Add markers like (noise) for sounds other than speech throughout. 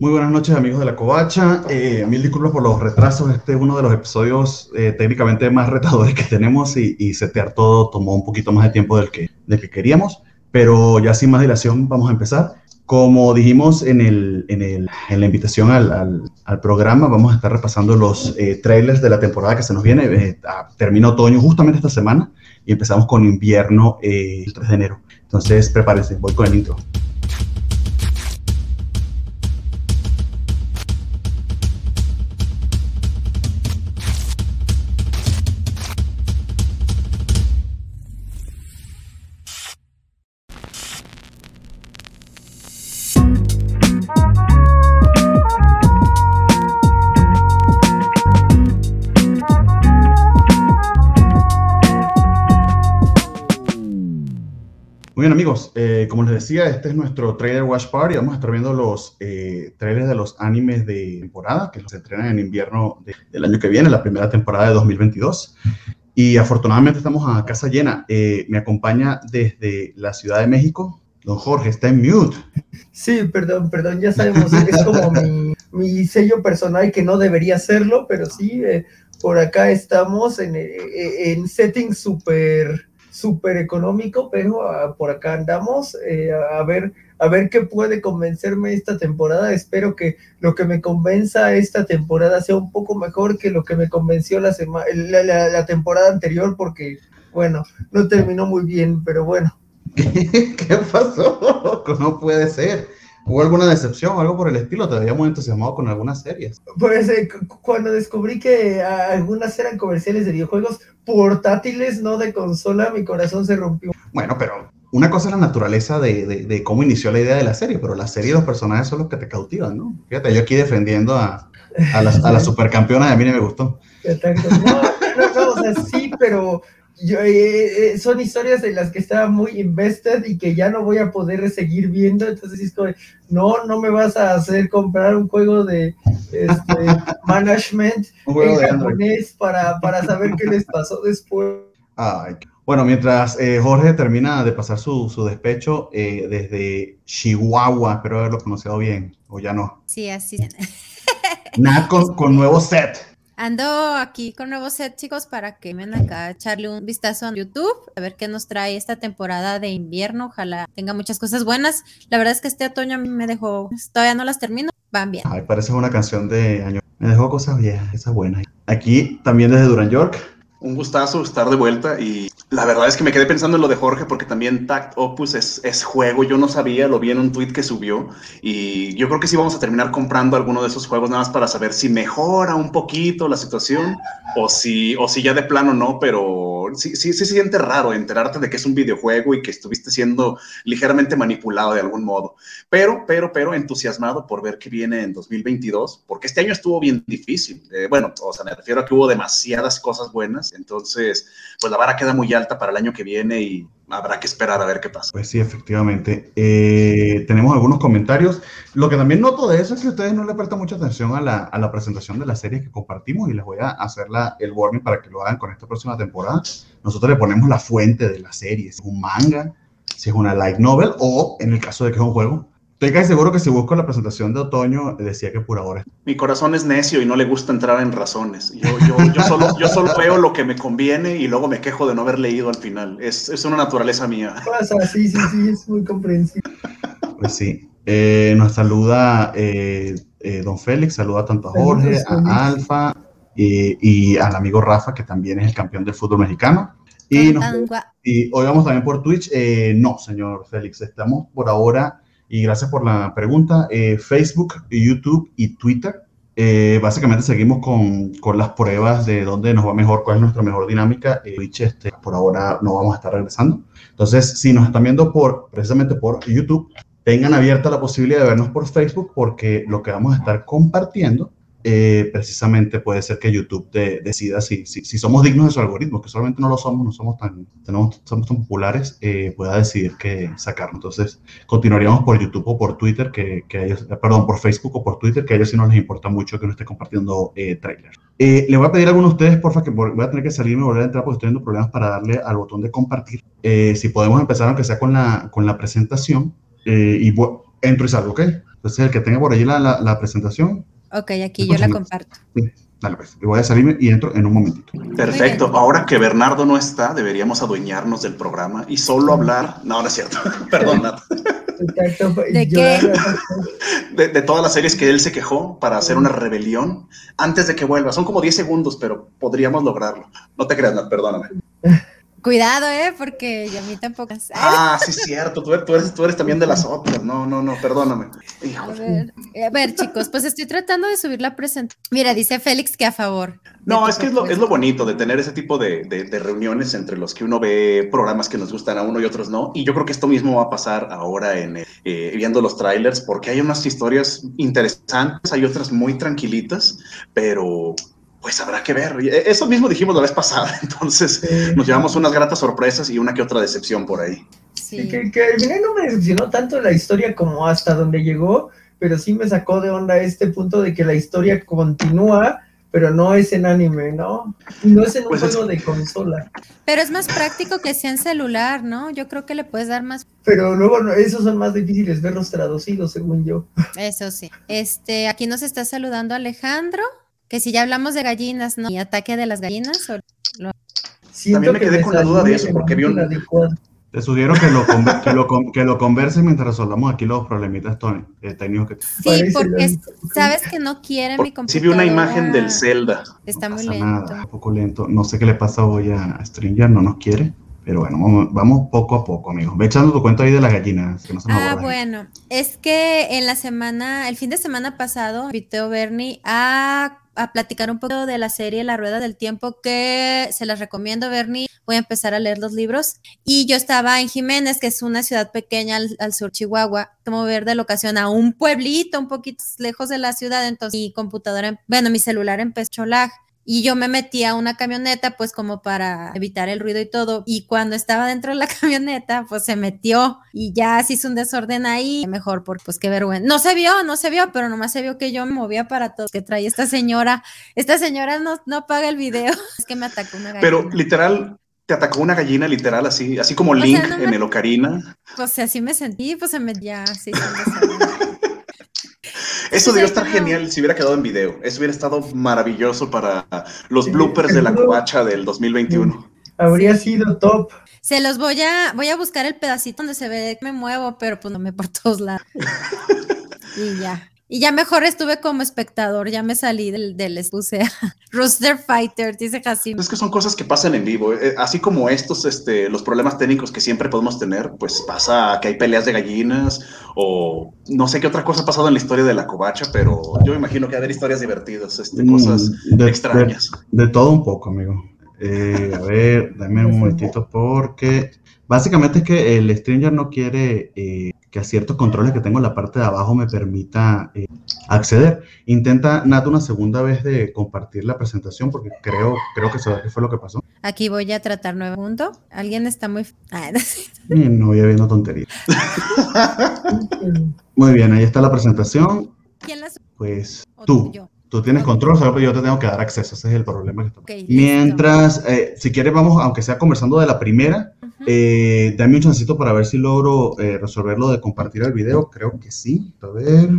Muy buenas noches amigos de la Covacha. Eh, mil disculpas por los retrasos. Este es uno de los episodios eh, técnicamente más retadores que tenemos y, y, setear todo tomó un poquito más de tiempo del que, del que queríamos. Pero ya sin más dilación vamos a empezar. Como dijimos en, el, en, el, en la invitación al, al, al, programa, vamos a estar repasando los eh, trailers de la temporada que se nos viene. Eh, termina otoño justamente esta semana y empezamos con invierno eh, el 3 de enero. Entonces prepárense, voy con el intro. Como les decía, este es nuestro trailer watch party. Vamos a estar viendo los eh, trailers de los animes de temporada que se estrenan en invierno de, del año que viene, la primera temporada de 2022. Y afortunadamente estamos a casa llena. Eh, me acompaña desde la Ciudad de México, don Jorge, está en mute. Sí, perdón, perdón, ya sabemos es como mi, mi, sello personal que no debería hacerlo, pero sí, eh, por acá estamos en, en setting súper súper económico, pero uh, por acá andamos eh, a, ver a ver qué puede convencerme esta temporada. Espero que lo que me convenza esta temporada sea un poco mejor que lo que me convenció la, semana, la, la, temporada anterior, porque, bueno, no terminó muy bien, pero bueno. ¿Qué, (laughs) ¿Qué pasó? (laughs) No puede ser. ¿Hubo alguna decepción o algo por el estilo? ¿Te muy entusiasmado con algunas series? Pues eh, cuando descubrí que ah, algunas eran comerciales de videojuegos portátiles, no de consola, mi corazón se rompió. Bueno, pero una cosa es la naturaleza de, de, de, cómo inició la idea de la serie, pero la serie y los personajes son los que te cautivan, ¿no? Fíjate, yo aquí defendiendo a, a, la, a la (laughs) supercampeona a mí no me gustó. No, no, no, o sea, sí, pero yo, eh, eh, son historias en las que estaba muy invested y que ya no voy a poder seguir viendo, entonces es como, no, no me vas a hacer comprar un juego de este, (laughs) management juego en de japonés para, para saber qué les pasó después. Ay, bueno, mientras eh, Jorge termina de pasar su, su despecho eh, desde Chihuahua, espero haberlo pronunciado bien, o ya no. Sí, así. Nat con, con nuevo set. Ando aquí con nuevo set, chicos, para que vengan acá a echarle un vistazo a YouTube, a ver qué nos trae esta temporada de invierno. Ojalá tenga muchas cosas buenas. La verdad es que este otoño a mí me dejó, todavía no las termino, van bien. Ay, parece una canción de año. Me dejó cosas viejas, esas buenas. Aquí también desde Duran York. Un gustazo estar de vuelta y la verdad es que me quedé pensando en lo de Jorge porque también Tact Opus es, es, juego, yo no sabía, lo vi en un tweet que subió y yo creo que sí vamos a terminar comprando alguno de esos juegos nada más para saber si mejora un poquito la situación o si, o si ya de plano no, pero sí, sí, sí se siente raro enterarte de que es un videojuego y que estuviste siendo ligeramente manipulado de algún modo. Pero, pero, pero entusiasmado por ver qué viene en 2022, porque este año estuvo bien difícil. Eh, bueno, o sea, me refiero a que hubo demasiadas cosas buenas, entonces, pues la vara queda muy alta para el año que viene y habrá que esperar a ver qué pasa. Pues sí, efectivamente. Eh, tenemos algunos comentarios. Lo que también noto de eso es que ustedes no le prestan mucha atención a la, a la presentación de la serie que compartimos y les voy a hacer la, el warning para que lo hagan con esta próxima temporada. Nosotros le ponemos la fuente de la serie, si es un manga, si es una light novel o en el caso de que es un juego. Estoy casi seguro que si busco la presentación de otoño, decía que por ahora. Mi corazón es necio y no le gusta entrar en razones. Yo, yo, yo, solo, yo solo veo lo que me conviene y luego me quejo de no haber leído al final. Es, es una naturaleza mía. Pasa, sí, sí, sí, es muy comprensible. Pues sí. Eh, nos saluda eh, eh, don Félix, saluda tanto a Jorge, a Alfa y al amigo Rafa, que también es el campeón del fútbol mexicano. Y, nos, y hoy vamos también por Twitch. no, señor Félix, estamos por ahora y gracias por la pregunta. Eh, Facebook, YouTube y Twitter. Eh, básicamente seguimos con, con, las pruebas de dónde nos va mejor, cuál es nuestra mejor dinámica. Eh, Twitch, este, por ahora no vamos a estar regresando. Entonces, si nos están viendo por, precisamente por YouTube, tengan abierta la posibilidad de vernos por Facebook porque lo que vamos a estar compartiendo eh, precisamente puede ser que YouTube decida si, si, somos dignos de su algoritmo, que solamente no lo somos, no somos tan, tenemos, somos tan populares, eh, pueda decidir que sacarnos. Entonces, continuaríamos por YouTube o por Twitter, que, que ellos, perdón, por Facebook o por Twitter, que a ellos sí no les importa mucho que no esté compartiendo eh, trailers. Eh, le voy a pedir a algunos de ustedes, porfa, que voy a tener que salirme y volver a entrar porque estoy teniendo problemas para darle al botón de compartir. si podemos empezar, aunque sea con la, con la presentación. y entro y salgo, ¿ok? Entonces, el que tenga por allí la, la, presentación. Ok, aquí yo la comparto. Sí. Dale, pues. voy a salirme y entro en un momentito. Perfecto. Ahora que Bernardo no está, deberíamos adueñarnos del programa y solo hablar. No, no es cierto. (laughs) Perdón, Nat. ¿De qué? De, todas las series que él se quejó para hacer una rebelión antes de que vuelva. Son como 10 segundos, pero podríamos lograrlo. No te creas, Nat, perdóname. (laughs) Cuidado, ¿eh? Porque a mí tampoco. Ah, sí, cierto. Tú, eres, tú eres también de las otras. No, no, no, perdóname. A ver, a ver, chicos, pues estoy tratando de subir la presentación. Mira, dice Félix que a favor. No, es que es lo, es lo, bonito de tener ese tipo de, de, reuniones entre los que uno ve programas que nos gustan a uno y otros no. Y yo creo que esto mismo va a pasar ahora en eh, viendo los trailers, porque hay unas historias interesantes, hay otras muy tranquilitas, pero pues habrá que ver. E, eso mismo dijimos la vez pasada, (laughs) entonces nos llevamos unas gratas sorpresas y una que otra decepción por ahí. Sí. Que, que al no me decepcionó tanto la historia como hasta donde llegó, pero sí me sacó de onda este punto de que la historia continúa, pero no es en anime, ¿no? No es en un pues juego de consola. Pero es más práctico que sea en celular, ¿no? Yo creo que le puedes dar más. Pero luego esos son más difíciles verlos traducidos, según yo. Eso sí. Este, aquí nos está saludando Alejandro que si ya hablamos de gallinas, ¿no? ¿Y ataque de las gallinas? O También me quedé con la duda de eso, porque vi un... Te sugiero que lo, que, lo, que lo conversen mientras resolvamos aquí los problemitas eh, técnicos que Sí, porque sabes que no quiere mi computadora. Sí vi una imagen del Zelda. Está muy lento. Nada, un poco lento. No sé qué le pasa hoy a Stringer, no nos quiere. Pero bueno, vamos, poco a poco, amigo. Ve echando tu cuento ahí de las gallinas. Que no se ah, bueno. Es que en la semana, el fin de semana pasado, invité a Bernie a, a, platicar un poco de la serie La Rueda del Tiempo, que se las recomiendo, Bernie. Voy a empezar a leer los libros. Y yo estaba en Jiménez, que es una ciudad pequeña al, sur Chihuahua, como ver de locación a un pueblito un poquito lejos de la ciudad. Entonces mi computadora, bueno, mi celular empezó lag y yo me metí a una camioneta pues como para evitar el ruido y todo y cuando estaba dentro de la (laughs) camioneta pues se metió y ya se hizo un desorden ahí, mejor por pues qué vergüenza. No se vio, no se vio, pero nomás se vio que yo me movía para todos que traía esta señora. Esta señora no, no paga el video, (laughs) es que me atacó una gallina. Pero literal, te atacó una gallina literal, así, así como Link en el Ocarina. Pues así me sentí, pues se me ya, sí, Eso debió estar genial si hubiera quedado en video. Eso hubiera estado maravilloso para los bloopers de la covacha del 2021. Habría sido top. Se los voy a, voy a buscar el pedacito donde se ve que me muevo, pero pues no me por todos lados. (laughs) y ya. Y ya mejor estuve como espectador, ya me salí del, del expuse (laughs) Rooster Fighter, dice Jacinto. Es que son cosas que pasan en vivo, eh, así como estos, este, los problemas técnicos que siempre podemos tener, pues pasa que hay peleas de gallinas o no sé qué otra cosa ha pasado en la historia de la covacha, pero yo me imagino que haber historias divertidas, este, mm, cosas extrañas. De, todo un poco, amigo. Eh, a ver, dame un (laughs) momentito porque básicamente es que el Stranger no quiere eh, que a ciertos controles que tengo en la parte de abajo me permita eh, acceder. Intenta, Nat, una segunda vez de compartir la presentación porque creo, creo que eso fue lo que pasó. Aquí voy a tratar nuevo punto. Alguien está muy... Ah, (laughs) no voy viendo tonterías. (laughs) muy bien, ahí está la presentación. ¿Quién la Pues tú. Tú tienes control, pero yo te tengo que dar acceso. Ese es el problema que Mientras, eh, si quieres, vamos, aunque sea conversando de la primera, eh, dame un chancito para ver si logro eh, resolver lo de compartir el video. Creo que sí. A ver.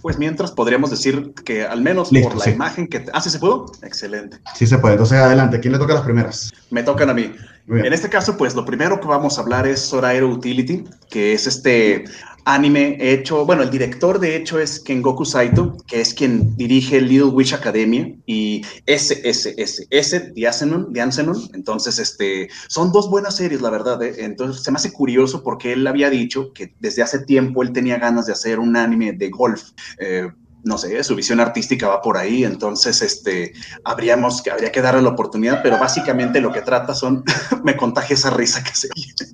Pues mientras podríamos decir que al menos por la imagen que... Ah, ¿sí se pudo? Excelente. Sí se puede. Entonces, adelante. ¿Quién le toca las primeras? Me tocan a mí. En este caso, pues lo primero que vamos a hablar es Sorairo Utility, que es este anime hecho, bueno, el director de hecho es Kengoku Saito, que es quien dirige Little Witch Academia y SSS, S de Ansenon, entonces este, son dos buenas series, la verdad, ¿eh? entonces se me hace curioso porque él había dicho que desde hace tiempo él tenía ganas de hacer un anime de golf, eh, no sé, su visión artística va por ahí, entonces este, habríamos, habría que darle la oportunidad, pero básicamente lo que trata son, (laughs) me contagia esa risa que se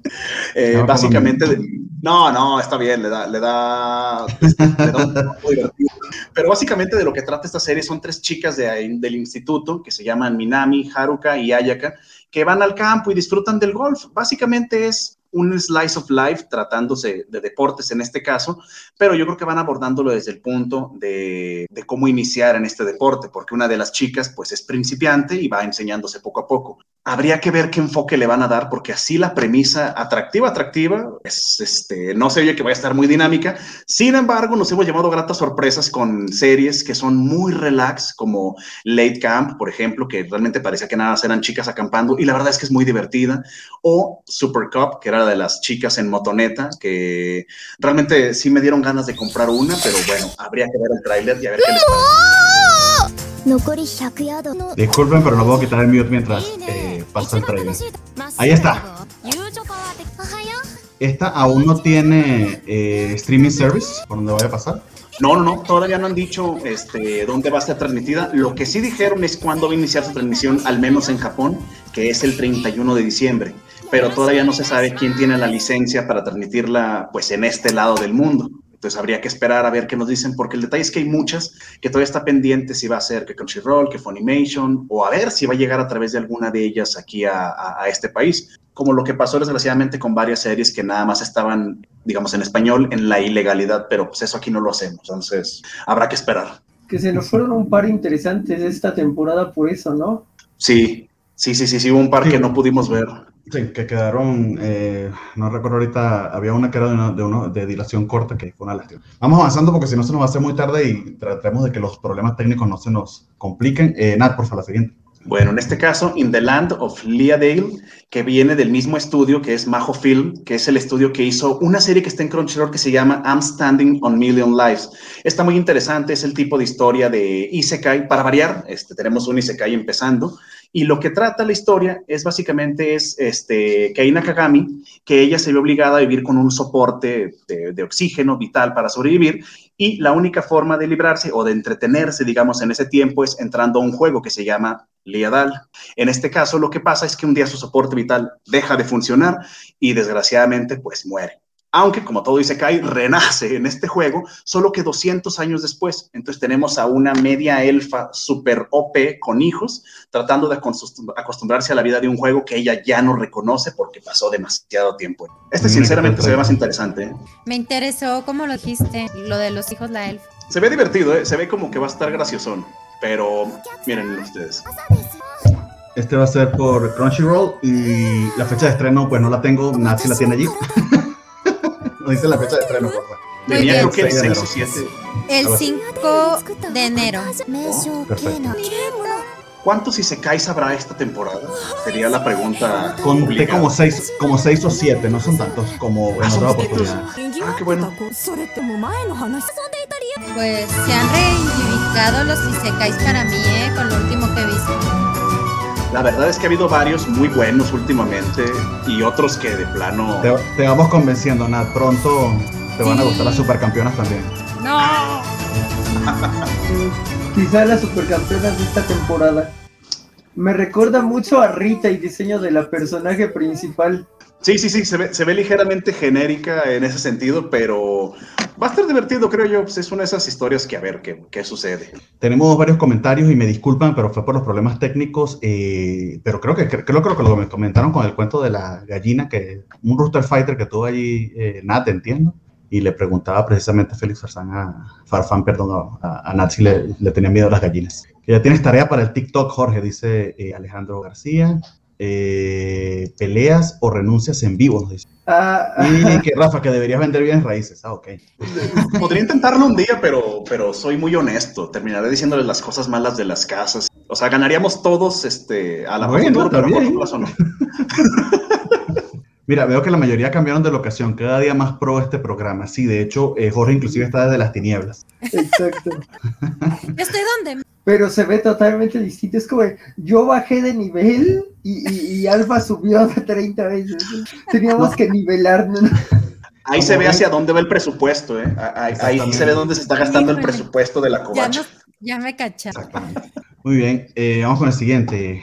(laughs) eh, básicamente, no, no, está bien, le da, le da, le da un divertido. Pero básicamente de lo que trata esta serie son tres chicas de, del instituto que se llaman Minami, Haruka y Ayaka, que van al campo y disfrutan del golf. Básicamente es un slice of life tratándose de deportes en este caso, pero yo creo que van abordándolo desde el punto de, cómo iniciar en este deporte, porque una de las chicas pues es principiante y va enseñándose poco a poco. Habría que ver qué enfoque le van a dar, porque así la premisa atractiva, atractiva, es, este, no se oye que vaya a estar muy dinámica. Sin embargo, nos hemos llevado gratas sorpresas con series que son muy relax, como Late Camp, por ejemplo, que realmente parecía que nada eran chicas acampando, y la verdad es que es muy divertida. O Super Cup, que era de las chicas en motoneta, que realmente sí me dieron ganas de comprar una, pero bueno, habría que ver el tráiler y a ver qué les parece. Disculpen, pero no puedo quitar el mute mientras eh, pasa el trailer. Ahí está. Esta aún no tiene eh, streaming service por donde vaya a pasar. No, no, todavía no han dicho este, dónde va a estar transmitida. Lo que sí dijeron es cuándo va a iniciar su transmisión, al menos en Japón, que es el 31 de diciembre. Pero todavía no se sabe quién tiene la licencia para transmitirla pues en este lado del mundo. Entonces habría que esperar a ver qué nos dicen, porque el detalle es que hay muchas que todavía está pendiente si va a ser que Crunchyroll, que Funimation, o a ver si va a llegar a través de alguna de ellas aquí a, este país, como lo que pasó desgraciadamente con varias series que nada más estaban, digamos, en español en la ilegalidad, pero pues eso aquí no lo hacemos, entonces habrá que esperar. Que se nos fueron un par interesantes esta temporada por eso, ¿no? Sí, sí, sí, sí, sí, hubo un par que no pudimos ver. Sí, que quedaron, eh, no recuerdo ahorita, había una que era de, una, de, dilación corta que fue una lástima. Vamos avanzando porque si no se nos va a hacer muy tarde y tratemos de que los problemas técnicos no se nos compliquen. Eh, Nat, por favor, la siguiente. Bueno, en este caso, In the Land of Leadale, que viene del mismo estudio que es Majo Film, que es el estudio que hizo una serie que está en Crunchyroll que se llama I'm Standing on Million Lives. Está muy interesante, es el tipo de historia de Isekai. Para variar, este, tenemos un Isekai empezando. Y lo que trata la historia es básicamente es este, Kaina Kagami, que ella se ve obligada a vivir con un soporte de, de, oxígeno vital para sobrevivir y la única forma de librarse o de entretenerse, digamos, en ese tiempo es entrando a un juego que se llama Liadal. En este caso, lo que pasa es que un día su soporte vital deja de funcionar y desgraciadamente pues muere aunque como todo dice Kai, renace en este juego, solo que 200 años después. Entonces tenemos a una media elfa super OP con hijos, tratando de acostumbrarse a la vida de un juego que ella ya no reconoce porque pasó demasiado tiempo. Este sinceramente se ve más interesante. ¿eh? Me interesó como lo dijiste, lo de los hijos la elfa. Se ve divertido, ¿eh? se ve como que va a estar graciosón, pero miren ustedes. Este va a ser por Crunchyroll y la fecha de estreno pues no la tengo, Nazi la tiene allí. (laughs) No dice la fecha de estreno, por favor. Creo que el 6 o 7. El 5 de enero. Oh, perfecto. ¿Cuántos Isekais habrá esta temporada? Sería la pregunta. Conté como 6 como seis o 7, no son tantos como en ah, otra oportunidad. Ah, qué bueno. Pues se han reivindicado los Isekais para mí, ¿eh? Con lo último que he visto. La verdad es que ha habido varios muy buenos últimamente y otros que de plano. Te, vamos convenciendo, Nat. Pronto te van a gustar las supercampeonas también. ¡No! (laughs) Quizás las supercampeonas de esta temporada. Me recuerda mucho a Rita y diseño de la personaje principal. Sí, sí, sí, se ve, se ve ligeramente genérica en ese sentido, pero va a estar divertido, creo yo. Pues es una de esas historias que a ver qué, qué sucede. Tenemos varios comentarios y me disculpan, pero fue por los problemas técnicos. Eh, pero creo que, creo, que lo me comentaron con el cuento de la gallina, que un Rooster Fighter que tuvo allí, eh, Nat, entiendo. Y le preguntaba precisamente a Félix Farsán, a Farfán, perdón, a, Nat si le, le tenía miedo a las gallinas. Que ya tienes tarea para el TikTok, Jorge, dice eh, Alejandro García. Eh, peleas o renuncias en vivo, nos dice. Ah, y que Rafa, que deberías vender bienes raíces. Ah, ok. Podría intentarlo un día, pero, pero soy muy honesto. Terminaré diciéndoles las cosas malas de las casas. O sea, ganaríamos todos este, a la bueno, pero a no. (laughs) Mira, veo que la mayoría cambiaron de locación, cada día más pro este programa. Sí, de hecho, eh, Jorge inclusive está desde las tinieblas. Exacto. (laughs) ¿Estoy dónde? Pero se ve totalmente distinto. Es como, yo bajé de nivel y, Alfa subió de 30 veces. Teníamos que nivelarnos. Ahí se ve hacia dónde va el presupuesto, ¿eh? Ahí, se ve dónde se está gastando el presupuesto de la covacha. Ya, me caché. Muy bien, eh, vamos con el siguiente,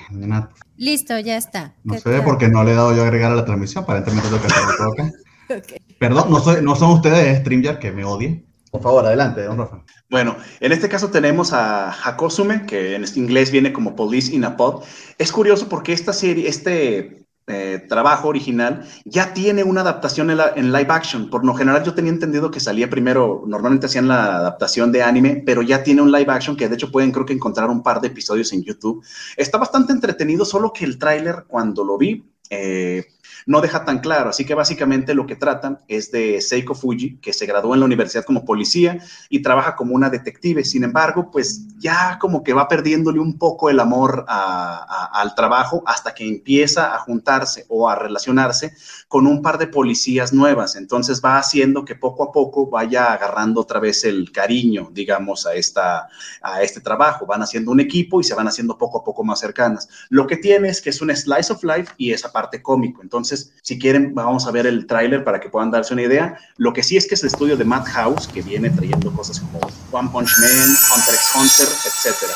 Listo, ya está. No sé porque no le he dado yo a agregar a la transmisión, aparentemente lo que acá. (laughs) Perdón, no, soy, no son ustedes StreamYard que me odien. Por favor, adelante, don Rafa. Bueno, en este caso tenemos a Hakosume, que en inglés viene como Police in a Pod. Es curioso porque esta serie, este eh, trabajo original ya tiene una adaptación en, live action. Por lo general yo tenía entendido que salía primero, normalmente hacían la adaptación de anime, pero ya tiene un live action que de hecho pueden creo que encontrar un par de episodios en YouTube. Está bastante entretenido, solo que el tráiler cuando lo vi... Eh, no deja tan claro. Así que básicamente lo que tratan es de Seiko Fuji, que se graduó en la universidad como policía y trabaja como una detective. Sin embargo, pues ya como que va perdiéndole un poco el amor al trabajo hasta que empieza a juntarse o a relacionarse con un par de policías nuevas. Entonces va haciendo que poco a poco vaya agarrando otra vez el cariño, digamos, a, esta, a este trabajo. Van haciendo un equipo y se van haciendo poco a poco más cercanas. Lo que tiene es que es un slice of life y esa parte cómico. Entonces, entonces, si quieren, vamos a ver el tráiler para que puedan darse una idea. Lo que sí es que es el estudio de Madhouse, que viene trayendo cosas como One Punch Man, Hunter x Hunter, etcétera.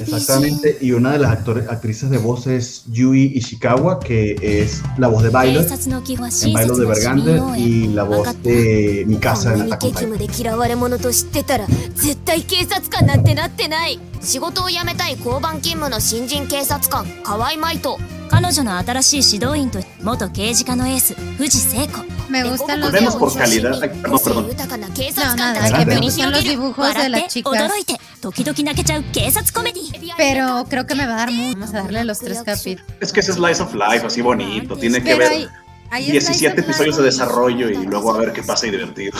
Exactamente, y una de las actores, actrices de voz es Yui Ishikawa, que es la voz de Bailo en Bailo de Bergander y la voz de Mikasa en Attack on Titan. 仕事を辞めたい交番勤務の新人警察官河合舞と彼女の新しい指導員と元刑事課のエース藤聖子 Me gustan los dibujos. por calidad. No, perdón. No, nada, es que me gustan los dibujos de las chicas. Pero creo que me va a dar mucho. Vamos a darle los tres capítulos. Es que es Slice of Life, así bonito. Tiene que ver 17 episodios de desarrollo y luego a ver qué pasa y divertido.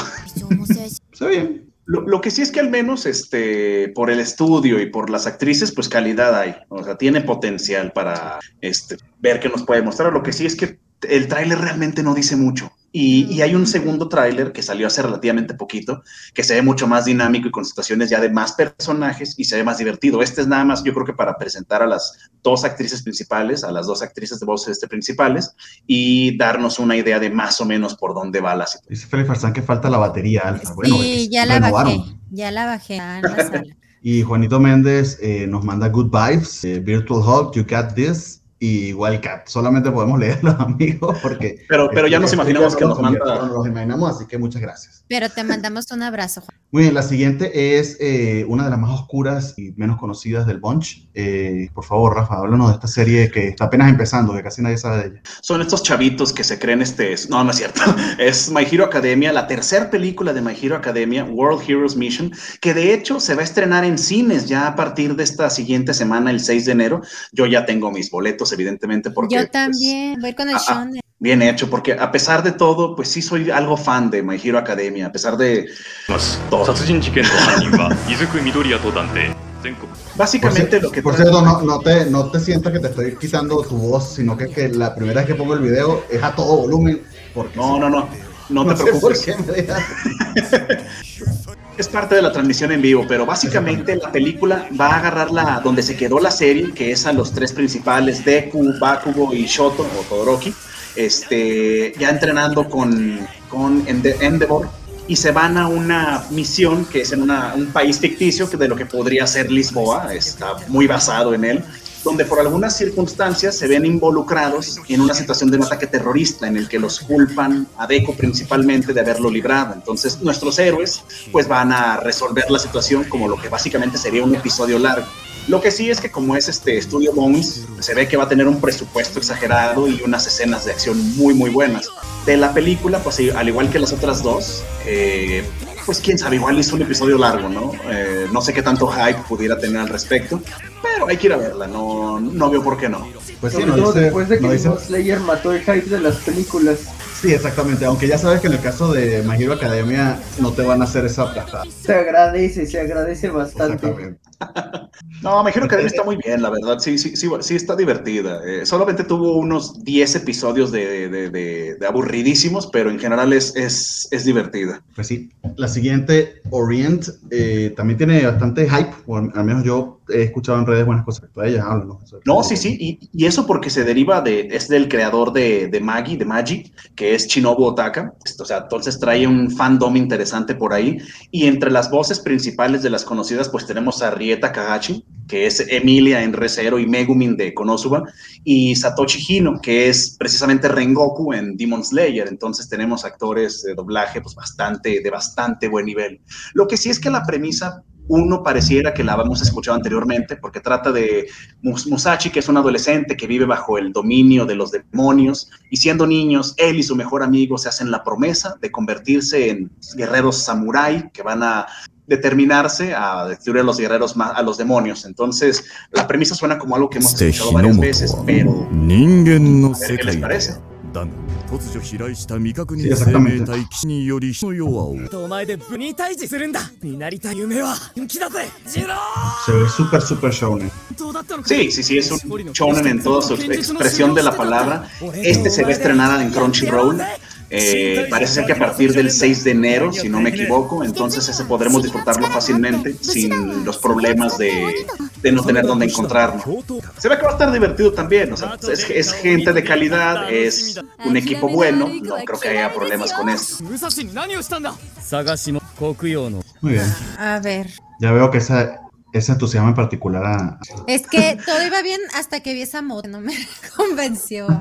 Está bien. Lo, que sí es que al menos este, por el estudio y por las actrices, pues calidad hay. O sea, tiene potencial para este, ver qué nos puede mostrar. Lo que sí es que el tráiler realmente no dice mucho. Y, hay un segundo tráiler que salió hace relativamente poquito, que se ve mucho más dinámico y con situaciones ya de más personajes y se ve más divertido. Este es nada más, yo creo que para presentar a las dos actrices principales, a las dos actrices de voces este principales y darnos una idea de más o menos por dónde va la situación. Dice Felipe Farsán que falta la batería, Alfa. Bueno, sí, ya la bajé, ya la bajé. (laughs) y Juanito Méndez eh, nos manda good vibes, eh, Virtual Hug, you got this y Wildcat. Solamente podemos leer los amigos porque... Pero, pero ya nos imaginamos que nos manda... Nos los imaginamos, así que muchas gracias. Pero te mandamos un abrazo, Juan. Muy bien, la siguiente es eh, una de las más oscuras y menos conocidas del Bunch. Eh, por favor, Rafa, háblanos de esta serie que está apenas empezando, que casi nadie sabe de ella. Son estos chavitos que se creen este... No, no es cierto. (laughs) Es My Hero Academia, la tercera película de My Hero Academia, World Heroes Mission, que de hecho se va a estrenar en cines ya a partir de esta siguiente semana, el 6 de enero. Yo ya tengo mis boletos evidentemente, porque... Yo pues, también, voy con el ah, ah, Bien hecho, porque a pesar de todo, pues sí soy algo fan de My Hero Academia, a pesar de todo. (laughs) Básicamente por lo que... Por cierto, no, no, te, no te sientas que te estoy quitando tu voz, sino que, que la primera vez que pongo el video es a todo volumen. Porque no, no, no, no, te (laughs) preocupes. (laughs) Es parte de la transmisión en vivo, pero básicamente la película va a agarrar la, donde se quedó la serie, que es a los tres principales, Deku, Bakugo y Shoto, o Todoroki, este, ya entrenando con, con Endeavor, y se van a una misión que es en un país ficticio, que de lo que podría ser Lisboa, está muy basado en él, donde por algunas circunstancias se ven involucrados en una situación de un ataque terrorista en el que los culpan a Deco principalmente de haberlo librado. Entonces nuestros héroes pues van a resolver la situación como lo que básicamente sería un episodio largo. Lo que sí es que como es este estudio Bones, se ve que va a tener un presupuesto exagerado y unas escenas de acción muy muy buenas. De la película, pues al igual que las otras dos, eh, pues quién sabe, igual hizo un episodio largo, ¿no? Eh, no sé qué tanto hype pudiera tener al respecto, pero hay que ir a verla, no, no veo por qué no. Pues sí, no después de que no Slayer mató el hype de las películas. Sí, exactamente, aunque ya sabes que en el caso de My Hero Academia no te van a hacer esa aplastada. Se agradece, se agradece bastante. no, My Hero Academia está muy bien, la verdad, sí, sí, sí, sí está divertida. Eh, solamente tuvo unos 10 episodios de, de, de, aburridísimos, pero en general es, es, es divertida. Pues sí, la siguiente, Orient, eh, también tiene bastante hype, o al menos yo he escuchado en redes buenas cosas respecto a ella. No, sí, sí, y, y, eso porque se deriva de, es del creador de, de Maggie, de Magi, que es Shinobu Otaka. O sea, entonces trae un fandom interesante por ahí. Y entre las voces principales de las conocidas, pues tenemos a Rieta Kagachi, que es Emilia en Recero y Megumin de Konosuba, y Satoshi Hino, que es precisamente Rengoku en Demon Slayer. Entonces tenemos actores de doblaje pues bastante, de bastante buen nivel. Lo que sí es que la premisa Uno pareciera que la habíamos escuchado anteriormente porque trata de Musashi, que es un adolescente que vive bajo el dominio de los demonios y siendo niños, él y su mejor amigo se hacen la promesa de convertirse en guerreros samurái que van a determinarse a destruir a los guerreros, a los demonios. Entonces, la premisa suena como algo que hemos escuchado varias veces, pero... ¿Qué les parece? Sí, exactamente. Se ve súper, súper shonen. Sí, sí, sí, es un shonen en toda su expresión de la palabra. Este se va a estrenar en Crunchyroll. Eh, parece ser que a partir del 6 de enero, si no me equivoco, entonces ese podremos disfrutarlo fácilmente sin los problemas de, de no tener dónde encontrarlo. Se ve que va a estar divertido también, o sea, es, es gente de calidad, es un equipo bueno, no creo que haya problemas con eso. Muy bien. A ver. Ya veo que esa, ese entusiasmo en particular a... Es que todo iba bien hasta que vi esa moto, no me (laughs) convenció. (laughs)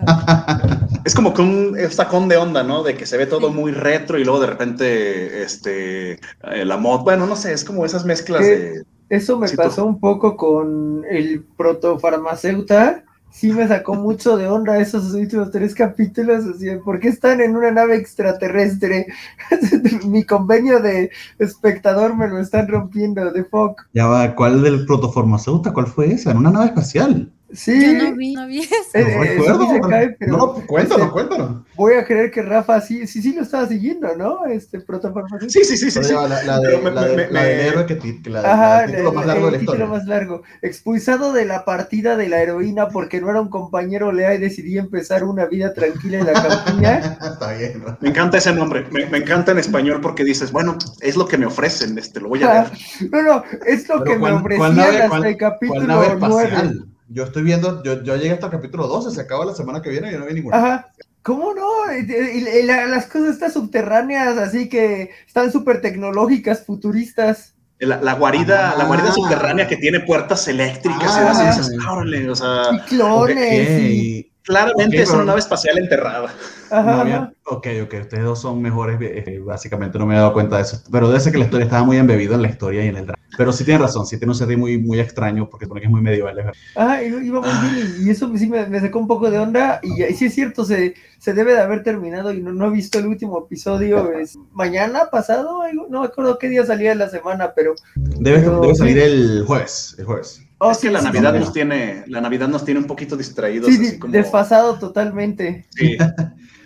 Es como que un sacón de onda, ¿no? De que se ve todo muy retro y luego de repente, este, eh, la mod, bueno, no sé, es como esas mezclas de... Eso me pasó un poco con el protofarmacéuta, sí me sacó mucho de onda esos últimos tres capítulos, así, ¿por qué están en una nave extraterrestre? (laughs) Mi convenio de espectador me lo están rompiendo, de fuck. Ya va, ¿cuál del protofarmacéuta? ¿Cuál fue esa? En una nave espacial. Sí. Yo no vi, no vi eso. Eh, No eh, recuerdo. eso cae, pero no, cuéntalo, este, cuéntalo. Voy a creer que Rafa sí, sí, sí lo estaba siguiendo, ¿no? Este protofarmacéutico. Sí, sí, sí, sí. Sí. la, la de, me- la de- me- la me- héroe que, la, la Ajá, título el, más largo de la historia. más largo. Expulsado de la partida de la heroína porque no era un compañero lea y decidí empezar una vida tranquila en la campiña. (laughs) Está bien, ¿no? Me encanta ese nombre, me, me encanta en español porque dices, bueno, es lo que me ofrecen, este, lo voy a ver. (laughs) No, no, es lo Pero que me ¿cuál- ofrecían hasta cuál- el capítulo ¿Cuál nave 9. Yo estoy viendo, yo, yo llegué hasta el capítulo 12, se acaba la semana que viene y yo no vi ninguna. Ajá. ¿Cómo no? Y- y- y la- las cosas estas subterráneas, así que están súper tecnológicas, futuristas. La, la guarida, Ah. la guarida subterránea que tiene puertas eléctricas Ah. y así dices, órale, o sea, Y clones. Ok, y- claramente es una nave espacial enterrada. Ajá, no había- ajá. ok, ok, ustedes dos son mejores, eh, básicamente no me he dado cuenta de eso, pero debe ser que la historia estaba muy embebido en la historia y en el drama. Pero sí tiene razón, sí tiene un setting muy, muy extraño porque supone que es muy medieval, verdad. Ajá, y iba muy bien, y y eso sí me, me sacó un poco de onda, y, y sí es cierto, se, se debe de haber terminado, y no, no he visto el último episodio, (laughs) es mañana, pasado, no me acuerdo qué día salía de la semana, pero... Debe, Pero debe sí. salir el jueves, el jueves. Oh, es que sí, la sí, Navidad sí, nos tiene, la Navidad nos tiene un poquito distraídos. Sí, así como- desfasado totalmente. (laughs) sí.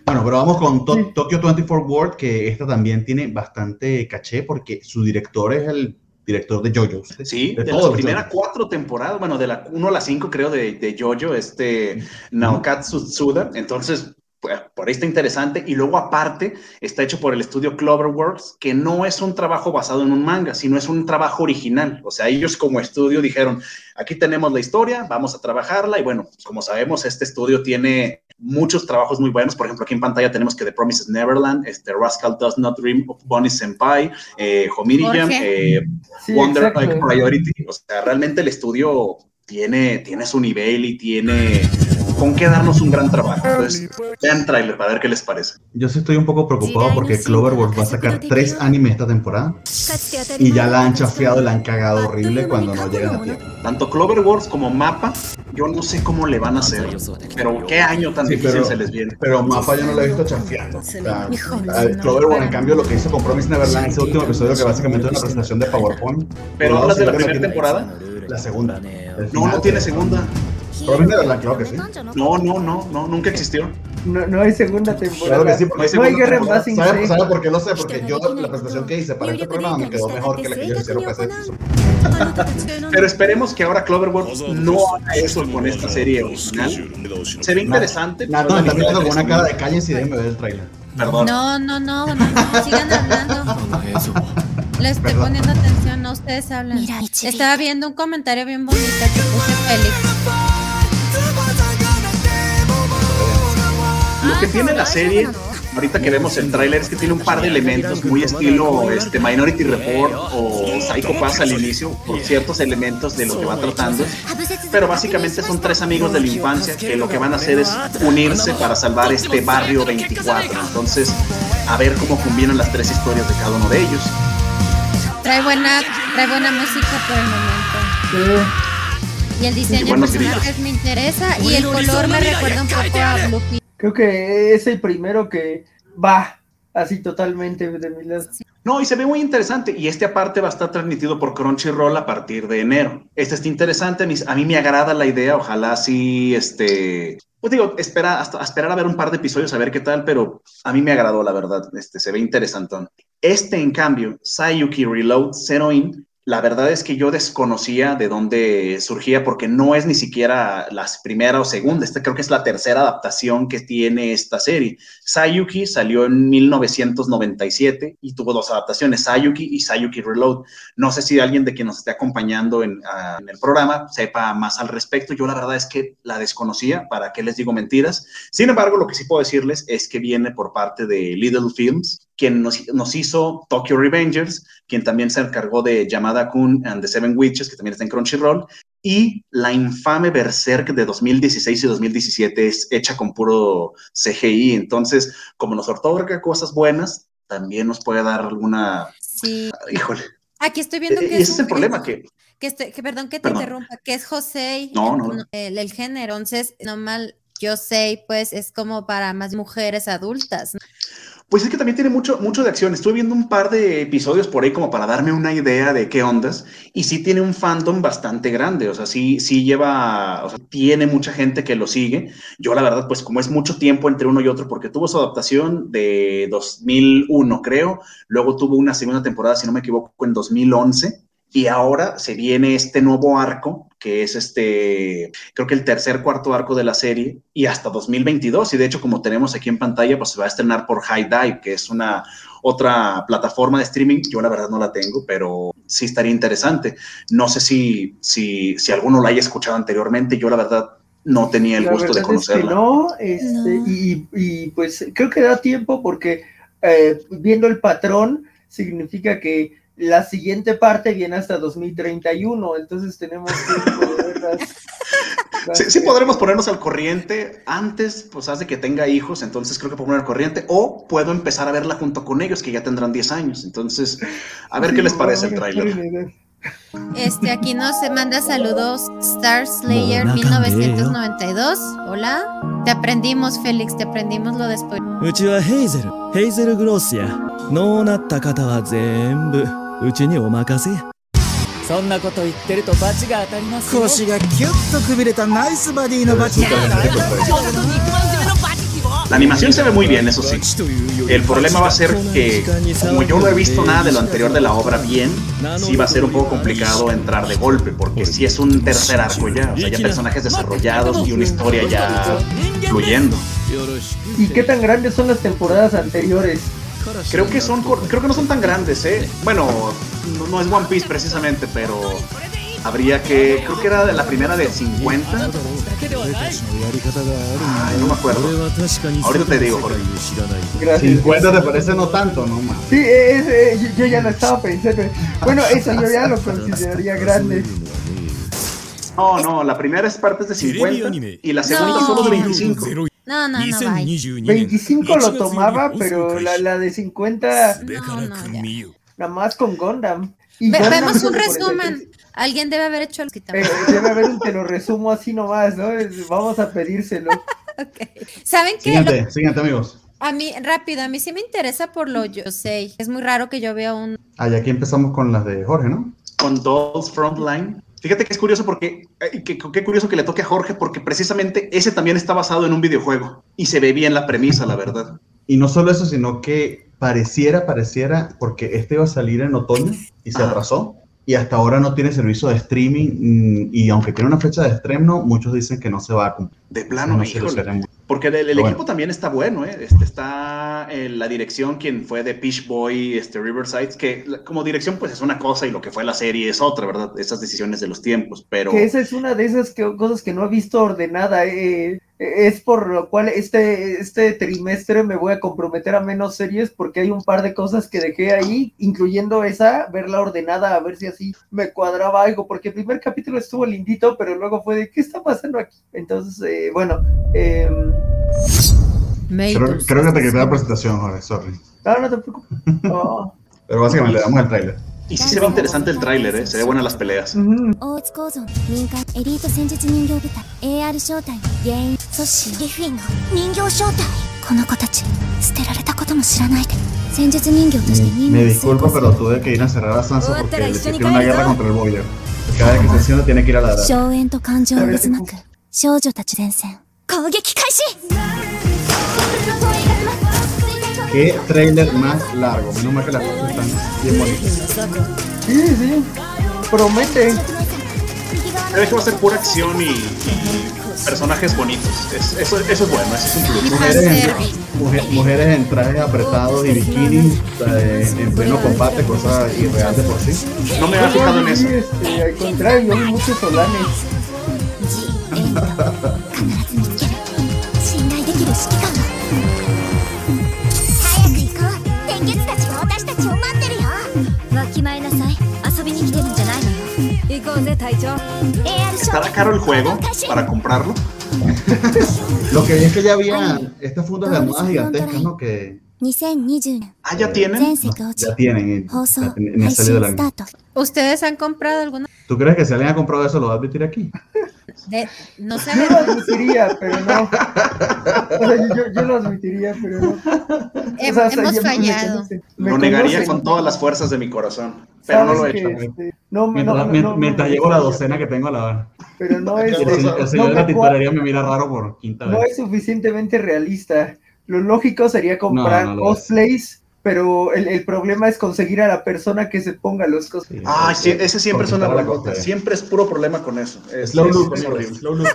Bueno, pero vamos con To- Sí. Tokyo 24 World, que esta también tiene bastante caché porque su director es el director de JoJo's. Sí, de, de las primeras cuatro temporadas, bueno, de la 1 a la 5 creo de, de Jojo, este Naokatsu Tsuda, entonces por ahí está interesante. Y luego aparte está hecho por el estudio Cloverworks, que no es un trabajo basado en un manga, sino es un trabajo original, o sea, ellos como estudio dijeron, aquí tenemos la historia, vamos a trabajarla y bueno, como sabemos, este estudio tiene muchos trabajos muy buenos, por ejemplo, aquí en pantalla tenemos que The Promises Neverland, este Rascal Does Not Dream of Bonnie Senpai, eh, Homiriam, eh, Sí, Wonder. Like Priority. O sea, realmente el estudio tiene, tiene su nivel y tiene con qué darnos un gran trabajo. Entonces, vean trailer para ver qué les parece. Yo sí estoy un poco preocupado porque Cloverworks va a sacar tres animes esta temporada y ya la han chafeado y la han cagado horrible cuando no llegan a tiempo. Tanto Cloverworks como Mapa, yo no sé cómo le van a hacer, pero qué año tan Sí, difícil pero- se les viene. Pero Mapa yo no lo he visto chafeando. O sea. Cloverworks, en cambio, lo que hizo con Promise Neverland, ese último episodio que básicamente es una presentación de PowerPoint. Pero Por hablas de la primera temporada. La segunda. El No, no tiene segunda. Promise Neverland, claro que sí. No, no, no, no, nunca existió. No, no hay segunda temporada. Claro que sí, porque No hay no hay segunda guerra en temporada. Basing ¿Sabe. ¿Sabe por qué lo sé? Porque yo la presentación que hice para este programa me quedó mejor que la que ellos hicieron para episodio. Pero esperemos que ahora Cloverworks no haga eso con esta serie original. Se ve interesante. No, no, está la mirando con una cara de cállense y déjenme ver el trailer. Perdón. No, no, no, no, no, sigan hablando. Le estoy Perdón. poniendo atención, no ustedes hablan. Estaba viendo un comentario bien bonito que puso Félix. Lo que tiene la serie, ahorita que vemos el tráiler, es que tiene un par de elementos muy estilo este, Minority Report o Psycho Pass al inicio, por ciertos elementos de lo que va tratando. Pero básicamente son tres amigos de la infancia que lo que van a hacer es unirse para salvar este barrio 24. Entonces, a ver cómo combinan las tres historias de cada uno de ellos. Trae buena, Trae buena música por el momento. Y el diseño de personajes me interesa y el color me recuerda un poco a Blue Creo que es el primero que va así totalmente de mi lado. No, y se ve muy interesante. Y este aparte va a estar transmitido por Crunchyroll a partir de enero. Este está interesante. A mí, me agrada la idea. Ojalá sí, este, pues digo, espera, hasta esperar a ver un par de episodios a ver qué tal, pero a mí me agradó, la verdad. Este, se ve interesantón. Este, en cambio, Sayuki Reload Zero In, la verdad es que yo desconocía de dónde surgía porque no es ni siquiera la primera o segunda, esta creo que es la tercera adaptación que tiene esta serie. Sayuki salió en 1997 y tuvo dos adaptaciones, Sayuki y Sayuki Reload. No sé si alguien de quien nos esté acompañando en, ah, en el programa sepa más al respecto. Yo la verdad es que la desconocía, ¿para qué les digo mentiras? Sin embargo, lo que sí puedo decirles es que viene por parte de Little Films, quien nos, hizo Tokyo Revengers, quien también se encargó de Yamada Kun and the Seven Witches, que también está en Crunchyroll, y la infame Berserk de 2016 y 2017 es hecha con puro CGI. Entonces, como nos otorga cosas buenas, también nos puede dar alguna. Sí. Híjole. Aquí estoy viendo que. ese es, el problema, que. Que, este, que, perdón que te interrumpa, que es José no, no, el, el, género. Entonces, normal, yo sé, pues es como para más mujeres adultas. ¿no? Pues es que también tiene mucho, mucho de acción. Estuve viendo un par de episodios por ahí como para darme una idea de qué ondas. Y sí tiene un fandom bastante grande. O sea, sí, sí lleva, o sea, tiene mucha gente que lo sigue. Yo la verdad, pues como es mucho tiempo entre uno y otro, porque tuvo su adaptación de 2001, creo. Luego tuvo una segunda temporada, si no me equivoco, en 2011 y ahora se viene este nuevo arco, que es este, creo que el tercer, cuarto arco de la serie, y hasta 2022. Y de hecho, como tenemos aquí en pantalla, pues se va a estrenar por High Dive, que es una otra plataforma de streaming. Yo la verdad no la tengo, pero sí estaría interesante. No sé si, si, si alguno la haya escuchado anteriormente. Yo la verdad no tenía el gusto de conocerla. no, este, Y, y, pues creo que da tiempo porque eh, viendo el patrón significa que la siguiente parte viene hasta 2031, entonces tenemos que (laughs) Sí, sí, podremos ponernos al corriente antes, pues hace que tenga hijos, entonces creo que puedo poner al corriente, o puedo empezar a verla junto con ellos, que ya tendrán 10 años, entonces, a ver qué les parece el tráiler. Este, aquí nos se manda saludos Star Slayer 1992. Hola. Te aprendimos, Félix, te aprendimos lo después. うちにお任せそんなこと言ってるとバチが当たります腰がキュッとくびれたナイスバディのバチ La animación se ve muy bien, eso sí. El problema va a ser que, como yo no he visto nada de lo anterior de la obra bien, sí va a ser un poco complicado entrar de golpe, porque si es un tercer arco ya, o sea, ya personajes desarrollados y una historia ya fluyendo. ¿Y qué tan grandes son las temporadas anteriores? Creo que son, creo que no son tan grandes, ¿eh? Bueno, no, es One Piece precisamente, pero habría que, creo que era de la primera de 50. Ay, no me acuerdo. Ahorita te digo, Jorge. Gracias. 50 te parece no tanto, no más. Sí, es, yo ya lo estaba pensando. Bueno, eso yo ya lo (laughs) consideraría grande. No, no, la primera es partes de 50 y la segunda solo de 25. No, no, no, 25 lo tomaba, pero la, la de 50. No, no, Nada más con Gundam. Y vemos un resumen. Alguien debe haber hecho el eh, Debe haber un te lo resumo así nomás, ¿no? Vamos a pedírselo. (laughs) okay. ¿Saben qué? Siguiente, siguiente, amigos. A mí, rápido, a mí sí me interesa por lo yo sé. Es muy raro que yo vea un. Ah, y aquí empezamos con las de Jorge, ¿no? Con Dolls Frontline. Fíjate que es curioso porque, eh, qué curioso que le toque a Jorge, porque precisamente ese también está basado en un videojuego y se ve bien la premisa, la verdad. Y no solo eso, sino que pareciera, pareciera, porque este iba a salir en otoño y se atrasó, y hasta ahora no tiene servicio de streaming, mm, y aunque tiene una fecha de estreno, muchos dicen que no se va a cumplir. De plano, no porque el, equipo también está bueno, ¿eh? Este, está en la dirección quien fue de Peach Boy, este, Riverside, que como dirección pues es una cosa y lo que fue la serie es otra, ¿verdad? Esas decisiones de los tiempos, pero... Que esa es una de esas cosas que no he visto ordenada, eh, es por lo cual este, este trimestre me voy a comprometer a menos series porque hay un par de cosas que dejé ahí, incluyendo esa, verla ordenada, a ver si así me cuadraba algo, porque el primer capítulo estuvo lindito, pero luego fue de, ¿qué está pasando aquí? Entonces, eh, bueno, eh, Creo, que te quité la presentación, Jorge, sorry. No, no te preocupes. (laughs) Pero básicamente le damos el trailer. Y sí se ve interesante el tráiler, ¿eh? se ve buenas las peleas. Uh -huh. Me disculpo, pero tuve que ir a cerrar a Sansa porque le sufrió una guerra contra el boiler. Cada vez que se enciende tiene que ir a ladrar. Qué trailer más largo. Menos mal que las cosas están bien bonitas. Sí, sí. Promete. Ve que va a ser pura acción y, y personajes bonitos. Es- eso, eso es bueno, eso es un plus. Mujeres en, mujer- mujeres en trajes apretados y bikinis eh, en pleno combate, cosa irreal de por sí. No me había fijado en Sí, eso. este, al contrario, hay muchos solanes. ¿Estará caro el juego para comprarlo? (laughs) Lo que vi es que ya había estas fundas de almohadas gigantescas, ¿no? Que... Ah, ya tienen. No, ya tienen. En, en el de la... ¿Ustedes han comprado alguna? ¿Tú crees que si alguien ha comprado eso lo va a admitir aquí? (laughs) De, no sé. Yo lo admitiría, pero no. O sea, yo, yo lo admitiría, pero no. Hem- O sea, hemos fallado. me Lo negaría con todas las fuerzas de mi corazón. Pero no lo he hecho. este, no, Mientras, no, no, mien- no, mientras no, llevo la no, docena que tengo a la Pero no (laughs) es, señor- el no, señor de la me cua- titularía me mira raro por quinta no vez. es suficientemente realista. Lo lógico sería comprar No, no lo es. cosplays, pero el, el problema es conseguir a la persona que se ponga los cosplays. Sí, Ay, sí, ese siempre es una bronca. cosa. Siempre es puro problema con eso. Es, Slow look, es slow look.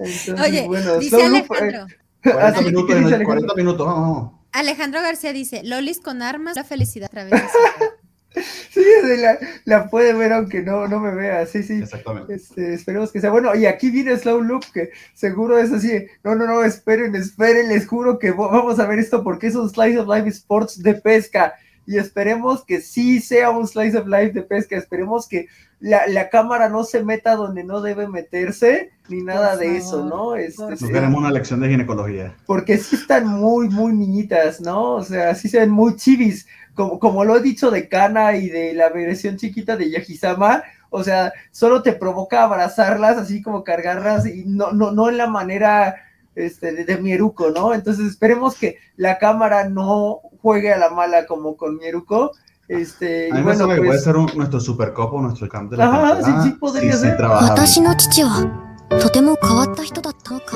Entonces, Oye, bueno, dice Slow Loop, eh, Alejandro. 40 así que minutos, dice Alejandro. 40 minutos, vamos. Alejandro García dice, Lolis con armas, la felicidad a través de (laughs) (laughs) Sí, la, la puede ver aunque no, no me vea, sí, sí. Exactamente. Este, esperemos que sea bueno. Y aquí viene Slow Loop, que seguro es así. No, no, no, esperen, esperen, les juro que vamos a ver esto porque es un Slice of Life Sports de pesca. Y esperemos que sí sea un Slice of Life de pesca. Esperemos que la, la cámara no se meta donde no debe meterse, ni nada Por de favor, eso, ¿no? Este, por sí, No queremos una lección de ginecología. porque sí están muy, muy niñitas, ¿no? O sea, sí se ven muy chivis, como, como lo he dicho de Kana y de la versión chiquita de Yahisama, o sea, solo te provoca abrazarlas, así como cargarlas, y no, no, no en la manera este, de, de Mieruko, ¿no? Entonces esperemos que la cámara no juegue a la mala como con Mieruko. Este, a mí y bueno, pues... puede ser un, nuestro supercopo, nuestro camp de la Ajá, sí, sí, podría sí, ser. Sí,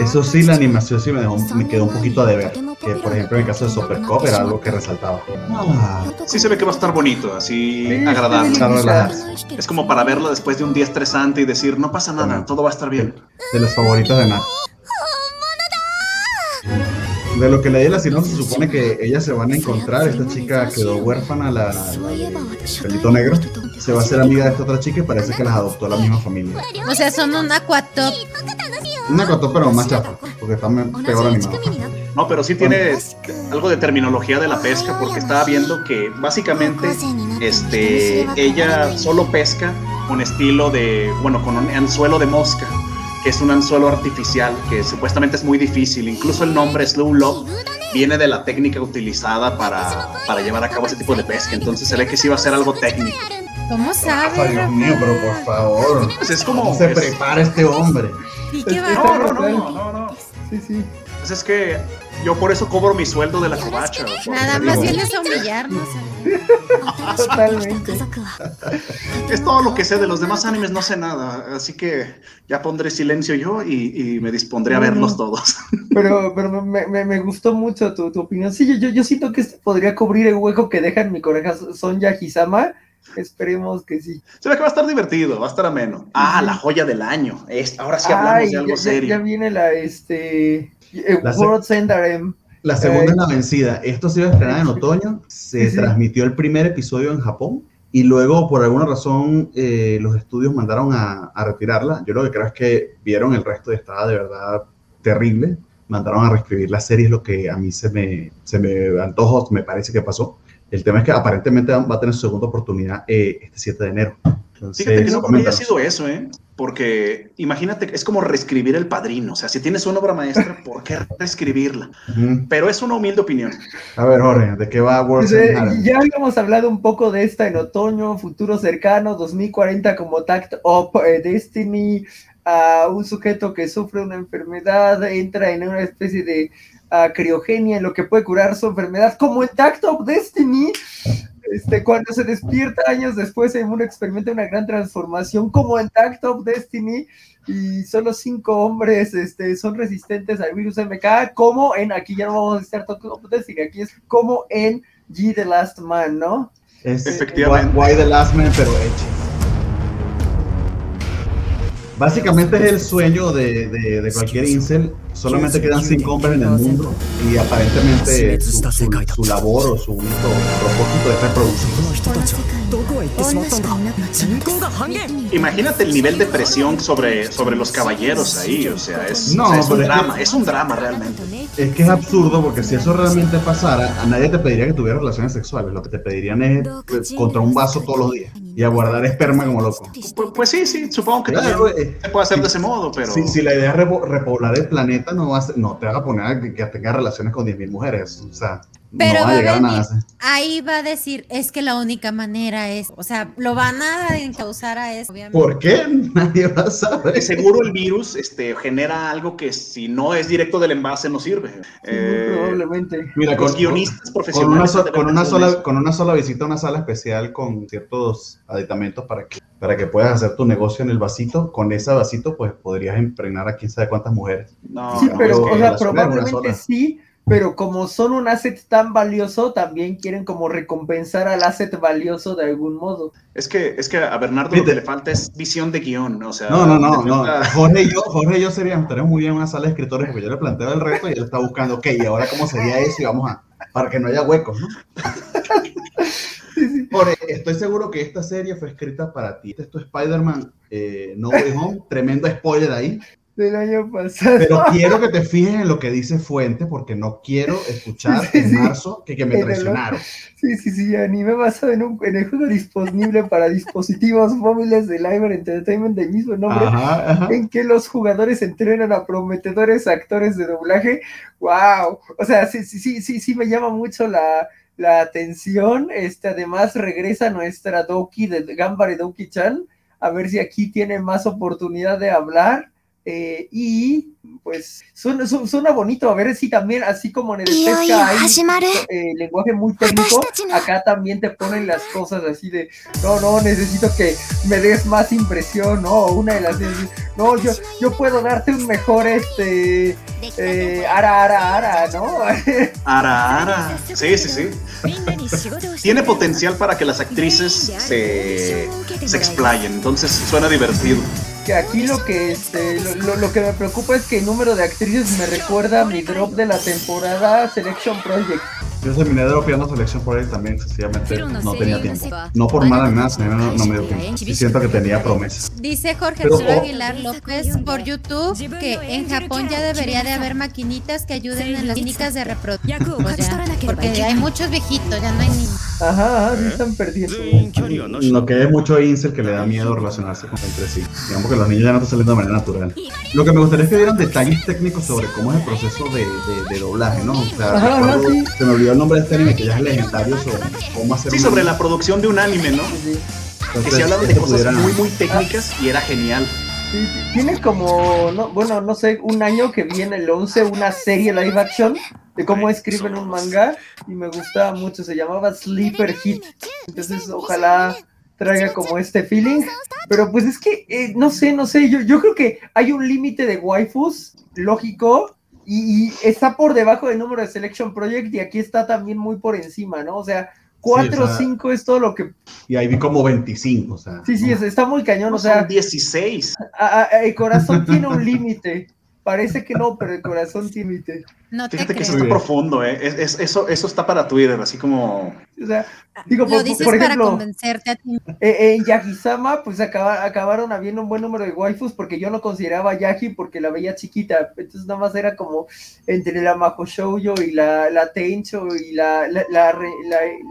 Eso sí, la animación sí me, dejó, me quedó un poquito a deber. Que por ejemplo en el caso de Supercop era algo que resaltaba. Ah, sí se ve que va a estar bonito, así sí, agradable. Es como para verlo después de un día estresante y decir, no pasa nada, bueno, todo va a estar bien. De los favoritos de Nat. De lo que leí en la sinopsis, se supone que ellas se van a encontrar. Esta chica quedó huérfana, la, la de pelito negro. Se va a hacer amiga de esta otra chica y parece que las adoptó la misma familia. O sea, son un aquatop. Una cotó, pero más chafa, porque está me- peor animado. No, pero sí tiene algo de terminología de la pesca, porque estaba viendo que básicamente este, ella solo pesca con estilo de, bueno, con un anzuelo de mosca, que es un anzuelo artificial, que supuestamente es muy difícil. Incluso el nombre Slow Love viene de la técnica utilizada para, para llevar a cabo ese tipo de pesca. Entonces se ve que sí va a ser algo técnico. ¿Cómo Ay, sabes? Dios mío, pero por favor. Pues es como... ¿Cómo se es- prepara este hombre? ¿Y qué va? No, no, no, no, no. sí, sí. Pues es que yo por eso cobro mi sueldo de la covacha. Nada más vienes a humillarnos. (laughs) Totalmente. Es todo lo que sé de los demás animes, no sé nada. Así que ya pondré silencio yo y, y me dispondré a No, no. verlos todos. (laughs) Pero, pero me, me, me gustó mucho tu, tu opinión. Sí, yo, yo, yo siento que este podría cubrir el hueco que deja en mi corazón Yahisama. Esperemos que sí. Se ve que va a estar divertido, va a estar ameno. Ah, la joya del año. Es, ahora sí hablamos Ay, de algo ya, serio. ya viene la este La se- World's Endarem. La segunda Eh, es la vencida. Esto se iba a estrenar en otoño. Se sí. transmitió el primer episodio en Japón. Y luego, por alguna razón, eh, los estudios mandaron a, a retirarla. Yo lo que creo es que vieron el resto y estaba de verdad terrible. Mandaron a reescribir la serie, es lo que a mí se me, se me antojó, me parece que pasó. El tema es que aparentemente va a tener su segunda oportunidad eh, este 7 de enero. Fíjate que no haya sido eso, ¿eh? Porque imagínate, es como reescribir el padrino. O sea, si tienes una obra maestra, ¿por qué reescribirla? Pero es una humilde opinión. A ver, Jorge, ¿de qué va World pues, Ya habíamos hablado un poco de esta en otoño, futuro cercano, 2040 como Tact Up, eh, Destiny, a un sujeto que sufre una enfermedad, entra en una especie de uh, criogenia en lo que puede curar su enfermedad, como en Tact Up Destiny. Este, cuando se despierta años después en un experimento, una gran transformación, como en Tact of Destiny, y solo cinco hombres este, son resistentes al virus MK, como en, aquí ya no vamos a estar Tact of Destiny, aquí es como en G The Last Man, ¿no? Es, Efectivamente. Why, The Last Man, pero hecho. Básicamente es el sueño de, de, de cualquier incel. Solamente quedan cinco hombres en el mundo y aparentemente su, su, su labor o su único propósito es reproducir. Imagínate el nivel de presión sobre, sobre los caballeros ahí, o sea, es, un drama, es un drama realmente. Es que es absurdo porque si eso realmente pasara, a nadie te pediría que tuvieras relaciones sexuales, lo que te pedirían es pues, contra un vaso todos los días y a guardar esperma como loco. Pues, pues sí, sí, supongo que eh, se puede hacer de ese modo, pero... Si, la idea es repoblar el planeta, no, vas, no te vas a poner a que, que tengas relaciones con 10.000 mujeres, o sea... Pero ahí va a decir, es que la única manera es, o sea, lo van a encauzar a eso, obviamente. ¿Por qué? (laughs) Nadie va a saber. Seguro el virus este, genera algo que si no es directo del envase no sirve. Eh, probablemente. Mira, con, guionistas profesionales. Con una, sola, con una sola visita a una sala especial con ciertos aditamentos para que, para que puedas hacer tu negocio en el vasito, con ese vasito pues podrías impregnar a quién sabe cuántas mujeres. No, sí, pero, o sea, probablemente sí pero como son un asset tan valioso, también quieren como recompensar al asset valioso de algún modo. Es que, es que a Bernardo lo que le falta es visión de guion, o sea... No, no, no, no. Jorge y yo, Jorge y yo seríamos, estaríamos muy bien en una sala de escritores porque yo le planteo el reto y él está buscando, ok, ¿y ahora cómo sería eso? Y vamos a, para que no haya huecos, ¿no? (laughs) Jorge, estoy seguro que esta serie fue escrita para ti. Esto es Spider-Man eh, No Way Home, tremendo spoiler ahí del año pasado. Pero quiero que te fijes en lo que dice Fuente, porque no quiero escuchar (laughs) en marzo que, que me traicionaron. Sí, sí, sí, anime basado en, un, en el juego disponible para dispositivos móviles de Live Entertainment del mismo nombre, en que los jugadores entrenan a prometedores actores de doblaje. ¡Wow! O sea, sí, sí, sí, sí, sí me llama mucho la, la atención. Este, además, regresa nuestra Doki de Gambare Doki-chan, a ver si aquí tiene más oportunidad de hablar eh, y pues suena, suena, bonito, a ver si también, así como en el pesca hay eh, lenguaje muy técnico, acá también te ponen las cosas así de, no, no, necesito que me des más impresión, no, una de las, no, yo, yo puedo darte un mejor, este, eh, ara, ara, ara, ¿no? (laughs) ara, ara, sí, sí, sí. Tiene potencial para que las actrices se, se explayen, entonces suena divertido que aquí lo que este, lo, lo, que me preocupa es que el número de actrices me recuerda a mi drop de la temporada Selection Project. Yo terminé dropeando Selection Project también, sencillamente no tenía tiempo. No por nada ni nada, no, no me dio tiempo. Y siento que tenía promesas. Dice Jorge Pero, Aguilar López por YouTube que en Japón ya debería de haber maquinitas que ayuden en las clínicas de reproducción. porque hay muchos viejitos, ya no hay niños. Ajá, ajá, están perdiendo. Lo que es mucho incel que le da miedo relacionarse con entre sí. Digamos que los niños ya no están saliendo de manera natural. Lo que me gustaría es que dieran detalles técnicos sobre cómo es el proceso de, de, de doblaje, ¿no? O sea, ajá, sí. se me olvidó el nombre de este anime que ya es legendario sobre cómo hacer. Sí, sobre la producción de un anime, ¿no? Sí. que se hablaban de cosas muy, muy técnicas y era genial. Sí, tiene como, no, bueno, no sé, un año que viene el 11 una serie live action de cómo escriben un manga y me gustaba mucho, se llamaba Sleeper Hit. Entonces, ojalá traiga como este feeling. Pero pues es que, eh, no sé, no sé, yo, yo creo que hay un límite de waifus lógico y, está por debajo del número de Selection Project y aquí está también muy por encima, ¿no? O sea, 4 o 5 es todo lo que... Y ahí vi como 25, o sea... Sí, sí, está muy cañón, o sea... 16. el corazón (laughs) tiene un límite. Parece que no, pero el corazón tímite. No Fíjate que eso está profundo, ¿eh? Es, eso, eso está para Twitter, así como. O sea, digo, Lo por, dices por ejemplo, para convencerte a ti. Eh, en Yagisama, pues acabaron habiendo un buen número de waifus porque yo no consideraba a Yagi porque la veía chiquita. Entonces, nada más era como entre la Majo Shoujo y la, la Tencho y la, la, la,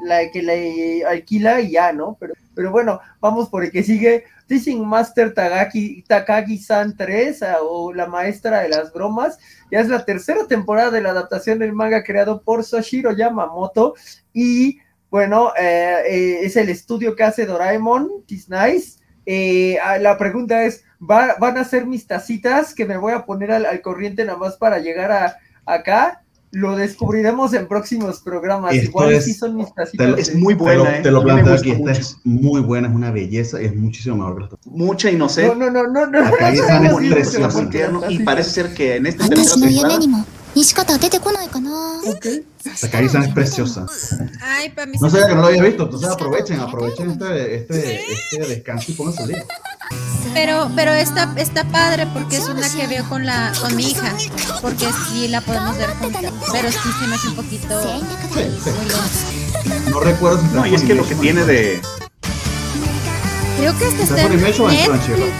la, que le alquila y ya, ¿no? Pero Pero bueno, vamos por el que sigue. Teaching Master Takagi, Takagi-san 3 ah, o La Maestra de las Bromas. Ya es la tercera temporada de la adaptación del manga creado por Soshiro Yamamoto. Y bueno, eh, eh, es el estudio que hace Doraemon, It's Nice. Eh, ah, la pregunta es, ¿va- ¿van a ser mis tacitas que me voy a poner al, corriente nada más para llegar acá? Lo descubriremos en próximos programas. Esto Igual es- sí son mis te tacitas. lo- Es muy Te buena, lo, ¿eh? te lo planteo aquí, esta mucho. es muy buena, es una belleza y es muchísimo mejor que las otras. Mucha No, inocencia. no, no, no, no. Acá no, no, es no, no, no, no, no, y no, parece ser que en esta tercera 私の夢 temporada にも西方出てこないかな Ok. Takagi-san es preciosa. Ay, para mí No se me- sabía que no lo había visto, entonces aprovechen, aprovechen este, este, este descanso y pónganse al día. Pero, pero está, está padre porque es una que veo con la, con mi hija, porque sí la podemos ver juntas, pero sí se me hace un poquito 戦略 Sí, で sí. muy lento. No recuerdo si está No, en y es que lo que Funimation tiene o en de. Creo que este ¿Está está en en Funimation o en Netflix, Crunchyroll?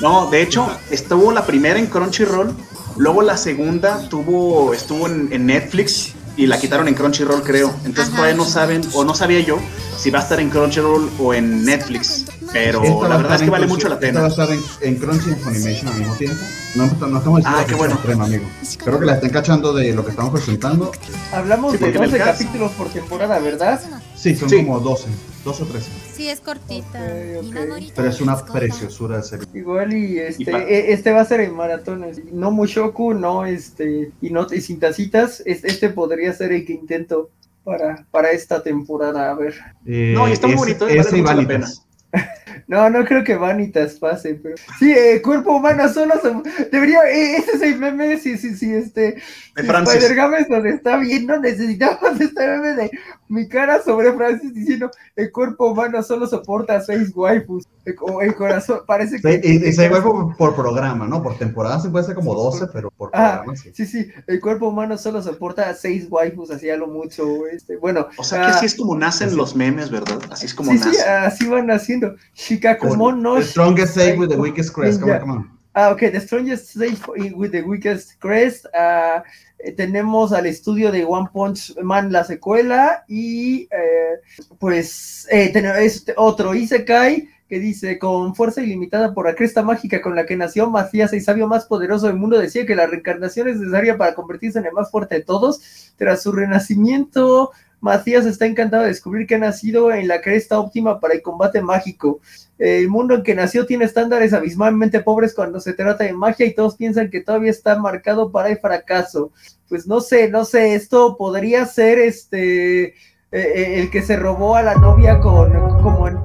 ¿no? No, de hecho, estuvo la primera en Crunchyroll, luego la segunda tuvo, estuvo en, en Netflix y la quitaron en Crunchyroll, creo. Entonces Ajá. todavía no saben, o no sabía yo, si va a estar en Crunchyroll o en Netflix. Pero Esta la verdad es que vale mucho la Esta pena. va a estar en, en Crunchy y en Funimation al mismo tiempo. No, no estamos diciendo Ah, que qué bueno. extrema, amigo. Espero que la estén cachando de lo que estamos presentando. Hablamos Sí, de porque en el 12 caso- capítulos por temporada, ¿verdad? Sí, son Sí. como 12, 12 o 13. Sí, es cortita. Ok, ok. Pero es una preciosura de serie. Igual y este, Y e- este va a ser en maratones. No Mushoku, no este, y no y sin tacitas. Es- Este podría ser el que intento para, para esta temporada. A ver. Eh, No, y está muy bonito, eh, vale ese y mucho la Vanitas. (laughs) No, no creo que Vanitas pase, pero sí, eh, cuerpo humano solo se- debería, eh, ese es el meme, si, si, si, este, De Francis. Spider Games nos está viendo, necesitamos (laughs) este meme de mi cara sobre Francis diciendo, el cuerpo humano solo soporta seis waifus, el, o el corazón, parece que... Sí, y, se igual por, por programa, ¿no? Por temporada se puede ser como 12, pero por Ah, programa sí. sí, sí, el cuerpo humano solo soporta seis waifus, así a lo mucho, este, bueno. O sea que ah, así es como nacen los memes, ¿verdad? Así es como sí, sí, nacen. así van haciendo. Shikakumon no The strongest save with the weakest crest. Come on, come on. Ah, ok, The Strongest Safe with the Weakest Crest. Ah, eh, tenemos al estudio de One Punch Man, la secuela. Y eh, pues eh, tenemos este otro Isekai que dice: Con fuerza ilimitada por la cresta mágica con la que nació Macías, el sabio más poderoso del mundo, decía que la reencarnación es necesaria para convertirse en el más fuerte de todos. Tras su renacimiento, Macías está encantado de descubrir que ha nacido en la cresta óptima para el combate mágico. El mundo en que nació tiene estándares abismalmente pobres cuando se trata de magia y todos piensan que todavía está marcado para el fracaso. Pues no sé, no sé, esto podría ser este eh, eh, el que se robó a la novia con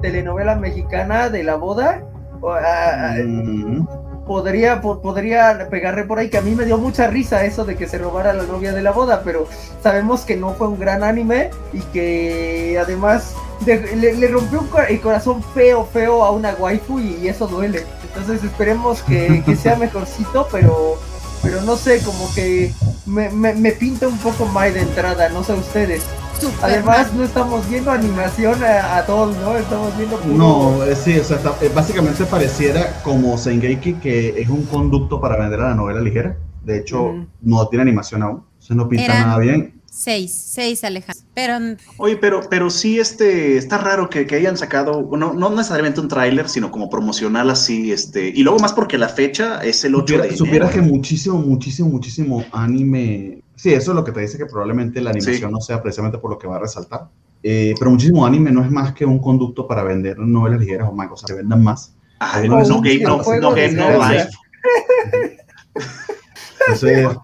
telenovela mexicana de la boda. Mm, podría, po- podría pegarle por ahí, que a mí me dio mucha risa eso de que se robara la novia de la boda, pero sabemos que no fue un gran anime y que además de- le, le rompió un el corazón feo, feo a una waifu y, y eso duele. Entonces esperemos que, que sea (laughs) mejorcito, pero, pero no sé, como que me, me, me pinta un poco mal de entrada, no sé ustedes. Además, no estamos viendo animación a, a todos, ¿no? Estamos viendo puro- No, eh, sí, o sea, está- eh, básicamente pareciera como Sengeiki que es un conducto para vender a la novela ligera. De hecho, Ujú. no tiene animación aún. Se no pinta Eran- nada bien. Seis, seis, Alejandro. Pero Oye, pero, pero sí, este, está raro que, que hayan sacado, no, no necesariamente un tráiler, sino como promocional así, este, y luego más porque la fecha es el 8 Supiera, de enero. supieras que muchísimo, muchísimo, muchísimo anime. Sí, eso es lo que te dice que probablemente la animación Sí. no sea precisamente por lo que va a resaltar. Eh, pero muchísimo anime no es más que un conducto para vender novelas ligeras o mangas, o sea, que vendan más. No, no, no, no, eh, no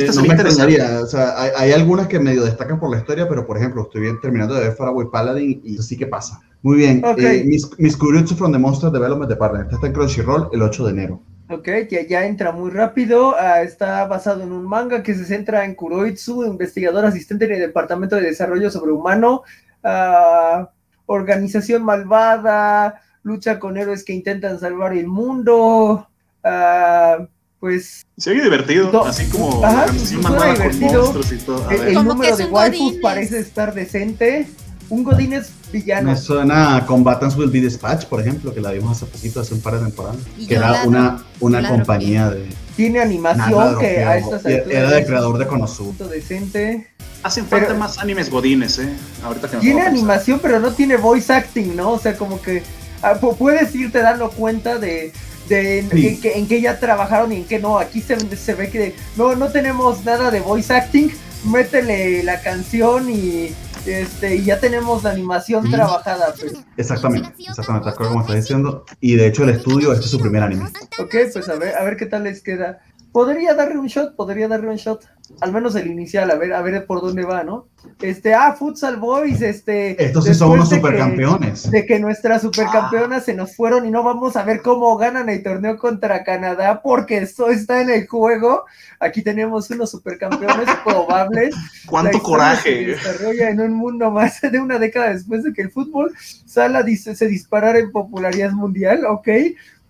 sería me interesante. extrañaría. O sea, hay, hay algunas que medio destacan por la historia, pero por ejemplo, estoy bien terminando de ver Faraway Paladin y eso sí que pasa. Muy bien. Ok. Eh, Miss, Miss from the Monster Development Department. Esta está en Crunchyroll el 8 de enero. Ok, que ya entra muy rápido. ah, está basado en un manga que se centra en Kuroitsu, investigador asistente en el Departamento de Desarrollo Sobrehumano, ah, organización malvada, lucha con héroes que intentan salvar el mundo. ah, pues Se oye divertido, No. así como Ajá, malvada con y todo. A el, número es de waifus parece estar decente. Un Godínez villano. Me suena a Combatants Will Be Dispatched, por ejemplo, que la vimos hace poquito, hace un par de temporadas. Y Que era la- una, una la compañía de. Tiene animación que a estas era alturas del es creador de Konosuba. decente. Hacen falta Pero- más animes godines, ¿eh? Ahorita que me Tiene animación, pero no tiene voice acting, ¿no? O sea, como que ah, pu- puedes irte dando cuenta de, de en, Sí. en que, en qué ya trabajaron y en qué no. Aquí se, se ve que no, no tenemos nada de voice acting. Métele la canción y este y ya tenemos la animación Mm. trabajada. Pues. Exactamente, exactamente, tal como estás diciendo. Y de hecho el estudio, este es su primer anime. Ok, pues a ver, a ver qué tal les queda. Podría darle un shot, podría darle un shot. Al menos el inicial, a ver, a ver por dónde va, ¿no? Este, ah, Futsal Boys, este. Estos sí son de que- supercampeones. de que nuestras supercampeonas se nos fueron y no vamos a ver cómo ganan el torneo contra Canadá porque eso está en el juego. Aquí tenemos unos supercampeones (laughs) probables. ¡Cuánto Se coraje! desarrolla en un mundo más de una década después de que el fútbol sala dice, se disparara en popularidad mundial, ok,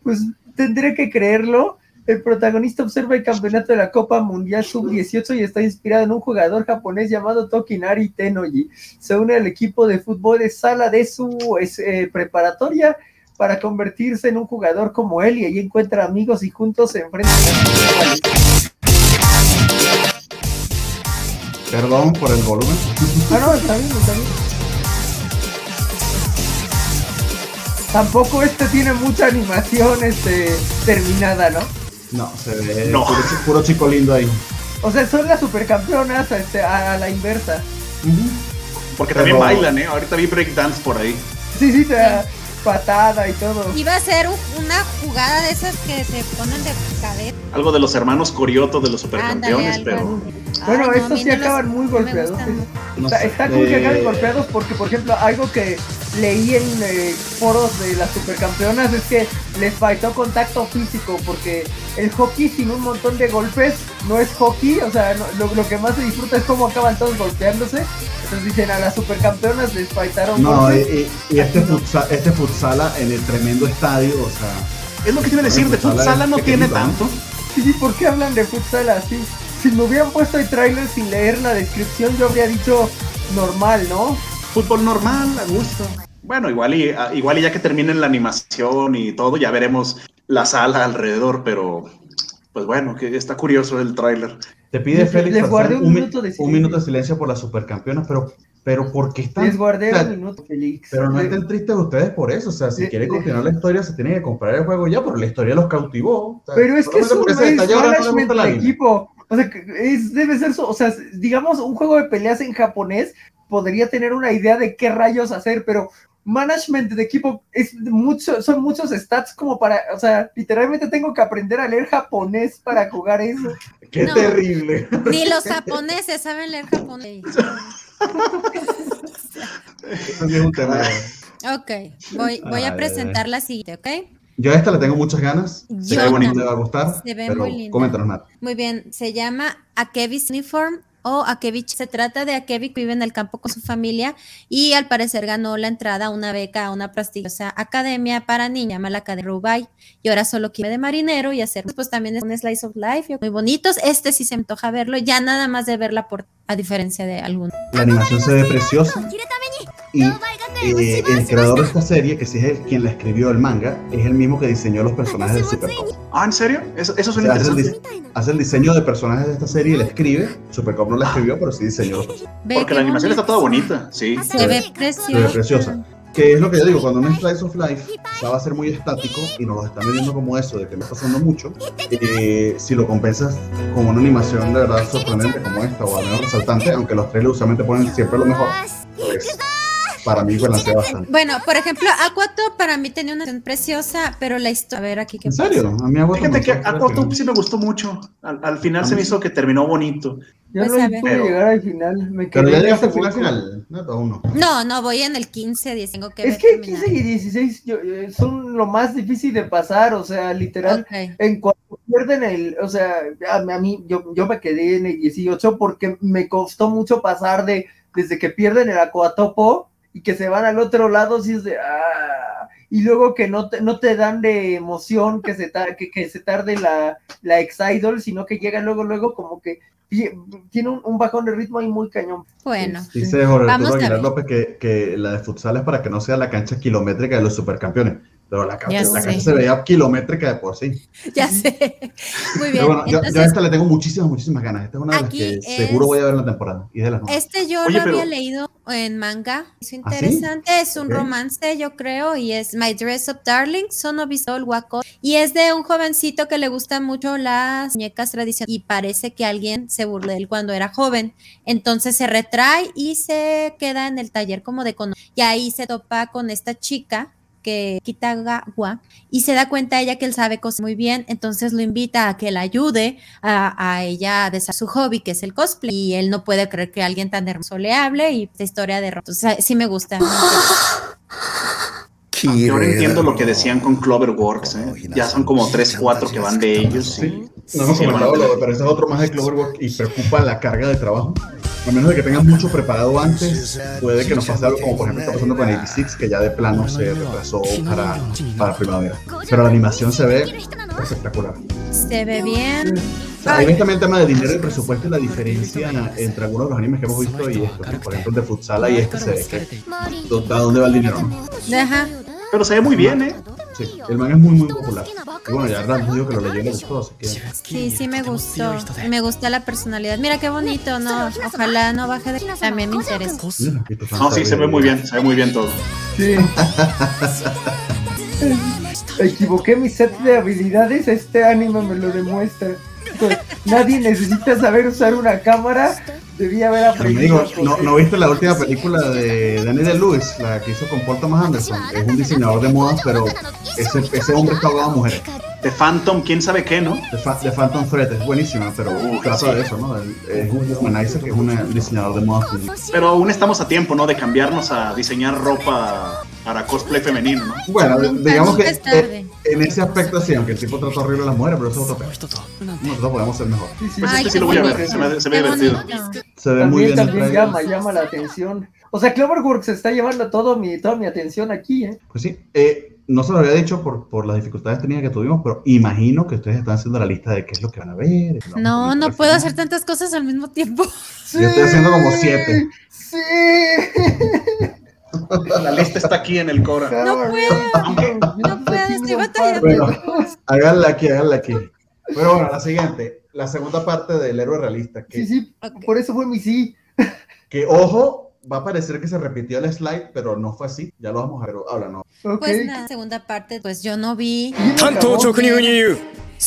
pues tendré que creerlo. El protagonista observa el campeonato de la Copa Mundial Sub-18 y está inspirado en un jugador japonés llamado Tokinari Tenoji. Se une al equipo de fútbol de sala de su es, eh, preparatoria para convertirse en un jugador como él y allí encuentra amigos y juntos se enfrentan. Perdón por el volumen. Ah, no, está bien, está bien. Tampoco este tiene mucha animación este, terminada, ¿no? No, se ve No. Puro, chi- puro chico lindo ahí. O sea, son las supercampeonas este, a, la inversa. Porque Pero- también bailan, ¿eh? Ahorita vi breakdance por ahí. Sí, sí, te da patada y todo. Iba a ser un- una jugada de esas que se ponen de cabeza. Algo de los hermanos Corioto de los supercampeones, pero. Bueno, Ay, estos sí los- acaban muy golpeados. gustan. No Está, está cool que eh, acaben golpeados porque, por ejemplo, algo que leí en eh, foros de las supercampeonas es que les faltó contacto físico porque el hockey sin un montón de golpes no es hockey, o sea, no- lo, lo que más se disfruta es cómo acaban todos golpeándose. Entonces dicen a las supercampeonas les faltaron No, y, golpes. y- y este, futsal, este futsala en el tremendo estadio, o sea, Es lo que te iba a decir, de Futsala no tiene tanto. Sí, sí, ¿por qué hablan de futsal así? Si me hubieran puesto el tráiler sin leer la descripción, yo habría dicho normal, ¿no? Fútbol normal, a gusto. Bueno, igual y, a- igual y ya que terminen la animación y todo, ya veremos la sala alrededor, pero pues bueno, que está curioso el tráiler. te pide Les- Félix les hacer guardé un mi- minuto de un silencio. minuto de silencio por las supercampeonas, pero, pero ¿por qué están? Les guardé un minuto, Félix. Pero no estén tristes ustedes por eso, o sea, si Le- quieren le- continuar la historia se tienen que comprar el juego ya, pero la historia los cautivó. o sea, Pero es que es un no management gusta el de anime. equipo. O sea, es, debe ser, so- o sea, digamos, un juego de peleas en japonés podría tener una idea de qué rayos hacer, pero management de equipo es mucho, son muchos stats como para, o sea, literalmente tengo que aprender a leer japonés para jugar eso. Qué No. terrible. Ni los japoneses saben leer japonés. Eso sí es un tema. Ok, voy, a presentar la siguiente, ¿ok? Yo a esta le tengo muchas ganas. Yo Sé que bonito. te va a gustar. Se ve pero muy linda. Coméntanos, Nat. Muy bien, se llama Akevich Uniform o Akevich. Se trata de Akevich que vive en el campo con su familia y al parecer ganó la entrada a una beca a una prestigiosa academia para niña, llama la Academia Rubai, y ahora solo quiere de marinero y hacer, pues también es un slice of life, muy bonitos. Este sí se me antoja verlo, ya nada más de verla por, a diferencia de algunos. La animación se ve preciosa. Y eh, el creador de esta serie, que sí es el, quien la escribió el manga, es el mismo que diseñó los personajes de Supercop. Ah, ¿en serio? Eso, eso O suena sea, hace, el, hace diseño de personajes de esta serie y la escribe. Supercop no la escribió, pero sí diseñó los (laughs) personajes. Ve Porque la animación está toda bonita, sí. Se ve Se preciosa. ve preciosa. Que es lo que yo digo, cuando un Slice of Life o sea, va a ser muy estático y nos lo están vendiendo como eso, de que no está pasando mucho, eh, si lo compensas con una animación de verdad sorprendente como esta, o al menos resaltante, aunque los trailers usualmente ponen siempre lo mejor, pues para mí balancea bastante. Bueno, por ejemplo, Aquato para mí tenía una canción preciosa, pero la historia. A ver aquí qué ¿En serio? A mí Aguato Fíjate que gustó, a pero Koto que- sí me gustó mucho. Al, al final se me hizo que terminó bonito. Yo Pues, no a ver. pude Pero- llegar al final. Me Pero ya llegaste al final final, ¿no? No. No, no, voy en el 15, 10, tengo que Es ver que terminar. 15 y 16 yo- eh, son lo más difícil de pasar, o sea, literal. En cuanto pierden el, o sea, a, a mí, yo, yo me quedé en el 18 porque me costó mucho pasar de, desde que pierden el Aquatopo y que se van al otro lado, si es de, ah, y luego que no te, no te dan de emoción que se, tar- que, que se tarde la, la ex-idol, sino que llega luego, luego como que tiene un, un bajón de ritmo ahí muy cañón. Bueno, Dice Jorge Vamos Arturo a Aguilar. López que, que la de futsal es para que no sea la cancha kilométrica de los supercampeones. Pero la, Ya la casa se veía kilométrica de por sí. (laughs) Ya sé. Muy bien. Pero bueno, yo, yo a esta le tengo muchísimas, muchísimas ganas. Esta es una de las que es- seguro voy a ver en la temporada. Y de las. Este yo Oye, lo pero- había leído en manga. Es ¿Ah, sí? interesante. Es un romance, yo creo, y es My Dress Up Darling, Sono Bisol Wako. Y es de un jovencito que le gustan mucho las muñecas tradicionales. Y parece que alguien se burló de él cuando era joven. Entonces se retrae y se queda en el taller como de cono. Y ahí se topa con esta chica que Kitagawa y se da cuenta ella que él sabe cosas muy bien, entonces lo invita a que la ayude a, a ella a desarrollar su hobby, que es el cosplay, y él no puede creer que alguien tan hermoso le hable y esta historia de... ro- Entonces, sí me gusta. (laughs) Yo ahora entiendo lo que decían con Cloverworks, ¿eh? Ya son como 3, 4 que van de ellos. Sí. No hemos Sí, comentado, bueno. lo- pero ese es otro más de Cloverwork y preocupa la carga de trabajo. A menos de que tengan mucho preparado antes, puede que nos pase algo como por ejemplo está pasando con 86, que ya de plano se retrasó para, para primavera. Pero la animación se ve espectacular. Se ve bien. Ahí ves también el tema de dinero y presupuesto y la diferencia entre algunos de los animes que hemos visto y esto. ¿no? Por ejemplo, el de Futsala y este se ve que ¿a dónde va el dinero? no? Ajá. Pero se ve muy bien, ¿eh? Sí, el manga es muy, muy popular. Y bueno, ya Rand dijo que lo leyó y le gustó, así que... Sí, sí me gustó. Me gusta la personalidad. Mira qué bonito, ¿no? Ojalá no baje de... También me interesa. No, sí, se ve muy bien, se ve muy bien todo. Sí. (laughs) Equivoqué mi set de habilidades, este anime me lo demuestra. Nadie necesita saber usar una cámara, debía haber aprendido. Amigo, ¿no, ¿no viste la última película de Daniel Lewis, la que hizo con Paul Thomas Anderson? Es un diseñador de modas, pero ese, ese hombre está ahogado a mujeres. De Phantom, quién sabe qué, ¿no? De, Fa- de Phantom Thread, es buenísima, pero trata de eso, ¿no? Es un womanizer que es un diseñador de modas. Pero aún estamos a tiempo, ¿no? De cambiarnos a diseñar ropa para cosplay femenino, ¿no? Bueno, digamos que eh, en ese aspecto sí, aunque el tipo trata horrible a las mujeres, pero eso es otro tema. Nosotros podemos ser mejor. Sí, sí, Pues Ay, este sí lo voy a ver, se me, se ve divertido. Se ve muy bien el también llama, llama la atención. O sea, Cloverworks está llevando todo mi, toda mi atención aquí, ¿eh? Pues sí, eh, no se lo había dicho por, por las dificultades técnicas que tuvimos, pero imagino que ustedes están haciendo la lista de qué es lo que van a ver. a No, no puedo final. hacer tantas cosas al mismo tiempo. (laughs) Yo estoy haciendo como siete. Sí. (laughs) La lista está aquí en el Cora. No puedo, no puedo, estoy batallando. Bueno, háganla aquí, háganla aquí. Pero bueno, la siguiente, la segunda parte del héroe realista, que, Sí, sí, por eso fue mi sí. que ojo, va a parecer que se repitió el slide, pero no fue así. Ya lo vamos a ver. Habla, no. Okay. Pues segunda parte, pues yo no vi.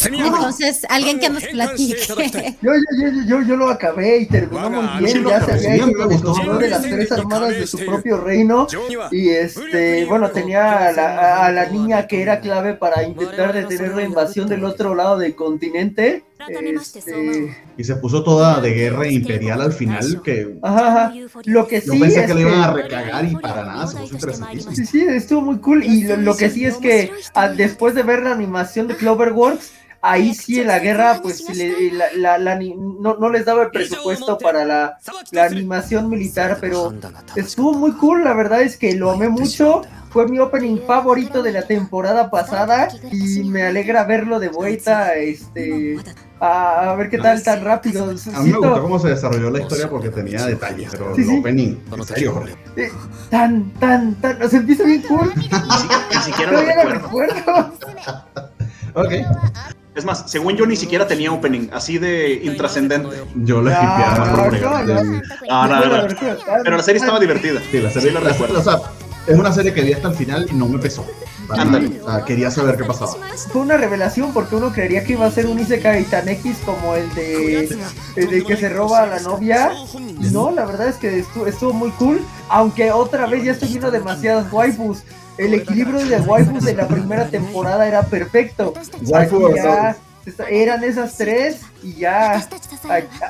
Entonces, alguien que nos platique. (laughs) Yo, yo, yo, yo, yo lo acabé y terminamos bien. Ya se había ido el control de las tres armadas de su propio reino. Y este, bueno, tenía a la niña que era clave para intentar detener la invasión del otro lado del continente. Este, Y se puso toda de guerra imperial al final, que ajá, ajá. Lo que yo sí pensé es que le iban a recagar y para nada, se puso interesantísimo. sí, sí, estuvo muy cool. Y lo, lo que sí es que ah, después de ver la animación de Cloverworks, ahí sí en la guerra, pues le- la, la- la ni- no, no les daba el presupuesto para la, la animación militar, pero estuvo muy cool. La verdad es que lo amé mucho. Fue mi opening favorito de la temporada pasada y me alegra verlo de vuelta. Este, a, a ver qué tal tan rápido. A mí me gustó cómo se desarrolló la historia porque tenía detalles, pero Sí, el sí. opening, en serio, Jorge. eh, tan, tan, tan. O sea, empieza bien cool. Ni, si- ni siquiera lo Todavía lo recuerdo. recuerdo. (laughs) Ok, Es más, según yo ni siquiera tenía opening, así de intrascendente. yo lo No, skipeé a no, Jorge. no, no. del- Ah, no, no, no. Recuerdo, Pero la serie estaba divertida. Sí, la serie, Sí la la- recuerdo. o sea, es una serie que vi hasta el final y no me pesó. Para Ándale. nada. O sea, quería saber qué pasaba. Fue una revelación porque uno creería que iba a ser un Isekai tan X como el de, el de que se roba a la novia. No, la verdad es que estuvo, estuvo muy cool. Aunque otra vez ya estoy viendo demasiadas waifus. El equilibrio de waifus de la primera temporada era perfecto. Waifu, ya eran esas tres y ya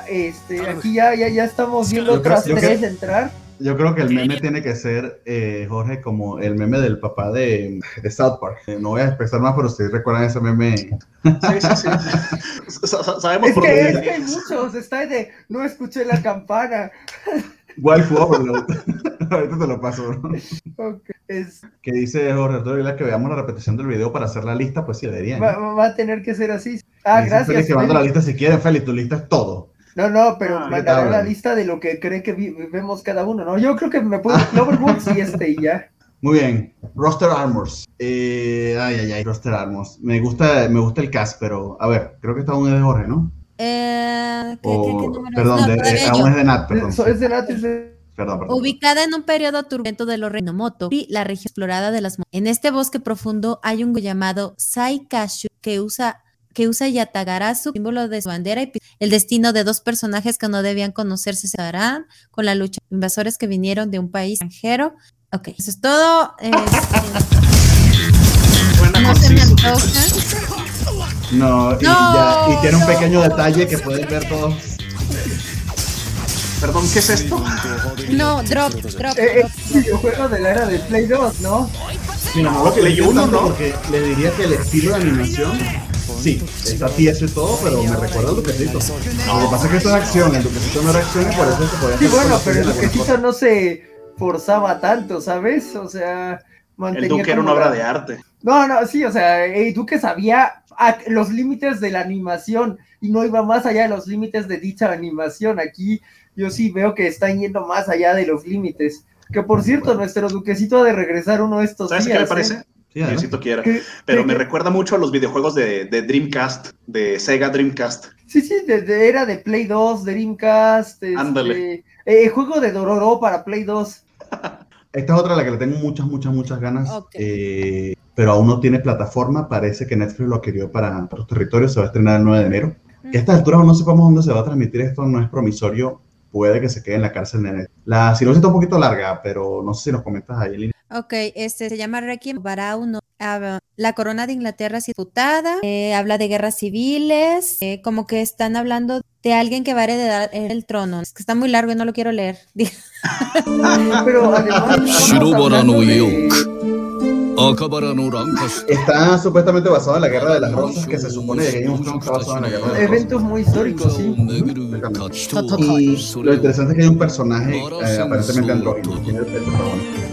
este, aquí ya, ya, ya estamos viendo Yo otras tres creo- entrar. Yo creo que el meme tiene que ser, eh, Jorge, como el meme del papá de, de South Park. Eh, no voy a expresar más, pero ustedes recuerdan ese meme. Sí, sí, sí. (laughs) Sa- sa- Sabemos Es por que, es que hay muchos, está de no escuché la campana. (laughs) Waifu Overload. (laughs) Ahorita te lo paso. ¿no? Ok, es- Que dice Jorge Arturo que veamos la repetición del video para hacer la lista. Pues sí, deberían. va, va a tener que ser así. Ah, gracias. Félix que manda la lista si quieren, Félix. Tu lista es todo. No, no, pero Ah, mandaré ¿qué la lista de lo que cree que vi- vemos cada uno, ¿no? Yo creo que me puedo (laughs) Cloverworks y este y ya. Muy bien. Roster Armors. Eh, ay, ay, ay, Roster Armors. Me gusta, me gusta el cast, pero a ver, creo que está un de Jorge, ¿no? Eh, ¿qué- qué- O- qué número? perdón, No, de, todavía eh, aún es de Nat, perdón. Eso es de Nat, es de- Perdón, perdón. Ubicada en un periodo turbulento de los Reinomoto y la región explorada de las En este bosque profundo hay un llamado Saikashu que usa que usa Yatagarasu, símbolo de su bandera, y el destino de dos personajes que no debían conocerse se harán con la lucha de invasores que vinieron de un país extranjero. Ok, eso es todo. Eh, (laughs) Buena no se me antoja. No, y, No, ya- y tiene un no. pequeño detalle que pueden ver todos. Perdón, ¿qué es esto? No, drop, drop. Eh, drop. es un videojuego de la era de Play 2, ¿no? Mira, no lo que Play le uno, ¿no? porque le diría que el estilo de animación, sí, está tieso y todo, pero me recuerda al Duquecito. Lo que pasa es que esto es acción, el Duquecito no era acción y por eso se podía Sí, hacer bueno, cosas pero el Duquecito no se forzaba tanto, ¿sabes? O sea, mantenía El Duque era una obra de arte. No, no, sí, o sea, el Duque sabía a- los límites de la animación y no iba más allá de los límites de dicha animación. Aquí yo sí veo que están yendo más allá de los límites. Que por cierto, nuestro Duquecito ha de regresar uno de estos ¿Sabes días. qué ¿eh? parece? Sí, adelante. Diosito quiera. Que- Pero que- me que- recuerda mucho a los videojuegos de, de Dreamcast, de Sega Dreamcast. Sí, sí, de, de- era de Play 2, de Dreamcast. este, Ándale. eh, juego de Dororo para Play 2. (laughs) Esta es otra a la que le tengo muchas, muchas, muchas ganas, Ok. eh, pero aún no tiene plataforma. Parece que Netflix lo adquirió para otros territorios, se va a estrenar el 9 de enero. Que a estas alturas no sepamos dónde se va a transmitir esto, no es promisorio, puede que se quede en la cárcel de Netflix. La sinopsis está un poquito larga, pero no sé si nos comentas ahí, Lina. Ok, este se llama Requiem para uno. Ah, la corona de Inglaterra es disputada, eh, habla de guerras civiles, eh, como que están hablando de alguien que va a heredar el trono. Es que está muy largo y no lo quiero leer. (laughs) Pero además. Está supuestamente basado en la Guerra de las Rosas, que se supone que Game of Thrones está basado en la Guerra de las Rosas. Eventos muy históricos, sí. Y lo interesante es que hay un personaje eh, aparentemente andrógino, es el protagonista.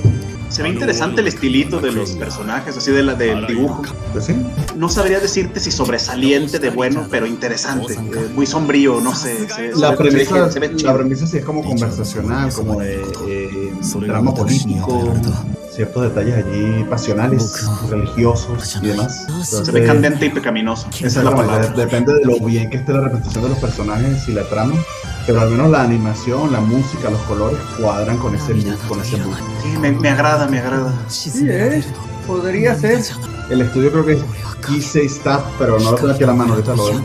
Se ve interesante el estilito de los personajes, así de la, del dibujo. Sí, No sabría decirte si sobresaliente de bueno, pero interesante. eh, muy sombrío, no sé. se- la se ve- premisa, se ve la premisa sí es como conversacional, como de eh, drama político, ciertos detalles allí pasionales, religiosos y demás. Se ve Entonces, candente y pecaminoso. Esa es la palabra. depende de lo bien que esté la representación de los personajes y la trama, pero al menos la animación, la música, los colores cuadran con ese mood, con ese mood. Sí, me, me agrada, me agrada. Sí, ¿eh? Podría ser. El estudio creo que es Gisei Staff, pero no lo tengo aquí a la mano, ahorita lo veo.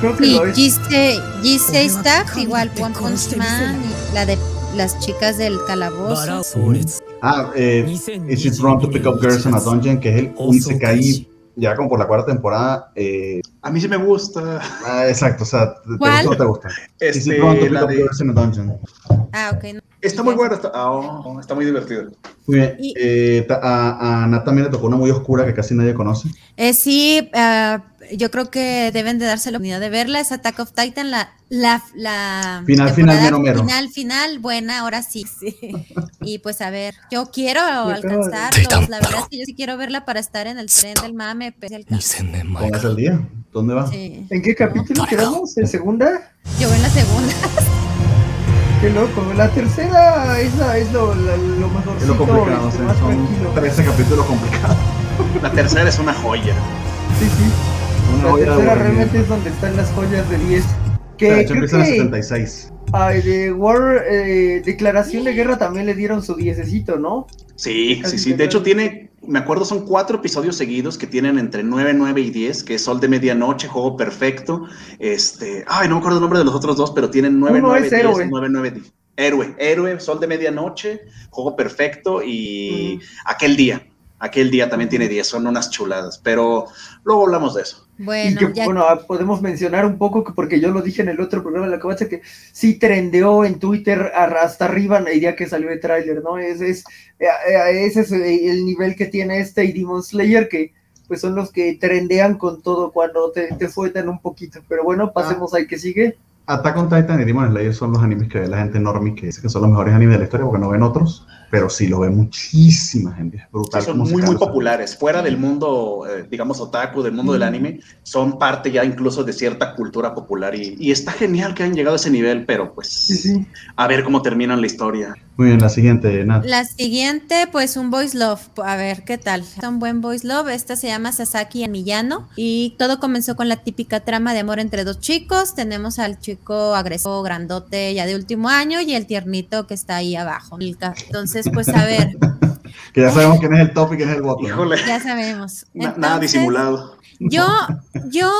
creo que Y lo es. G6 Staff, igual One Punch Man y la de las chicas del calabozo. Ah, eh, Is It Wrong to Pick Up Girls in a Dungeon, que es el un Isekai ya como por la cuarta temporada. Eh, A mí sí me gusta. ah, exacto, o sea, ¿te, ¿Cuál? gusta o no te gusta? Este, Wrong to Pick la de- Girls in a Dungeon. Ah, ok. no. Está muy buena, está, oh, está muy divertida. Muy bien. Y- Eh, ta- a, a Nat también le tocó una muy oscura que casi nadie conoce. Eh, sí, ah, yo creo que deben de darse la oportunidad de verla. Es Attack of Titan, la, la, la final, final, final, final, buena, ahora sí, (laughs) sí. Y pues a ver, yo quiero alcanzarlos. La verdad es que yo sí quiero verla para estar en el tren del mame. Pues, ¿Cómo al día? ¿Dónde va? ¿En qué capítulo quedamos? ¿En segunda? Yo en la segunda. (laughs) Qué loco, la tercera es, la, es lo, la, lo más Es lo complicado, este, o sea, más 13 capítulos complicados. La tercera es una joya. Sí, sí. La tercera realmente es donde están las joyas de 10. O Que hecho creo empieza en el que 76. ay, de War eh, Declaración de Guerra también le dieron su diececito, ¿no? Sí, sí, sí. De hecho, tiene, me acuerdo, son cuatro episodios seguidos que tienen entre 9, 9 y 10, que es Sol de Medianoche, Juego Perfecto. Este, ay, no me acuerdo el nombre de los otros dos, pero tienen 9, Uno 9, es 10, Héroe. 9, 9, 10. Héroe, Héroe, Sol de Medianoche, Juego Perfecto y Aquel Día. Aquel día también tiene 10, son unas chuladas, pero luego hablamos de eso. Y Bueno, que, ya bueno, ah, podemos mencionar un poco, que porque yo lo dije en el otro programa de la cabacha, que sí trendeó en Twitter hasta arriba el día que salió el tráiler, ¿no? Es, es, eh, eh, ese es eh, el nivel que tiene este y Demon Slayer, que pues son los que trendean con todo cuando te, te sueltan un poquito. Pero bueno, pasemos al que sigue. Attack on Titan y Demon Slayer son los animes que ve la gente normie que dice que son los mejores animes de la historia porque no ven otros. Pero sí lo ve muchísima gente. Es brutal. Sí, son muy, muy populares. Fuera del mundo, eh, digamos, otaku, del mundo del anime, son parte ya incluso de cierta cultura popular. Y, y está genial que hayan llegado a ese nivel, pero pues Sí, sí. a ver cómo terminan la historia. Muy bien, la siguiente, Nat. La siguiente, pues un voice love. A ver, ¿qué tal? Un buen voice love. Esta se llama Sasaki y Miyano. Y todo comenzó con la típica trama de amor entre dos chicos. Tenemos al chico agresivo, grandote, ya de último año, y el tiernito que está ahí abajo. Ca- Entonces, pues a ver, (laughs) Que ya sabemos quién es el top y quién es el bottom. Híjole, ya sabemos. na- nada Entonces, disimulado. Yo, (laughs) yo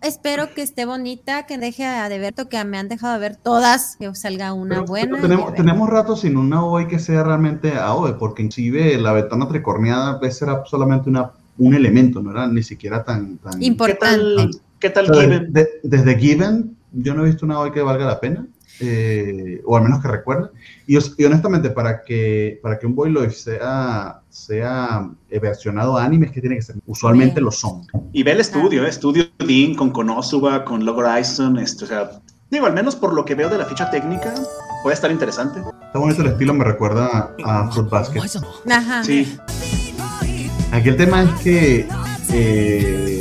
espero que esté bonita, que deje de ver, que me han dejado de ver todas, que salga una Pero- buena. pero a tenemos, tenemos rato sin una OI que sea realmente AOE, porque inclusive la ventana tricorneada ves era solamente una, un elemento, no era ni siquiera tan... tan ¿Qué Importante. tal, qué tal O sea, Given? de- desde Given, yo no he visto una OI que valga la pena, eh, o al menos que recuerde. Y, y honestamente, para que, para que un Boy Love sea, sea eh, versionado a anime, es que tiene que ser. Usualmente Bien. lo son. Y ve el estudio, ¿eh? estudio Dean con Konosuba, con Log Horizon, este, o sea, digo, al menos por lo que veo de la ficha técnica, puede estar interesante. Está bonito el estilo, me recuerda a Fruit Basket. Ajá. Sí, Aquí el tema es que eh,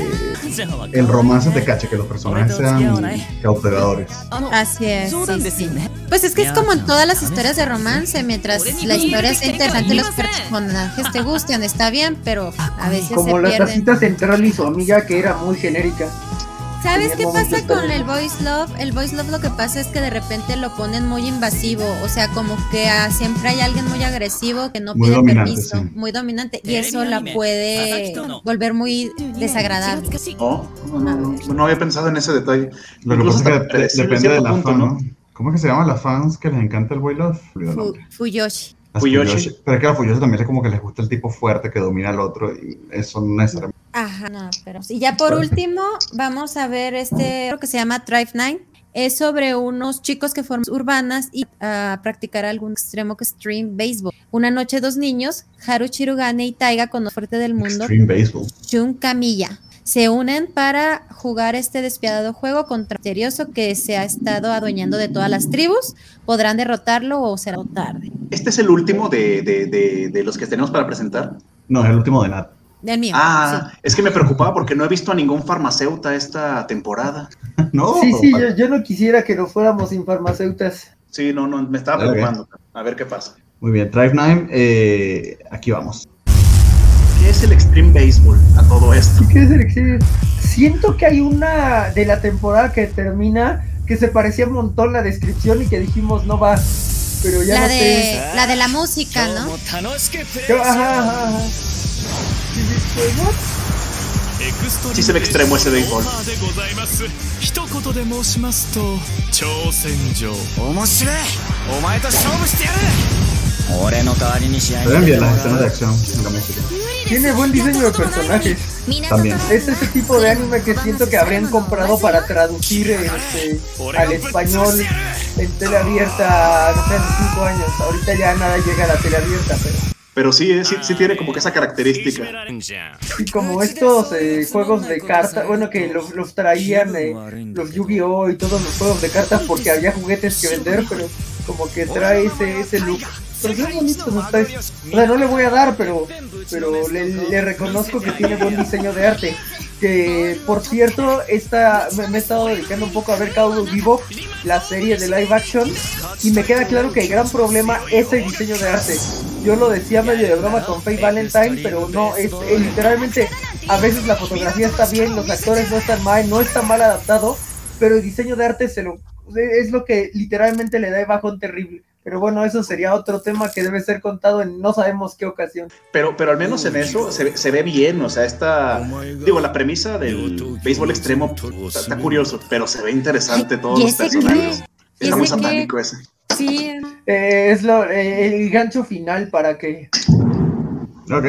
el romance te cache, que los personajes sean cautivadores. Así es. sí, sí. Pues es que es como en todas las historias de romance, mientras la historia sea interesante, los personajes te gustan, está bien, pero a veces Como se la pierden. tacita central y su amiga que era muy genérica. ¿Sabes qué pasa con también. el voice love? El voice love lo que pasa es que de repente lo ponen muy invasivo, o sea, como que ah, siempre hay alguien muy agresivo que no Muy pide permiso, sí. muy dominante, y eso la puede volver muy desagradable. Oh, no, no, no, no había pensado en ese detalle. Lo que pasa es que depende de la punto, fan, ¿no? ¿Cómo es que se llaman las fans que les encanta el Boy Love? Fu-. Fuyoshi. Las Fuyoshi. Pero es que a Fuyoshi también es como que les gusta el tipo fuerte que domina al otro y eso no necesariamente. Ajá, no, pero sí. Y ya por último, vamos a ver este, creo que se llama Drive Nine. Es sobre unos chicos que forman urbanas y a practicar algún extremo que stream béisbol. Una noche dos niños, Haru Chirugane y Taiga con fuerte del mundo. Shun Kamiya, se unen para jugar este despiadado juego contra misterioso que se ha estado adueñando de todas las tribus. Podrán derrotarlo o será tarde. Este es el último de, de, de, de los que tenemos para presentar. No, es el último de Nat. Del mío. Ah, es que me preocupaba porque no he visto a ningún farmacéuta esta temporada. (laughs) no, Sí, sí, yo, yo no quisiera que nos fuéramos sin farmacéuticas. Sí, no, no, me estaba preocupando. A ver qué pasa. Muy bien, Drive 9, eh, aquí vamos. ¿Qué es el Extreme Baseball a todo esto? ¿Qué es el exilio? Siento que hay una de la temporada que termina que se parecía un montón la descripción y que dijimos no va. Pero ya La no de, sé. la de la música, ¿no? Ajá, ajá, ajá. Sí, sí. Sí se ve extremo ese béisbol. 一言で申しますと挑戦状面白いお前と勝負してやる俺の代わりに試合 Se ven bien las escenas de acción y la música. Tiene buen diseño de personajes. También. Es ese tipo de anime que siento que habrían comprado para traducir este, al español en tele abierta, no sé, hace cinco años. Ahorita ya nada llega a la tele abierta, pero Pero sí, eh, sí, sí tiene como que esa característica. sí, como estos eh, juegos de cartas, bueno, que los, los traían eh, los Yu-Gi-Oh! y todos los juegos de cartas porque había juguetes que vender, pero como que trae ese, ese look. Pero son bonitos los tres. O sea, no le voy a dar, pero, pero le, le reconozco que tiene buen diseño de arte. Que por cierto, esta, me, he estado dedicando un poco a ver Cowboy Vivo, la serie de live action, y me queda claro que el gran problema es el diseño de arte. Yo lo decía medio de broma con Faye Valentine, pero no, es literalmente a veces la fotografía está bien, los actores no están mal, no está mal adaptado, pero el diseño de arte se lo, es lo que literalmente le da el bajón terrible. Pero bueno, eso sería otro tema que debe ser contado en no sabemos qué ocasión. Pero, pero al menos en eso se, ve- se ve bien, o sea, esta, digo, la premisa del béisbol extremo está, está curioso, pero se ve interesante todos ¿Y los personajes. ¿Y Está muy satánico ese. Sí, Eh, es lo, eh, el gancho final para que... Ok.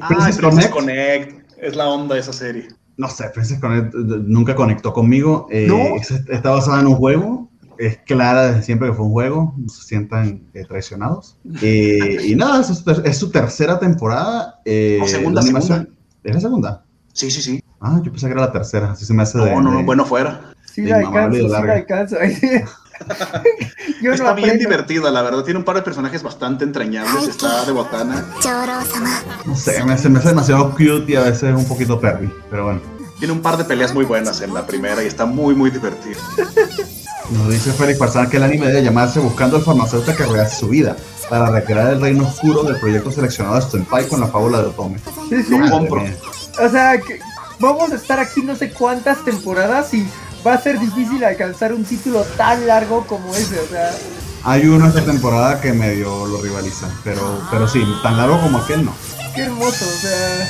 Ah, Princess Connect. Connect. Es la onda de esa serie. No sé, Princess Connect eh, nunca conectó conmigo. Eh, ¿No? es- Está basada en un juego es clara desde siempre que fue un juego, no se sientan eh, traicionados. Eh, y nada, es, es, su tercera temporada. Eh, o segunda, animación, segunda. ¿Es la segunda? Sí, sí, sí. Ah, yo pensé que era la tercera, así se me hace no, de... No, no, bueno fuera. Sí, la alcanzo, sí, la alcanzo. (laughs) yo está no bien divertida, la verdad. Tiene un par de personajes bastante entrañables. Está de botana. No sé, me hace, me hace demasiado cute y a veces un poquito perry, pero bueno. Tiene un par de peleas muy buenas en la primera y está muy, muy divertido. (laughs) Nos dice Félix Farsana que el anime debe llamarse Buscando al farmacéutico que rehace su vida para recrear el reino oscuro del proyecto seleccionado de Senpai con la fábula de Otome. Sí, sí. Lo compro. Madre mía. O sea, que vamos a estar aquí no sé cuántas temporadas y va a ser difícil alcanzar un título tan largo como ese. O sea, Hay uno esta temporada que medio lo rivaliza, pero, pero sí, tan largo como aquel no. qué hermoso. O sea,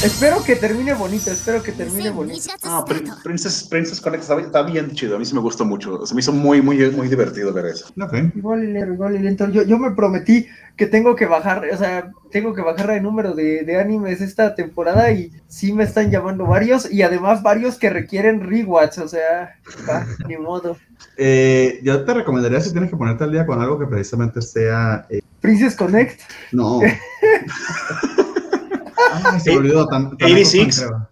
Espero que termine bonito, espero que termine bonito. Ah, Princess, Connect está, bien chido, a mí se me gustó mucho, se me hizo muy, muy, muy divertido ver eso. Okay. Igual y igual y lento. Yo, yo me prometí que tengo que bajar, o sea, tengo que bajar el número de, de, animes esta temporada y sí me están llamando varios y además varios que requieren rewatch, o sea, ni modo. Eh, yo te recomendaría si tienes que ponerte al día con algo que precisamente sea... Eh... Princess Connect. No. (laughs) Ay, se me olvidó. Tan, tan 86. creo.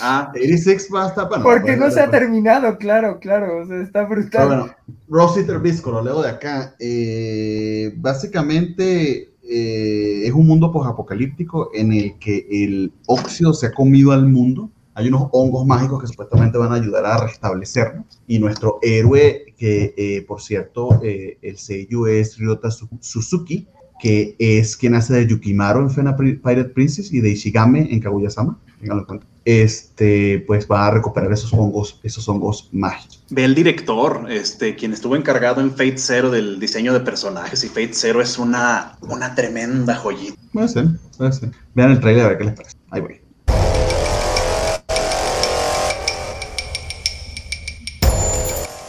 Ah, 86 va a estar. Bueno, porque bueno, no se ha terminado, claro, claro, o sea, está Pero brutal. bueno, Rosita Visco, lo leo de acá. Eh, básicamente eh, es un mundo posapocalíptico en el que el óxido se ha comido al mundo. Hay unos hongos mágicos que supuestamente van a ayudar a restablecernos. Y nuestro héroe, que eh, por cierto, eh, el sello es Ryota Su- Suzuki, que es quien hace de Yukimaro en Fena Pirate Princess y de Ishigame en Kaguya-sama. ténganlo en cuenta. Este, pues va a recuperar esos hongos, esos hongos mágicos. ve el director, este, quien estuvo encargado en Fate Zero del diseño de personajes. Y Fate Zero es una, una tremenda joyita. Puede ser, puede ser. Vean el trailer a ver qué les parece. Ahí voy.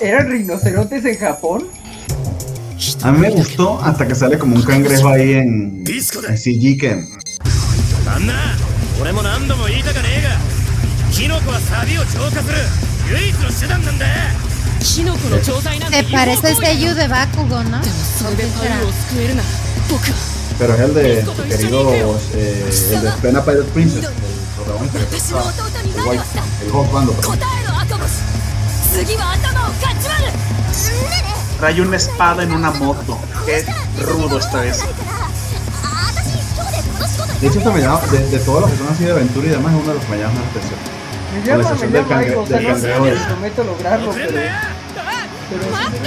¿Eran rinocerontes en Japón? A mí me gustó hasta que sale como un cangrejo ahí en, en CG que... Se parece a ese de Bakugo, ¿no? Pero es el de tu querido, eh, el de Pena Pirate Princess, el Hawk Bando. Trae una espada en una moto. Qué rudo está eso. De hecho, este mellado, de, de todos los que son así de aventura y demás, es uno de los mellados más especiales. Me llama, me llama algo, o sea, no prometo lograrlo, pero... pero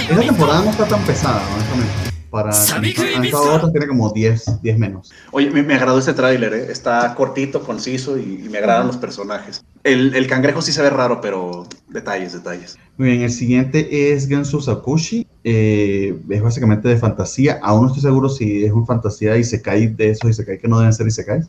esta temporada no está tan pesada, honestamente. Para otras, tiene como 10, 10 menos. Oye, me, me agradó este tráiler, ¿eh? está cortito, conciso y, y me agradan los personajes. El, el cangrejo sí se ve raro, pero detalles, detalles. Muy bien, el siguiente es Gensu Sakushi. Eh, es básicamente de fantasía. Aún no estoy seguro si es un fantasía Isekai de esos Isekai que no deben ser Isekais.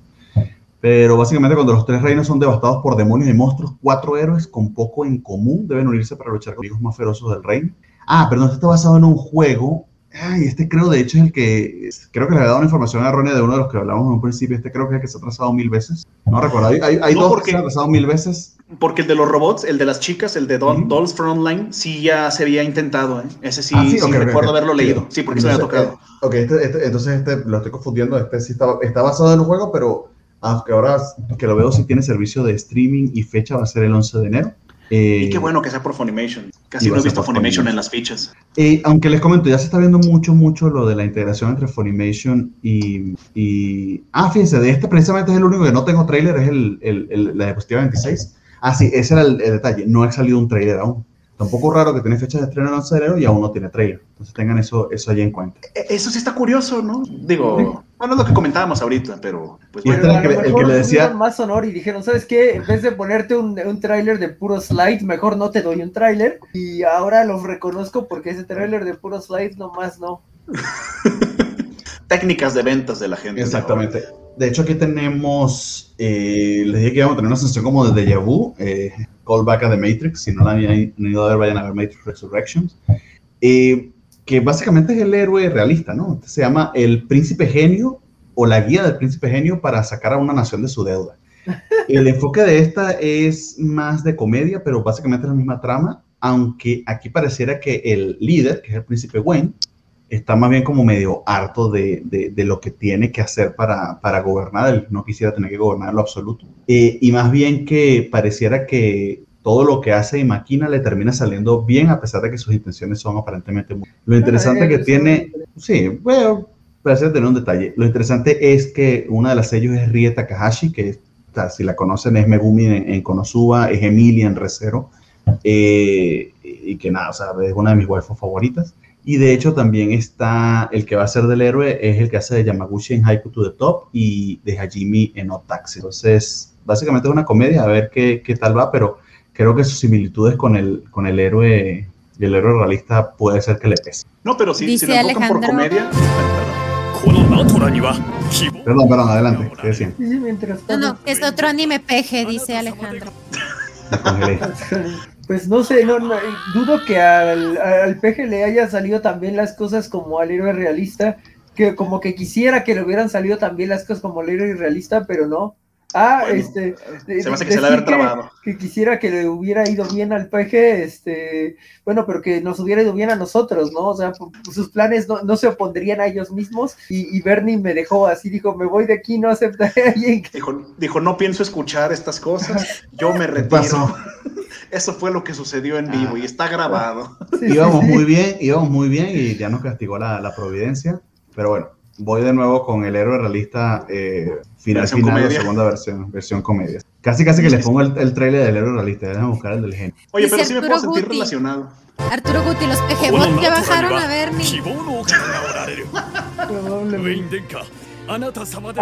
Pero básicamente cuando los tres reinos son devastados por demonios y monstruos, cuatro héroes con poco en común deben unirse para luchar con los más feroces del reino. Ah, perdón, este está basado en un juego. Ay, este creo de hecho es el que... Creo que le había dado una información errónea de uno de los que hablamos en un principio. Este creo que es el que se ha trazado mil veces. No recuerdo. Hay, hay, hay No, dos porque- que se han trazado mil veces. Porque el de los robots, el de las chicas, el de Doll- Ujú. Dolls Frontline, sí ya se había intentado, ¿eh? Ese sí, Ah, sí, ok, ok, recuerdo ok. haberlo leído. Sí, porque se me había Entonces, tocado. eh, ok, este- este- entonces este lo estoy confundiendo. Este sí está, está basado en un juego, pero aunque ahora que lo veo sí tiene servicio de streaming y fecha va a ser el 11 de enero. Eh, Y qué bueno que sea por Funimation. Casi no he visto Funimation Funimation. en las fichas. eh, aunque les comento, ya se está viendo mucho, mucho lo de la integración entre Funimation y... y- ah, fíjense, de este precisamente es el único que no tengo trailer, es el, el- el- la diapositiva 26. Ah, sí, ese era el, el detalle, no ha salido un trailer aún. Tampoco raro que tiene fecha de estreno el 11 de enero y aún no tiene trailer. Entonces tengan eso, eso allí en cuenta. E- Eso sí está curioso, ¿no? Digo, bueno, es lo que comentábamos ahorita, pero pues Y bueno. este el lo que- el mejor que le decía- más honor y dijeron, ¿sabes qué? En vez de ponerte un, un tráiler de puro slide, mejor no te doy un tráiler. Y ahora los reconozco porque ese tráiler de puro slide nomás no. (laughs) técnicas de ventas de la gente. Exactamente. De hecho, aquí tenemos, eh, les dije que íbamos a tener una sensación como de déjà vu, eh, callback a The Matrix, si no la han ido a ver, vayan a ver Matrix Resurrections, eh, que básicamente es el héroe realista, ¿no? Este se llama el príncipe genio o la guía del príncipe genio para sacar a una nación de su deuda. El enfoque de esta es más de comedia, pero básicamente es la misma trama, aunque aquí pareciera que el líder, que es el príncipe Wayne, está más bien como medio harto de, de- de lo que tiene que hacer para, para gobernar. Él no quisiera tener que gobernar en lo absoluto. Eh, y más bien que pareciera que todo lo que hace y maquina le termina saliendo bien a pesar de que sus intenciones son aparentemente muy... Lo interesante que tiene, sí, bueno, parece tener un detalle. Lo interesante es que una de las sellos es Rie Takahashi, que si la conocen es Megumi en, Konosuba, es Emilia en Recero, eh, y que nada, o sea, es una de mis waifus favoritas. Y de hecho también está el que va a ser del héroe, es el que hace de Yamaguchi en Haiku to the Top y de Hajimi en Otaxi. Entonces, básicamente es una comedia, a ver qué, qué tal va, pero creo que sus similitudes con el, con el héroe y el héroe realista puede ser que le pese. No, pero si, si lo enfocan por comedia. Perdón, perdón, adelante. ¿Qué decían? No, no, es otro anime peje, dice Alejandro. (laughs) (laughs) Pues no sé, no, dudo que al, al peje le haya salido también las cosas como al héroe realista, que como que quisiera que le hubieran salido también las cosas como al héroe realista, pero no. Ah, este. Se me hace que se le haber trabado. Que, quisiera que le hubiera ido bien al peje, este. Bueno, pero que nos hubiera ido bien a nosotros, ¿no? O sea, sus planes no, se opondrían a ellos mismos. Y, Bernie me dejó así, dijo: Me voy de aquí, no aceptaré a alguien. (laughs) Dijo, dijo: No pienso escuchar estas cosas, yo me (laughs) retiro. (laughs) Eso fue lo que sucedió en vivo y está grabado. íbamos muy bien, íbamos muy bien y ya nos castigó la, la providencia. Pero bueno, voy de nuevo con el héroe realista eh, final final, la segunda versión, versión comedia. Casi casi que le pongo el, el trailer del héroe realista, déjame buscar el del genio. Oye, pero sí me puedo sentir relacionado. Arturo Guti, los pejebots que bajaron a Bernie.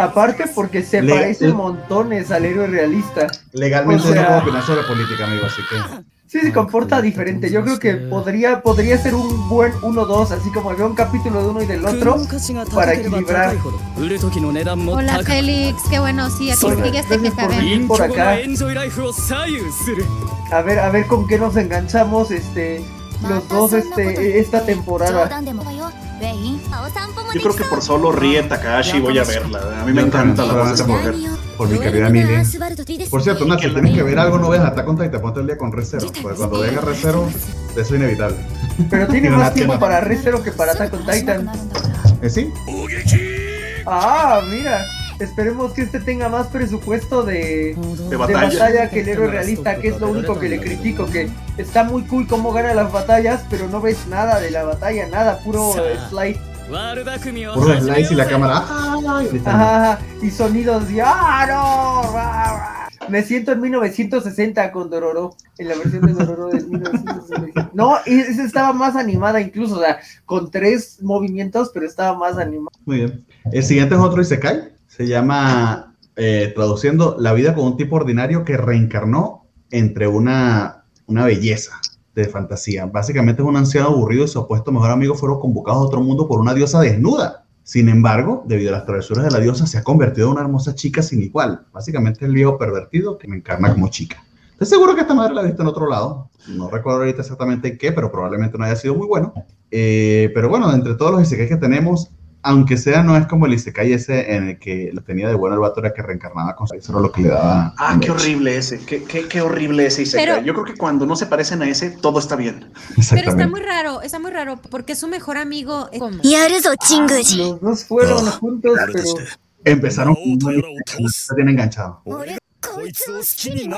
Aparte porque se parece montones al héroe realista. Legalmente o sea, no puedo opinar sobre política, amigo, así que... Sí, se comporta diferente. Yo creo que podría, podría ser un buen 1-2, así como había un capítulo de uno y del otro, para equilibrar. Hola Félix, qué bueno, sí, aquí fíjate que por, por acá. A ver, a ver con qué nos enganchamos este los dos este esta temporada. Yo creo que por solo Rie Takahashi voy a verla. A mí me encanta la voz de esa mujer. Por mi querida Mili. Por cierto, Nacho, tienes que ver algo, no ves hasta con Titan, ponte el día con Recero. Porque cuando venga Recero, eso (laughs) es inevitable. Pero tiene (laughs) más tiempo para Recero que para Attack on Titan. ¿Eh, sí? Ah, mira. Esperemos que este tenga más presupuesto de, de, batalla. que el héroe realista, que es lo único que le critico, que está muy cool cómo gana las batallas, pero no ves nada de la batalla, nada, puro slide. Puro slide y la cámara. Ajá, y sonidos de ¡Ah, no! Me siento en 1960 con Dororo, en la versión de Dororo de 1960. No, esa estaba más animada incluso, o sea, con tres movimientos, pero estaba más animada. Muy bien. El siguiente es otro Isekai. Se llama, eh, traduciendo, La vida con un tipo ordinario que reencarnó entre una, una belleza de fantasía. Básicamente es un anciano aburrido y su opuesto mejor amigo fueron convocados a otro mundo por una diosa desnuda. Sin embargo, debido a las travesuras de la diosa, se ha convertido en una hermosa chica sin igual. Básicamente el viejo pervertido que me encarna como chica. Estoy seguro que esta madre la he visto en otro lado. No recuerdo ahorita exactamente en qué, pero probablemente no haya sido muy bueno. Eh, pero bueno, entre todos los isekais que tenemos, aunque sea, no es como el Isekai ese en el que lo tenía de bueno el vato era que reencarnaba con eso era lo que le daba. Ah, qué horrible ese, qué, qué, qué horrible ese Isekai. Yo creo que cuando no se parecen a ese, todo está bien. Pero está muy raro, está muy raro, porque su mejor amigo es como... Ah, los dos fueron juntos, pero... Empezaron se tienen enganchado.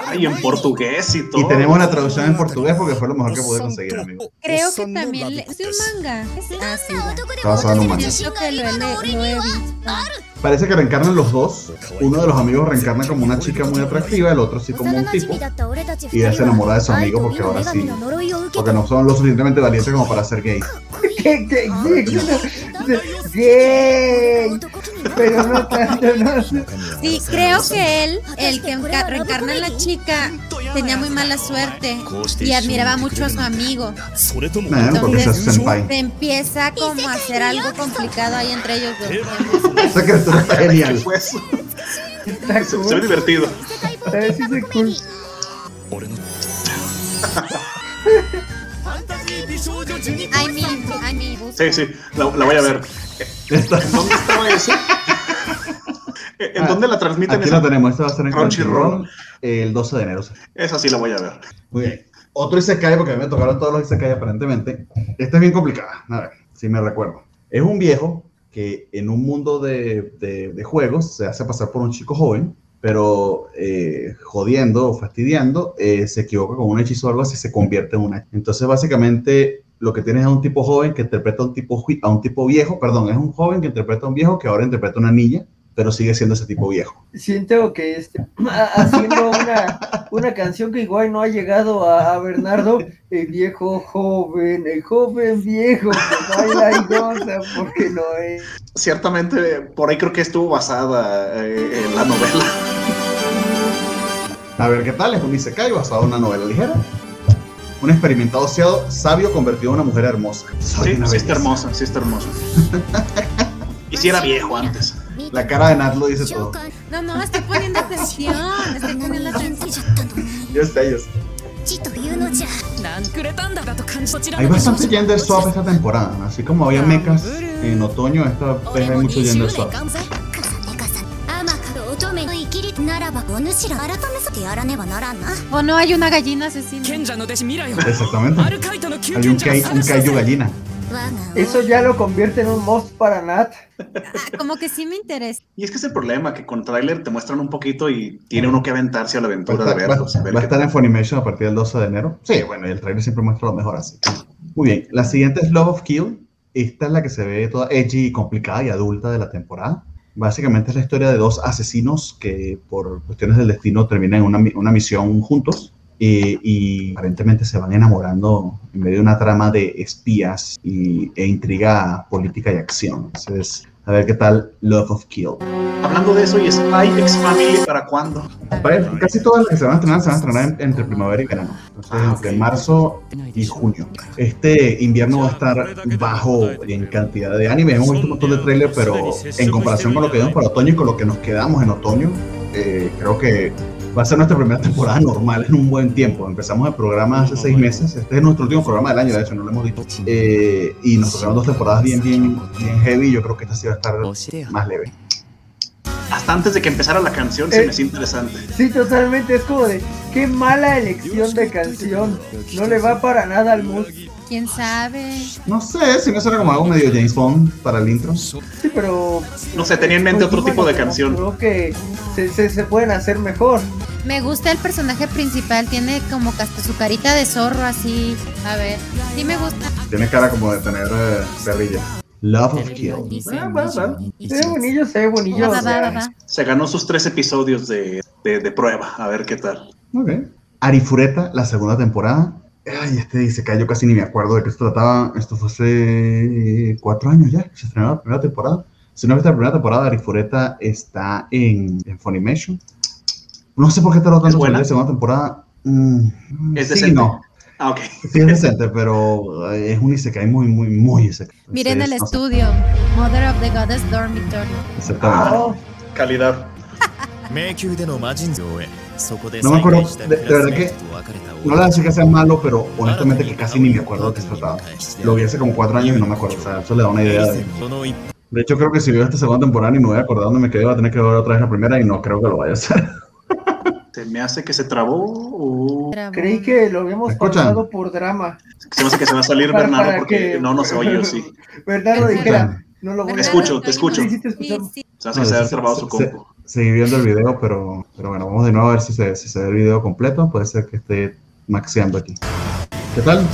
Ay, en portugués y todo. Y tenemos la traducción en portugués porque fue lo mejor que pude conseguir, amigo. Creo que también le... es un manga. Ah, sí. Está basado en un manga. Parece que reencarnan los dos. Uno de los amigos reencarna como una chica muy atractiva, el otro sí como un tipo. Y ella se enamora de su amigo porque ahora sí. Porque no son lo suficientemente valientes como para ser gay. (laughs) ¿Qué, qué, gay? Pero no tanto, no. Sí, creo que él, el que reencarna en la chica, tenía muy mala suerte y admiraba mucho a su amigo. Entonces se empieza como a hacer algo complicado ahí entre ellos dos. está genial. Se, ve divertido. Sí, sí, cool. Ay, mi, ay, mi. Sí, sí, la, la voy a ver. ¿En dónde estaba eso? ¿En ah, dónde la transmiten? Aquí la tenemos, esta va a ser en Crunchyroll el 12 de enero. Esa sí la voy a ver. Muy bien. Otro Isekai, porque a mí me tocaron todos los Isekai aparentemente. Esta es bien complicada, a ver, si me recuerdo. Es un viejo que en un mundo de, de, juegos se hace pasar por un chico joven pero eh, jodiendo o fastidiando, eh, se equivoca con un hechizo o algo así, se convierte en una. Entonces, básicamente, lo que tienes es un tipo joven que interpreta a un tipo, a un tipo viejo, perdón, es un joven que interpreta a un viejo que ahora interpreta a una niña, pero sigue siendo ese tipo viejo. Siento que este, (clears throat) haciendo una, una canción que igual no ha llegado a, Bernardo, el viejo joven, el joven viejo que baila y goza porque no es. Ciertamente, por ahí creo que estuvo basada eh, en la novela. A ver, ¿qué tal? Es un Isekai basado en una novela ligera. Un experimentado sabio convertido en una mujer hermosa. sí, sí está hermosa, sí está hermosa. (laughs) y si era viejo antes. La cara de Nat lo dice todo. No, no, estoy poniendo atención. Estoy poniendo (laughs) atención. Yo sé, yo sé. Hay bastante gender swap esta temporada, así como había mechas en otoño, esta vez hay mucho gender swap. O no hay una gallina asesina. Exactamente. Hay un, kai, un kaiju gallina. Eso ya lo convierte en un most para Nat. Ah, como que sí me interesa. Y es que es el problema, que con trailer te muestran un poquito y tiene uno que aventarse a la aventura va de verlo. Va, va a estar en Funimation a partir del 12 de enero. Sí, bueno, y el trailer siempre muestra lo mejor así. Muy bien, la siguiente es Love of Kill. Esta es la que se ve toda edgy, complicada y adulta de la temporada. Básicamente es la historia de dos asesinos que por cuestiones del destino terminan una, una misión juntos y aparentemente se van enamorando en medio de una trama de espías e intriga política y acción. Entonces, a ver qué tal Love of Kill. Hablando de eso, ¿y Spy X Family para cuándo? Casi todas las que se van a estrenar se van a estrenar entre primavera y verano. Entonces, ah, entre marzo y junio. Este invierno va a estar bajo en cantidad de anime. Hemos visto un montón de trailers, pero en comparación con lo que vemos para otoño y con lo que nos quedamos en otoño, eh, creo que va a ser nuestra primera temporada normal en un buen tiempo. Empezamos el programa hace seis meses. Este es nuestro último programa del año, de hecho, no lo hemos dicho. Eh, y nos tocaron dos temporadas bien, bien, bien heavy. Yo creo que esta sí va a estar más leve. Hasta antes de que empezara la canción se me hizo interesante. Sí, totalmente. Es como de qué mala elección de canción. No le va para nada al mood. ¿Quién sabe? No sé, si no suena como algo medio James Bond para el intro. Sí, pero... No sé, tenía en mente otro tipo de canción. Creo que se, se, pueden hacer mejor. Me gusta el personaje principal, tiene como hasta su carita de zorro así. A ver, sí me gusta. Tiene cara como de tener eh, perrilla. Love of Kill. Ah, se ve bonillo, se ve bonillo. Se ganó sus tres episodios de, de, de, prueba, a ver qué tal. Ok. Arifureta, la segunda temporada. Ay, este dice que yo casi ni me acuerdo de qué se trataba. Esto fue hace cuatro años ya, se estrenó la primera temporada. Si no viste la primera temporada, Arifureta está en, en Funimation. No sé por qué te lo tanto la segunda temporada. Mm, ¿Es decente? Sí, no. Ah, ok. Sí, es decente, pero es un Isekai muy, muy, muy Isekai. Miren el estudio. Mother of the Goddess Dormitory. Exactamente. Oh, calidad. (laughs) No me acuerdo, de, de verdad que no le decir que sea malo, pero honestamente que casi ni me acuerdo de qué se trataba. Lo vi hace como cuatro años y no me acuerdo, o sea, eso le da una idea de... De hecho, creo que si veo esta segunda temporada y me voy acordando, me quedé, voy a tener que ver otra vez la primera y no creo que lo vaya a hacer. (laughs) ¿Se me hace que se trabó o...? Creí que lo habíamos pasado por drama. Se me hace que se va a salir Bernardo porque no, no se oye, sí. Bernardo dijera, no lo voy Te escucho, te escucho. Sí, te Se hace que se ha trabado su compu. Seguí viendo el video, pero, pero bueno, vamos de nuevo a ver si se, si se ve el video completo. Puede ser que esté maxeando aquí. ¿Qué tal?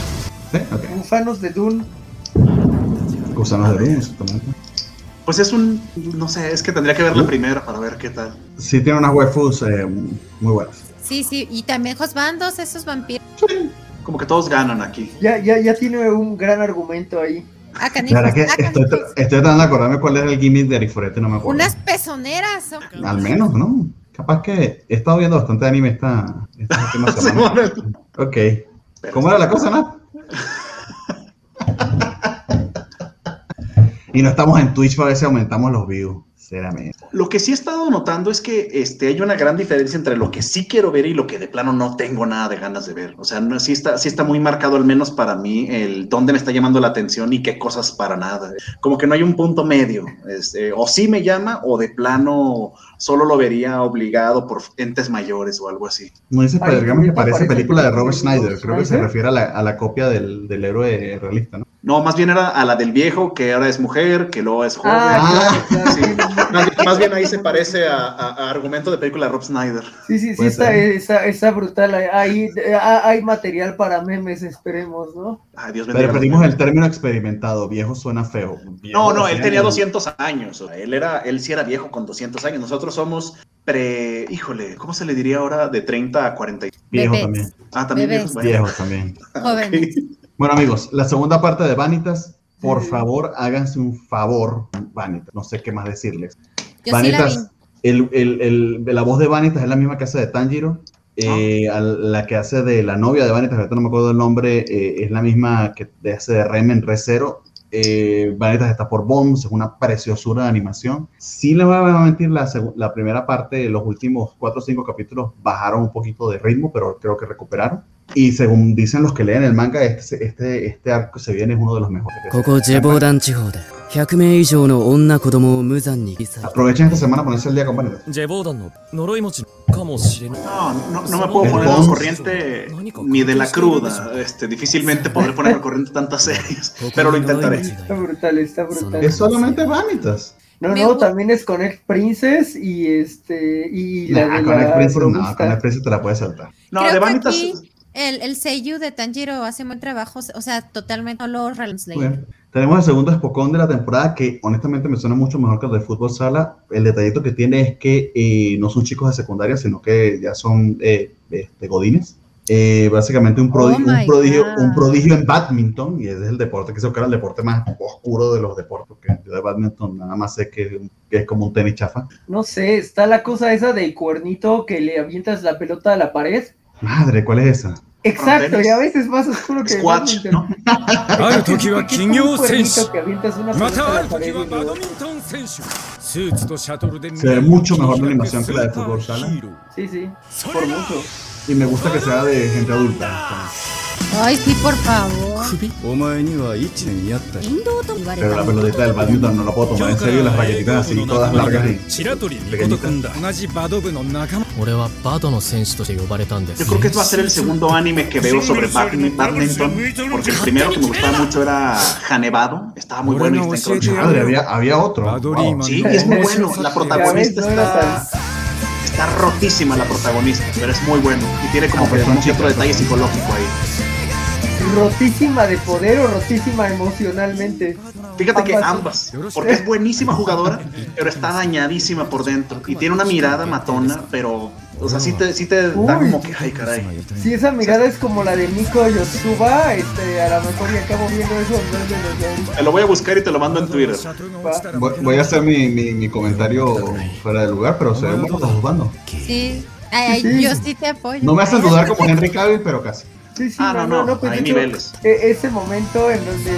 ¿Sí? Okay. Gusanos de Dune. Gusanos de Dune, exactamente. Pues es un, no sé, es que tendría que ver la primera para ver qué tal. Sí, tiene unas waifus eh, muy buenas. Sí, sí, y también Bandos, esos vampiros. Sí, como que todos ganan aquí. Ya, ya, ya tiene un gran argumento ahí. Ah, la verdad que estoy, estoy, tratando de acordarme cuál es el gimmick de Arifurete, no me acuerdo. Unas pezoneras. Al menos, ¿no? Capaz que he estado viendo bastante anime esta, esta (laughs) última semana. ok. ¿Cómo era la cosa, no? (laughs) y no estamos en Twitch para ver si aumentamos los views. Lo que sí he estado notando es que este, hay una gran diferencia entre lo que sí quiero ver y lo que de plano no tengo nada de ganas de ver. O sea, no, sí, está, sí está muy marcado, al menos para mí, el dónde me está llamando la atención y qué cosas para nada. Como que no hay un punto medio. Este, o sí me llama o de plano solo lo vería obligado por entes mayores o algo así. No dice que parece película de Robert Schneider. Creo que se refiere a la, a la copia del, del héroe realista, ¿no? No, más bien era a la del viejo, que ahora es mujer, que luego es joven. Ah, claro, claro. Sí. Más, bien, más bien ahí se parece a, a- a argumento de película de Rob Snyder. Sí, sí, sí, está, está, está brutal. Ahí hay material para memes, esperemos, ¿no? Ay, Dios. Pero perdimos el término experimentado. Viejo suena feo. Viejo No, no, él 100 tenía años. 200 años. o sea, él, era, él sí era viejo con 200 años. Nosotros somos pre. Híjole, ¿cómo se le diría ahora? De 30 a 40. Viejo Bebés. también. Ah, también Bebés. viejo. Bueno. Viejo también. Jóvenes. Bueno, amigos, la segunda parte de Vanitas. Por favor, háganse un favor, Vanitas. No sé qué más decirles. Yo sí la. Vanitas, el, el, el- la voz de Vanitas es la misma que hace de Tanjiro. Eh, al- la que hace de la novia de Vanitas, ahorita no me acuerdo el nombre, eh, es la misma que hace de Rem en Recero. Eh, Vanitas está por Bombs, es una preciosura de animación. Sí le voy a mentir, la, la primera parte, los últimos cuatro o cinco capítulos bajaron un poquito de ritmo, pero creo que recuperaron. Y según dicen los que leen el manga, este, este, este arco se viene es uno de los mejores. Aprovechen esta semana para ponerse el día, compañeros. No, no, no me puedo poner al corriente ni de la cruda. Este, difícilmente podré poner al corriente tantas series, pero lo intentaré. Está brutal, está brutal. Es solamente Vanitas. No, no, también es Connect Princess y este. Y la nah, de Connect la Princess, no, Connect te la puedes saltar. No, de Vanitas el, el Seiyu de Tanjiro hace buen trabajo, o sea, totalmente no lo. Muy bien. Tenemos el segundo espocón de la temporada que honestamente me suena mucho mejor que el de fútbol sala. El detallito que tiene es que eh, no son chicos de secundaria, sino que ya son eh, este, godines. Eh, básicamente un, prodi- Oh un, prodigio, un prodigio en badminton, y ese es el deporte que se era el deporte más oscuro de los deportes, porque yo de badminton nada más sé que, que es como un tenis chafa. No sé, está la cosa esa del cuernito que le avientas la pelota a la pared. Madre, ¿cuál es esa? Exacto, y a veces más oscuro que Squatch, el ¿no? (laughs) (laughs) Se ve mucho mejor la animación que la de fútbol sala. Sí, sí. Por mucho. Y me gusta que sea de gente adulta. Ay, sí, por favor. Pero la pelotita del badminton no la puedo tomar en serio las raquetitas así todas largas y pequeñitas. Yo creo que esto va a ser el segundo anime que veo sobre badminton porque el primero que me gustaba mucho era Hanebado, estaba muy bueno y está en Madre, había, había otro. Wow. Sí, es muy bueno, la protagonista está está rotísima la protagonista, pero es muy bueno. Y tiene como pero que cierto chicas, detalle psicológico ahí. Rotísima de poder o rotísima emocionalmente. Fíjate que Ambas. porque es buenísima jugadora, pero está dañadísima por dentro. Y tiene una mirada matona, pero, o sea, sí te, sí te da como que, ay, caray. Si esa mirada es como la de Nico Yotsuba, este, a lo mejor y acabo viendo eso en vez de los de ahorita. Te lo voy a buscar y te lo mando en Twitter. Voy, voy a hacer mi, mi, mi comentario fuera de lugar, pero se los jugando. Sí. Ay, ay, Sí. yo sí te apoyo. No me hacen dudar (laughs) como Henry Cavill, pero casi. Sí, sí, Ah, no, no, pues, hay de hecho, niveles. e- ese momento en donde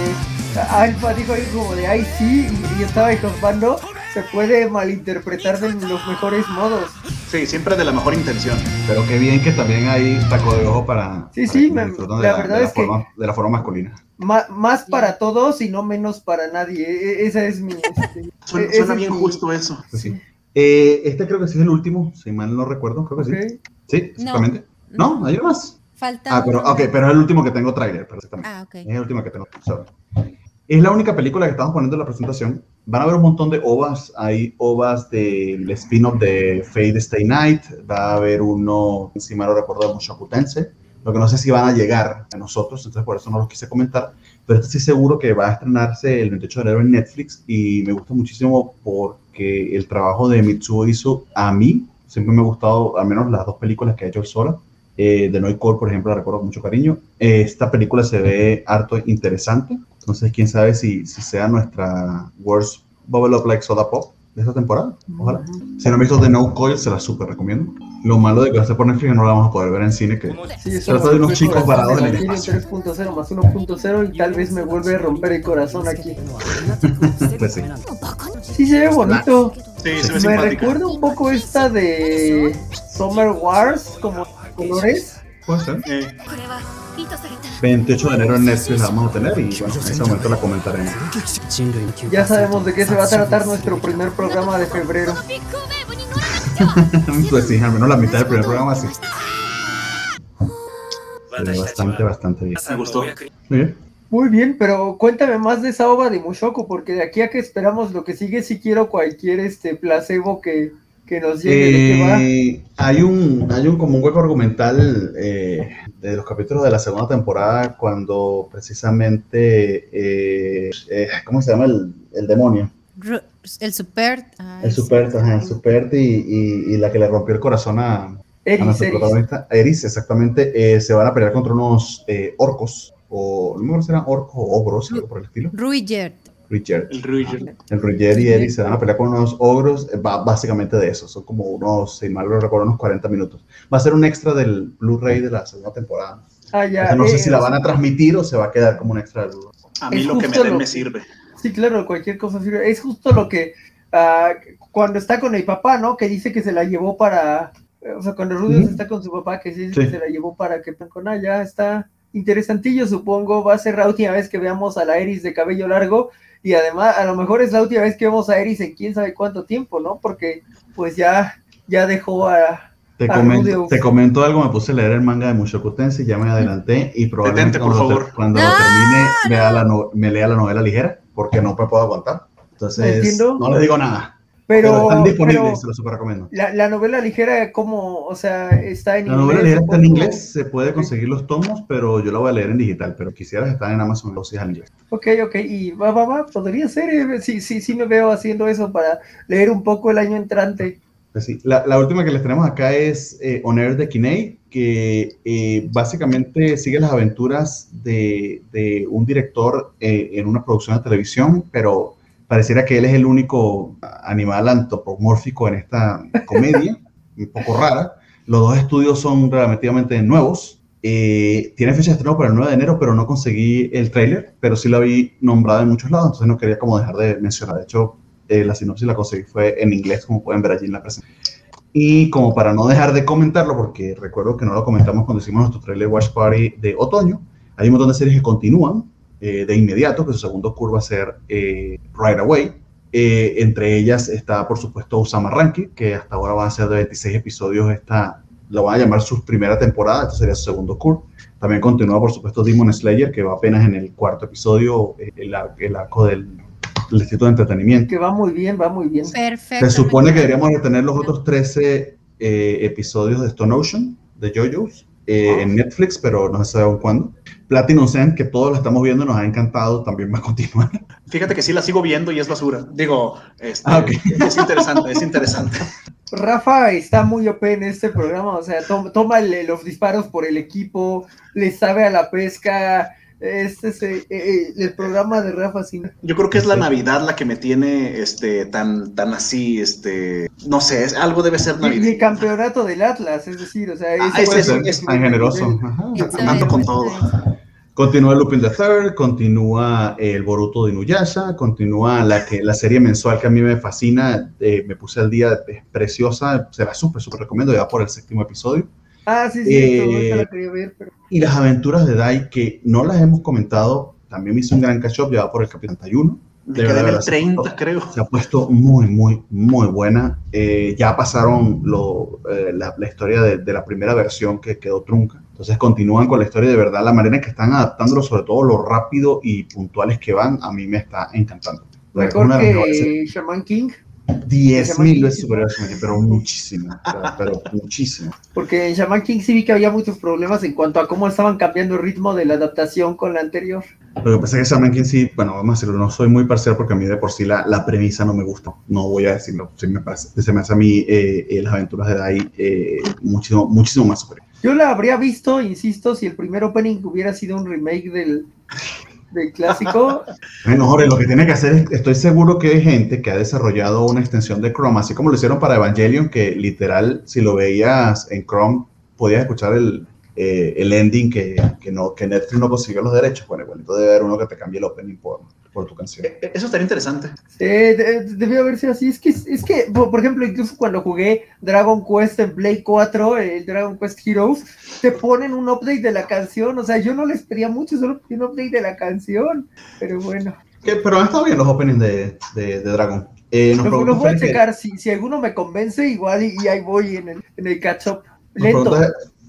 Alfa dijo ahí como de ay sí y yo estaba ejempando, se puede malinterpretar de los mejores modos. Sí, siempre de la mejor intención. Pero qué bien que también hay taco de ojo para. Sí, para sí, que me- la de verdad de es que- forma, de la forma masculina. Ma- más para todos y no menos para nadie. E- e- esa es mi. este, (laughs) Suena, bien mi- justo eso. Pues sí. Eh, este creo que sí es el último, si mal no recuerdo, creo que sí. Sí, exactamente. No, hay más. Falta. Ah, pero, ok, pero es el último que tengo tráiler, pero exactamente. Ah, ok. Es el último que tengo. sorry. Es la única película que estamos poniendo en la presentación. Van a haber un montón de ovas. Hay ovas del spin-off de Fate Stay Night. Va a haber uno, si mal no recuerdo, de Mushoku Tensei. Lo que no sé si van a llegar a nosotros, entonces por eso no los quise comentar. Pero estoy seguro que va a estrenarse el 28 de enero en Netflix y me gusta muchísimo porque el trabajo de Mitsuo hizo a mí. Siempre me ha gustado, al menos las dos películas que ha hecho él sola. Eh, de Noy Cole, por ejemplo, la recuerdo con mucho cariño. Eh, esta película se ve harto interesante. Entonces, quién sabe si, si sea nuestra Worst Bubble Up Like Soda Pop de esta temporada. Ojalá. Si no han visto The No Coil, se la súper recomiendo. Lo malo de que va a ser por Netflix no la vamos a poder ver en cine. Que Sí, se trata de unos chicos varados en el espacio. 3.0 más 1.0 y tal vez me vuelve a romper el corazón aquí. Pues sí. Sí, se ve bonito. Sí, se ve Me simpática. recuerda un poco esta de Summer Wars, como colores. Puede ser. Eh. 28 de enero en Netflix la vamos a tener y bueno, en ese momento la comentaremos. Ya sabemos de qué se va a tratar nuestro primer programa de febrero. (laughs) pues sí, al menos la mitad del primer programa sí. Bastante, bastante bien. Muy bien. Muy bien, pero cuéntame más de esa ova de Mushoku, porque de aquí a que esperamos lo que sigue, si quiero cualquier este placebo que, que nos llegue. ¿de qué va? Eh, hay un hay un como un hueco argumental eh, de los capítulos de la segunda temporada cuando precisamente eh, eh, ¿cómo se llama el, el demonio? Ru- El super. ah, El Supert, sí. ajá, el Supert y, y- y la que le rompió el corazón a, a Eris, nuestro Eris. protagonista, Eris, exactamente, eh, se van a pelear contra unos eh, orcos, o no me acuerdo si eran orcos o ogros, algo por el estilo. Ruigert. Richard. El Ruiger. El Ruger y Eris se van a pelear con unos ogros, eh, va básicamente de eso, son como unos, si mal no recuerdo, unos 40 minutos. Va a ser un extra del Blu-ray de la segunda temporada. Ah, ya. Entonces, no sé eh, si la van a transmitir o se va a quedar como un extra del Blu-ray. A mí Es lo que me den lo me sirve. Sí, claro, cualquier cosa sirve. Es justo lo que ah, cuando está con el papá, ¿no? Que dice que se la llevó para. O sea, cuando Rudius Ujú. está con su papá, que dice Sí. que se la llevó para que con ah, ya está interesantillo, supongo. Va a ser la última vez que veamos a la Eris de cabello largo. Y además, a lo mejor es la última vez que vemos a Eris en quién sabe cuánto tiempo, ¿no? Porque, pues ya, ya dejó a. Te, Ah, comento, te comento algo, me puse a leer el manga de Mushoku Tensei, ya me adelanté y probablemente Detente, por cuando, favor. te- cuando lo termine vea la no- me lea la novela ligera porque no me puedo aguantar. Entonces, no les digo nada. Pero, Pero, están disponibles, pero se los super recomiendo. la, la novela ligera, como, o sea, está en La inglés. novela ligera está en inglés, se puede conseguir los tomos, pero yo la voy a leer en digital. Pero quisieras estar en Amazon, lo si en inglés. Ok, ok, y va, va, va, podría ser, eh, sí, sí, sí me veo haciendo eso para leer un poco el año entrante. Pues sí, la, la última que les tenemos acá es eh, On Air de Kinei, que eh, básicamente sigue las aventuras de, de un director eh, en una producción de televisión, pero pareciera que él es el único animal antropomórfico en esta comedia, (laughs) un poco rara. Los dos estudios son relativamente nuevos. Eh, tiene fecha de estreno para el 9 de enero, pero no conseguí el tráiler, pero sí la vi nombrada en muchos lados, entonces no quería como dejar de mencionar. De hecho, eh, la sinopsis la conseguí fue en inglés, como pueden ver allí en la presentación. Y como para no dejar de comentarlo, porque recuerdo que no lo comentamos cuando hicimos nuestro trailer Watch Party de otoño, hay un montón de series que continúan eh, de inmediato, que su segundo curva va a ser eh, Right Away. Eh, entre ellas está, por supuesto, Usama Ranki, que hasta ahora va a ser de 26 episodios. Esta la van a llamar su primera temporada, esto sería su segundo curva. También continúa, por supuesto, Demon Slayer, que va apenas en el cuarto episodio, el, el arco del, del Distrito de Entretenimiento. Que va muy bien, va muy bien. Perfecto. Se supone que deberíamos de tener los otros 13 eh, episodios de Stone Ocean, de JoJo's, eh, en Netflix, pero no se sabe aún cuándo. Platinum Zen, que todos lo estamos viendo, nos ha encantado, también va a continuar. Fíjate que sí la sigo viendo y es basura. Digo, este, Ah, ok. es interesante, es interesante. Rafa está muy OP en este programa, o sea, to- toma los disparos por el equipo, le sabe a la pesca. Este es eh, eh, el programa de Rafa sin Yo creo que es la Navidad la que me tiene este tan tan así, este, no sé, es, algo debe ser y, y el Navidad. campeonato del Atlas, es decir, o sea, Ah, fue- es- Tan generoso. Ando con todo. Continúa Lupin the Third, continúa el Boruto de Inuyasha, continúa la, que, la serie mensual que a mí me fascina, eh, me puse al día, es preciosa, se la súper, súper recomiendo, ya por el séptimo episodio. Ah, sí, sí, Eh, esa la quería ver, pero Y las aventuras de Dai, que no las hemos comentado, también me hizo un gran catch up, ya por el capítulo 31. Me De verdad, en el verdad, se 30, puso- creo. Se ha puesto muy, muy, muy buena. Eh, ya pasaron lo, eh, la, la historia de, de la primera versión que quedó trunca. Entonces continúan con la historia de verdad, la manera en que están adaptándolo, sobre todo lo rápido y puntuales que van, a mí me está encantando. mejor que Shaman King, 10 mil veces superior a pero muchísimo, pero muchísimo. porque en Shaman King sí vi que había muchos problemas en cuanto a cómo estaban cambiando el ritmo de la adaptación con la anterior. Lo que pasa es que Shaman King sí, bueno, vamos a decirlo, no soy muy parcial porque a mí de por sí la, la premisa no me gusta. No voy a decirlo, sí me parece, se me hace a mí eh, eh, las aventuras de Dai eh, muchísimo, muchísimo más superior. Yo la habría visto, insisto, si el primer opening hubiera sido un remake del, del clásico. (laughs) Bueno, Jorge, lo que tiene que hacer es, estoy seguro que hay gente que ha desarrollado una extensión de Chrome, así como lo hicieron para Evangelion, que literal, si lo veías en Chrome, podías escuchar el, eh, el ending que, que, no, que Netflix no consiguió los derechos. Bueno, igualito debe haber uno que te cambie el opening por, por tu canción. E- Eso estaría interesante. Eh, de- debió haber sido así. Es que, es que, por ejemplo, incluso cuando jugué Dragon Quest en Play 4, el Dragon Quest Heroes, te ponen un update de la canción. O sea, yo no les pedía mucho, solo pedí un update de la canción. Pero bueno, Que- pero han estado bien los openings de, de, de Dragon. Eh, nos los voy a Félix que- checar. Si, si alguno me convence, igual y, y ahí voy en el, en el catch up. nos Lento.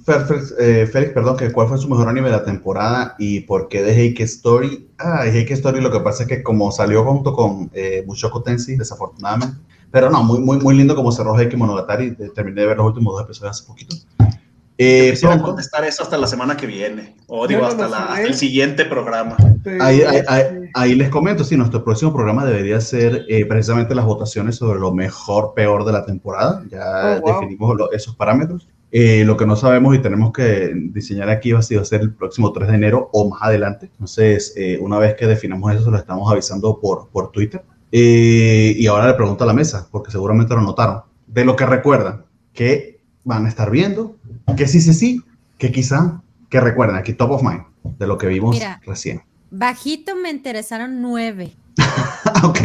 Félix, eh, Félix, perdón, que cuál fue su mejor anime de la temporada y por qué de Heike Story. Ah, Heike Story lo que pasa es que como salió junto con eh, Mushoku Tensei, desafortunadamente. Pero no, muy, muy, muy lindo como cerró Heike Monogatari. Terminé de ver los últimos dos episodios hace poquito. Eh, quisiera contestar eso hasta la semana que viene, o digo, hasta, la, hasta, el siguiente programa. Ahí, ahí, ahí, ahí, les comento, sí, nuestro próximo programa debería ser eh, precisamente las votaciones sobre lo mejor, peor de la temporada. Ya oh, wow. definimos lo, esos parámetros. Eh, lo que no sabemos y tenemos que diseñar aquí va a ser el próximo 3 de enero o más adelante. Entonces, eh, una vez que definamos eso, lo estamos avisando por, por Twitter. y ahora le pregunto a la mesa, porque seguramente lo notaron, de lo que recuerdan, que van a estar viendo, que sí, sí, sí, que quizá, que recuerden, aquí top of mind, de lo que vimos Mira, recién. Bajito me interesaron nueve. (laughs) ok.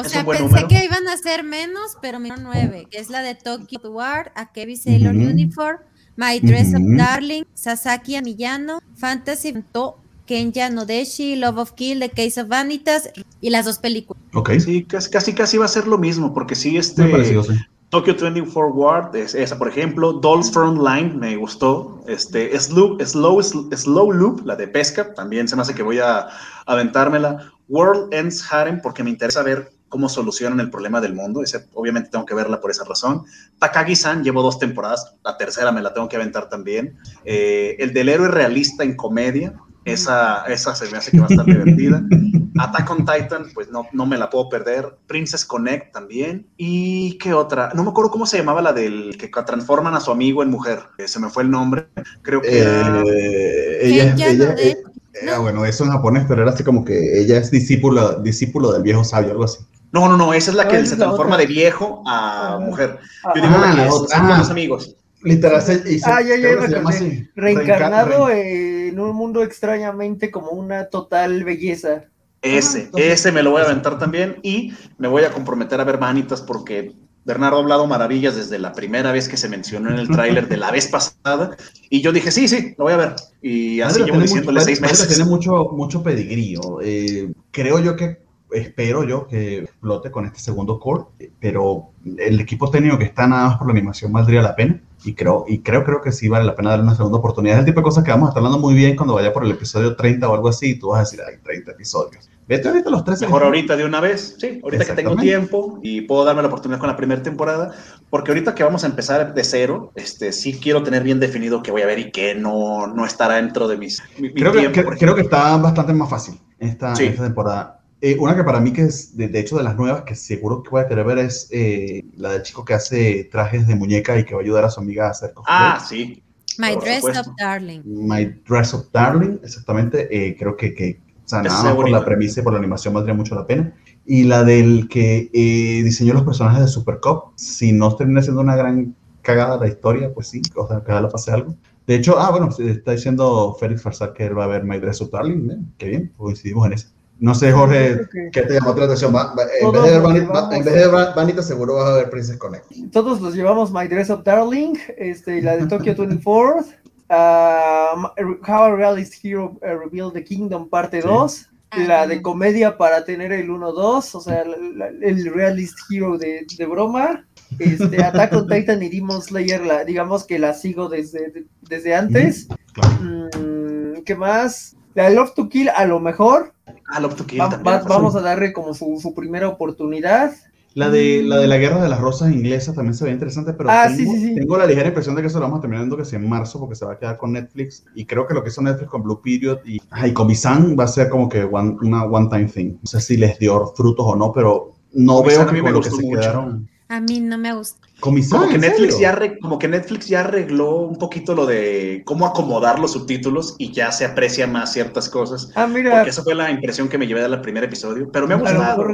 O sea, pensé número. que iban a ser menos, pero me nueve, que es la de Tokyo War, Akebi Sailor uh -huh. Uniform, My Dress uh -huh. of Darling, Sasaki Amiyano, Fantasy To, Kenya Nodeshi, Love of Kill, The Case of Vanitas y las dos películas. Ok. Sí, casi, casi, casi va a ser lo mismo, porque sí, este. Muy parecido, sí. Tokyo 24 Ward, esa por ejemplo, Dolls Frontline me gustó, este, Slow, Slow, Slow Loop, la de pesca, también se me hace que voy a aventármela, World Ends Harem, porque me interesa ver cómo solucionan el problema del mundo, ese, obviamente tengo que verla por esa razón, Takagi-san, llevo dos temporadas, la tercera me la tengo que aventar también, eh, el del héroe realista en comedia, esa, esa se me hace que va a estar divertida. (laughs) Attack on Titan, pues no, no me la puedo perder. Princess Connect también. ¿Y qué otra? No me acuerdo cómo se llamaba la del que transforman a su amigo en mujer. Se me fue el nombre. Creo que. Eh, ella, ella, ella, ella eh, ah, bueno, eso en japonés, pero era así como que ella es discípulo, discípulo del viejo sabio, algo así. No, no, no, esa es la que se transforma de viejo a mujer. Yo digo ah, la que es, ah, los amigos. Literal, se, y se, ah, ya, ya, se llama así. Reencarnado en un mundo extrañamente como una total belleza. Ese, ah, ese me lo voy a aventar también y me voy a comprometer a ver Manitas porque Bernardo ha hablado maravillas desde la primera vez que se mencionó en el tráiler de la vez pasada y yo dije, sí, sí, lo voy a ver. Y así llevo diciéndole mucho, seis meses. Tiene mucho, mucho pedigrío. Eh, creo yo que espero yo que explote con este segundo core, pero el equipo técnico que está nada más por la animación valdría la pena y creo, y creo, creo que sí vale la pena darle una segunda oportunidad. Es el tipo de cosas que vamos a estar hablando muy bien cuando vaya por el episodio 30 o algo así, y tú vas a decir, hay 30 episodios. Vete ahorita los 13. Mejor ahorita de una vez, sí, ahorita que tengo tiempo y puedo darme la oportunidad con la primera temporada, porque ahorita que vamos a empezar de cero, este, sí quiero tener bien definido qué voy a ver y qué no, no estará dentro de mis... Mi, creo, mi que, creo que está bastante más fácil esta, sí. esta temporada. Eh, una que para mí que es, de, de, hecho, de las nuevas que seguro que voy a querer ver es eh, la del chico que hace trajes de muñeca y que va a ayudar a su amiga a hacer cosplay. Ah, sí. My Dress Up Darling. My Dress Up Darling, exactamente. Eh, creo que, que o sea, nada por la premisa y por la animación valdría mucho la pena. Y la del que eh, diseñó los personajes de Super Cup, si no termina siendo una gran cagada la historia, pues sí, o sea, que la pase algo. De hecho, ah, bueno, está diciendo Félix Farsad que él va a ver My Dress Up Darling, ¿eh? qué bien, coincidimos en eso. No sé, Jorge, ¿qué te llamó la atención? En vez, de Vanita, en vez de Vanita, seguro vas a ver Princess Connect. Todos los llevamos My Dress Up Darling, este, la de Tokyo (laughs) 24, uh, How a Realist Hero uh, Revealed the Kingdom, parte 2. Sí. La de comedia para tener el 1-2, o sea, la, la, el Realist Hero de, de broma. Este, (laughs) Attack on Titan y Demon Slayer, la, digamos que la sigo desde, desde antes. Claro. Mm, ¿Qué más? La Love to Kill, a lo mejor, Ah, va, va, vamos a darle como su, su, primera oportunidad. La de, la de la Guerra de las Rosas inglesa también se ve interesante, pero ah, tengo, sí, sí, sí. tengo, la ligera impresión de que eso lo vamos a terminar que sea en marzo, porque se va a quedar con Netflix. Y creo que lo que hizo Netflix con Blue Period y, y con Misan va a ser como que one, una one-time thing. No sé si les dio frutos o no, pero no veo que con lo que se mucho. quedaron. A mí no me gusta. Como que, Netflix ya re, como que Netflix ya arregló un poquito lo de cómo acomodar los subtítulos y ya se aprecia más ciertas cosas. Ah, mira. Porque esa fue la impresión que me llevé del primer episodio. Pero me ha gustado.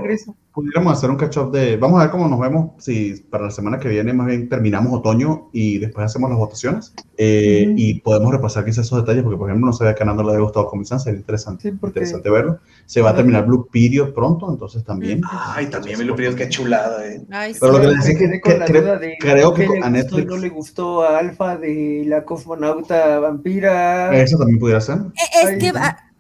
Pudiéramos hacer un catch-up de. Vamos a ver cómo nos vemos. Si para la semana que viene más bien terminamos otoño y después hacemos las votaciones. Eh, mm. Y podemos repasar quizás esos detalles, porque por ejemplo no sabía que a Nando le había gustado Comisan, sería interesante, sí, porque... interesante verlo. Se va a terminar Blue Period pronto, entonces también. Ay, también Blue Period, qué chulada, eh. Ay, Pero sí, lo que les decía que, que, que, de creo que a Netflix. No le gustó a Alfa de la cosmonauta vampira. Eso también pudiera ser. Eh, es Ay, que,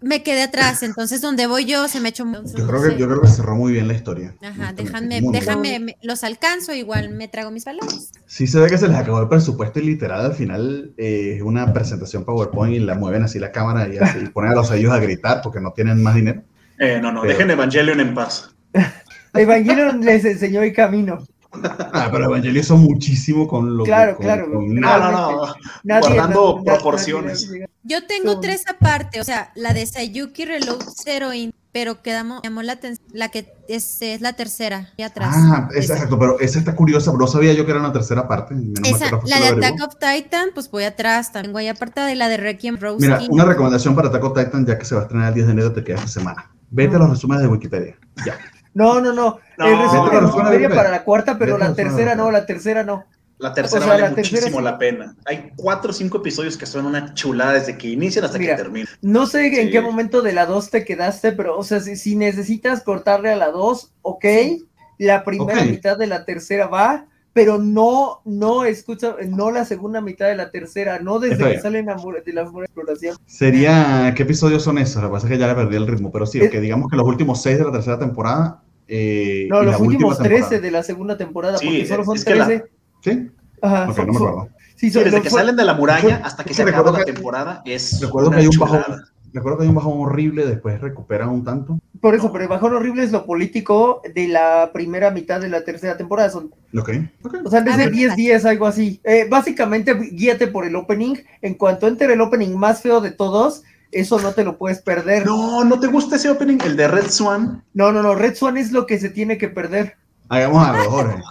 me quedé atrás, entonces donde voy yo se me echó Yo creo, que, yo creo que cerró muy bien la historia. Ajá, déjame, déjame, los alcanzo, igual me trago mis palabras. Sí se ve que se les acabó el presupuesto y literal al final es eh, una presentación PowerPoint y la mueven así la cámara y, así, ponen a los sellos a gritar porque no tienen más dinero. Eh, no, no, dejen Evangelion en paz. (laughs) Evangelion les enseñó el camino. Ah, pero Evangelio hizo muchísimo con lo claro, que. Claro, claro. No, no, no. Guardando proporciones. Yo tengo tres aparte, o sea, la de Sayuki Reload Heroine, pero quedamos, llamó la, la que es, es, la tercera, y atrás. Ah, exacto, pero esa está curiosa, pero no sabía yo que era una tercera parte. Esa, la de Attack of Titan, pues voy atrás, también voy apartada, y la de Requiem Rose. Mira, una recomendación para Attack of Titan, ya que se va a estrenar el 10 de enero, te queda esta semana. Vete a los resúmenes de Wikipedia, ya. No, no, no. no el resumen de para la cuarta, pero la tercera no, la tercera no. La tercera vale muchísimo la pena. Hay cuatro o cinco episodios que son una chulada desde que inician hasta que terminan. No sé en qué momento de la dos te quedaste, pero, o sea, si, necesitas cortarle a la dos, ok. La primera mitad de la tercera va, pero no, no, escucha, no la segunda mitad de la tercera, no desde que salen de la exploración. Sería, ¿qué episodios son esos? Lo que pasa es que ya le perdí el ritmo, pero sí, que digamos que los últimos seis de la tercera temporada. Eh, no, los últimos trece de la segunda temporada, porque solo son trece. ¿Sí? Ajá. no me acuerdo. Sí, desde que salen de la muralla hasta que se acaba la temporada es. Recuerdo que hay un bajón. Recuerdo que hay un bajón horrible, después recuperan un tanto. Por eso, pero el bajón horrible es lo político de la primera mitad de la tercera temporada. Son, ok. O sea, desde 10-10, algo así. Eh, básicamente, guíate por el opening. En cuanto entre el opening más feo de todos, eso no te lo puedes perder. No, ¿no te gusta ese opening? El de Red Swan. No, no, no. Red Swan es lo que se tiene que perder. Hagamos algo, Jorge.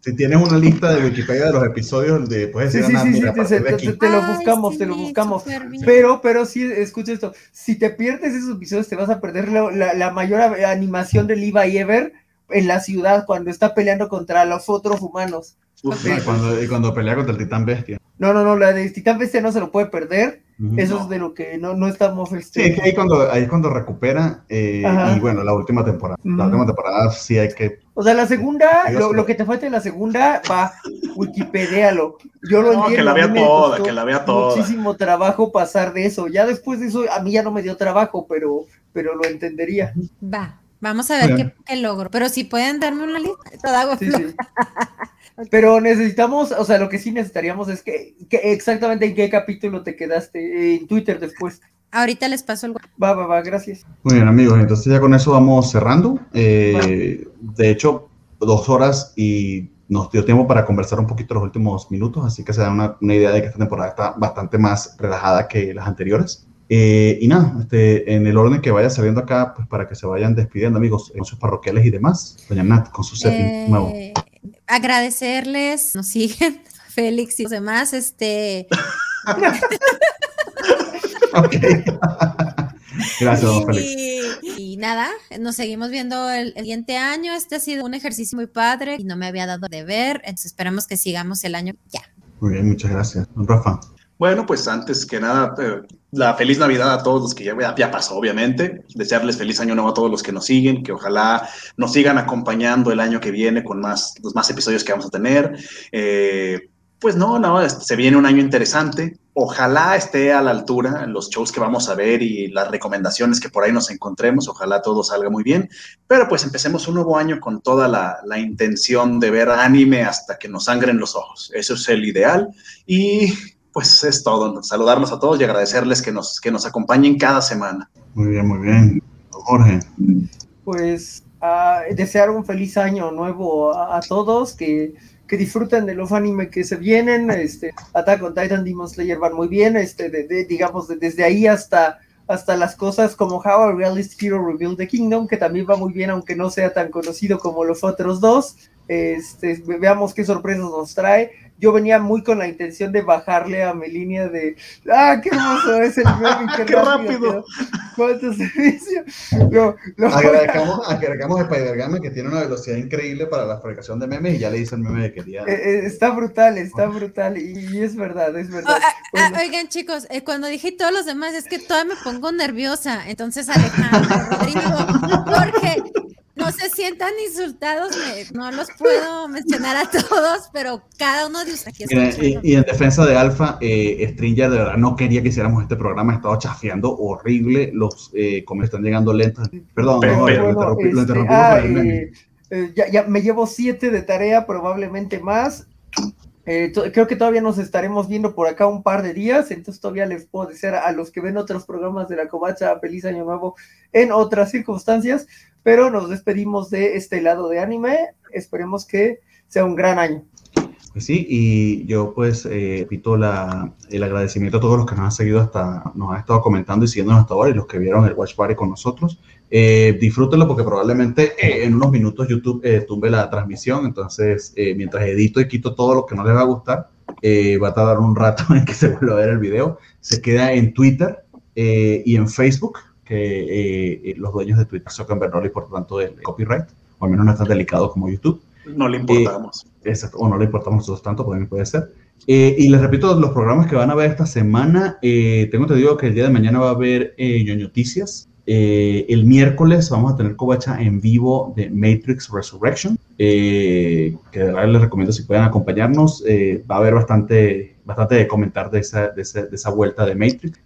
Si tienes una lista de Wikipedia de los episodios, de, puedes decir sí, sí, sí, te, lo buscamos, te lo buscamos. Pero, pero sí, escucha esto, si te pierdes esos episodios, te vas a perder la, la, mayor animación de Levi Ever en la ciudad cuando está peleando contra los otros humanos. y, cuando, y cuando pelea contra el titán bestia. No, no, no, la de Titán Bestia no se lo puede perder. Eso es de lo que no, no estamos. Este... Sí, es que ahí cuando, ahí cuando recupera. Eh, y bueno, la última temporada. La última temporada sí hay que. O sea, la segunda, lo, lo, que te falta en la segunda, va, Wikipedialo. Yo lo entiendo. Que la vea toda, que la vea toda. Muchísimo trabajo pasar de eso. Ya después de eso, a mí ya no me dio trabajo, pero, pero lo entendería. Va. Vamos a ver qué, logro. Pero si pueden darme una lista, toda sí, sí. (laughs) Pero necesitamos, o sea, lo que sí necesitaríamos es que, exactamente en qué capítulo te quedaste en Twitter después. Ahorita les paso el. Va, va, va, gracias. Muy bien, amigos, entonces ya con eso vamos cerrando. Eh, de hecho, dos horas y nos dio tiempo para conversar un poquito los últimos minutos, así que se da una, una idea de que esta temporada está bastante más relajada que las anteriores. Eh, y nada, este, en el orden que vaya saliendo acá, pues para que se vayan despidiendo, amigos, con sus parroquiales y demás. Doña Nat, con su setting eh, nuevo. Agradecerles, nos siguen, (laughs) Félix y los demás, este. (laughs) Gracias, don Félix. Y, nada, nos seguimos viendo el, siguiente año. Este ha sido un ejercicio muy padre y no me había dado de ver, entonces esperamos que sigamos el año ya. Muy bien, muchas gracias. Don Rafa. Bueno, pues antes que nada, eh, la feliz Navidad a todos los que ya, ya, pasó, obviamente. Desearles feliz año nuevo a todos los que nos siguen, que ojalá nos sigan acompañando el año que viene con más, los más episodios que vamos a tener. Eh, pues no, no, se viene un año interesante. Ojalá esté a la altura los shows que vamos a ver y las recomendaciones que por ahí nos encontremos. Ojalá todo salga muy bien. Pero pues empecemos un nuevo año con toda la, la intención de ver anime hasta que nos sangren los ojos. Eso es el ideal. Y pues es todo. Saludarlos a todos y agradecerles que nos, que nos acompañen cada semana. Muy bien, muy bien. Jorge. Pues desear un feliz año nuevo a, todos, que, que, disfruten de los anime que se vienen. Este, Attack on Titan, Demon Slayer van muy bien, este, de, digamos, desde ahí hasta hasta las cosas como How a Realist Hero Revealed the Kingdom, que también va muy bien, aunque no sea tan conocido como los otros dos. Este, veamos qué sorpresas nos trae yo venía muy con la intención de bajarle a mi línea de, ah, qué hermoso es el meme, (laughs) qué, qué rápido. ¿Cuánto servicio? Lo, agregamos, agregamos a Spider-Game que tiene una velocidad increíble para la fabricación de memes y ya le hice el meme de quería. Eh, eh, está brutal, está brutal y, es verdad, es verdad. Oh, ah, ah, oigan, chicos, eh, cuando dije todos los demás, es que todavía me pongo nerviosa. Entonces, Alejandro, Rodrigo, Jorge, no si sientan insultados, no los puedo mencionar a todos, pero cada uno de ustedes. y, en defensa de Alfa, eh, Stringer de verdad no quería que hiciéramos este programa, estaba chafiando horrible, los eh, como están llegando lentos. Perdón, lo, interrumpimos ah, eh, eh, ya, ya me llevo siete de tarea, probablemente más. Eh, creo que todavía nos estaremos viendo por acá un par de días, entonces todavía les puedo decir a los que ven otros programas de la Covacha feliz año nuevo en otras circunstancias, pero nos despedimos de este lado de anime, esperemos que sea un gran año. Pues sí, y yo pues eh, pito la, el agradecimiento a todos los que nos han seguido hasta, nos han estado comentando y siguiéndonos hasta ahora y los que vieron el Watch Party con nosotros. Eh, disfrútenlo porque probablemente eh, en unos minutos YouTube eh, tumbe la transmisión, entonces mientras edito y quito todo lo que no les va a gustar, va a tardar un rato (laughs) en que se vuelva a ver el video. Se queda en Twitter y en Facebook, que los dueños de Twitter son Bernoli y por tanto el copyright, o al menos no es tan delicado como YouTube. No le importamos. exacto, o no le importamos nosotros tanto, también puede ser. y les repito, los programas que van a ver esta semana, tengo entendido que el día de mañana va a haber eh, Noticias, eh, el miércoles vamos a tener covacha en vivo de Matrix Resurrection, eh, que de verdad les recomiendo si pueden acompañarnos. Eh, va a haber bastante, bastante de comentar de esa, de, esa, de esa vuelta de Matrix.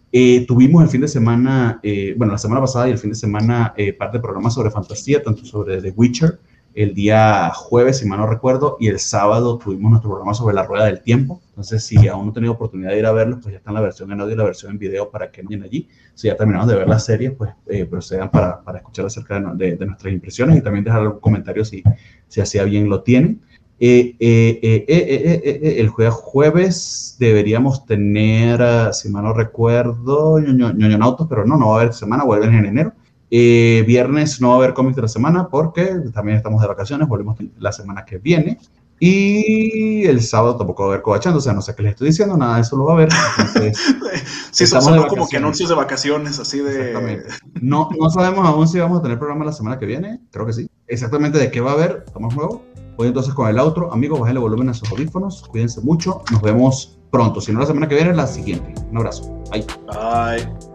tuvimos el fin de semana, bueno, la semana pasada y el fin de semana, parte de programas sobre fantasía, tanto sobre The Witcher, el día jueves, si mal no recuerdo, y el sábado tuvimos nuestro programa sobre la rueda del tiempo. Entonces, si aún no han tenido oportunidad de ir a verlo, pues ya está en la versión en audio y la versión en video para que vayan allí. Si ya terminamos de ver la serie, pues eh, procedan para, para, escuchar acerca de, nuestras impresiones y también dejar algún comentario si, si hacía bien lo tienen. El jueves deberíamos tener, si mal no recuerdo, ñoño, Nautos, pero no, no va a haber semana, vuelven en enero. Eh, viernes no va a haber cómics de la semana porque también estamos de vacaciones, volvemos la semana que viene. Y el sábado tampoco va a haber cobachando, o sea, no sé qué les estoy diciendo, nada de eso lo va a haber. Entonces, (laughs) sí, son como que anuncios de vacaciones, así de. No, no sabemos aún si vamos a tener programa la semana que viene, creo que sí. Exactamente de qué va a haber, estamos nuevo. Voy entonces con el outro. Amigos, bájenle volumen a sus audífonos, cuídense mucho, nos vemos pronto. Si no la semana que viene, la siguiente. Un abrazo. Bye. Bye.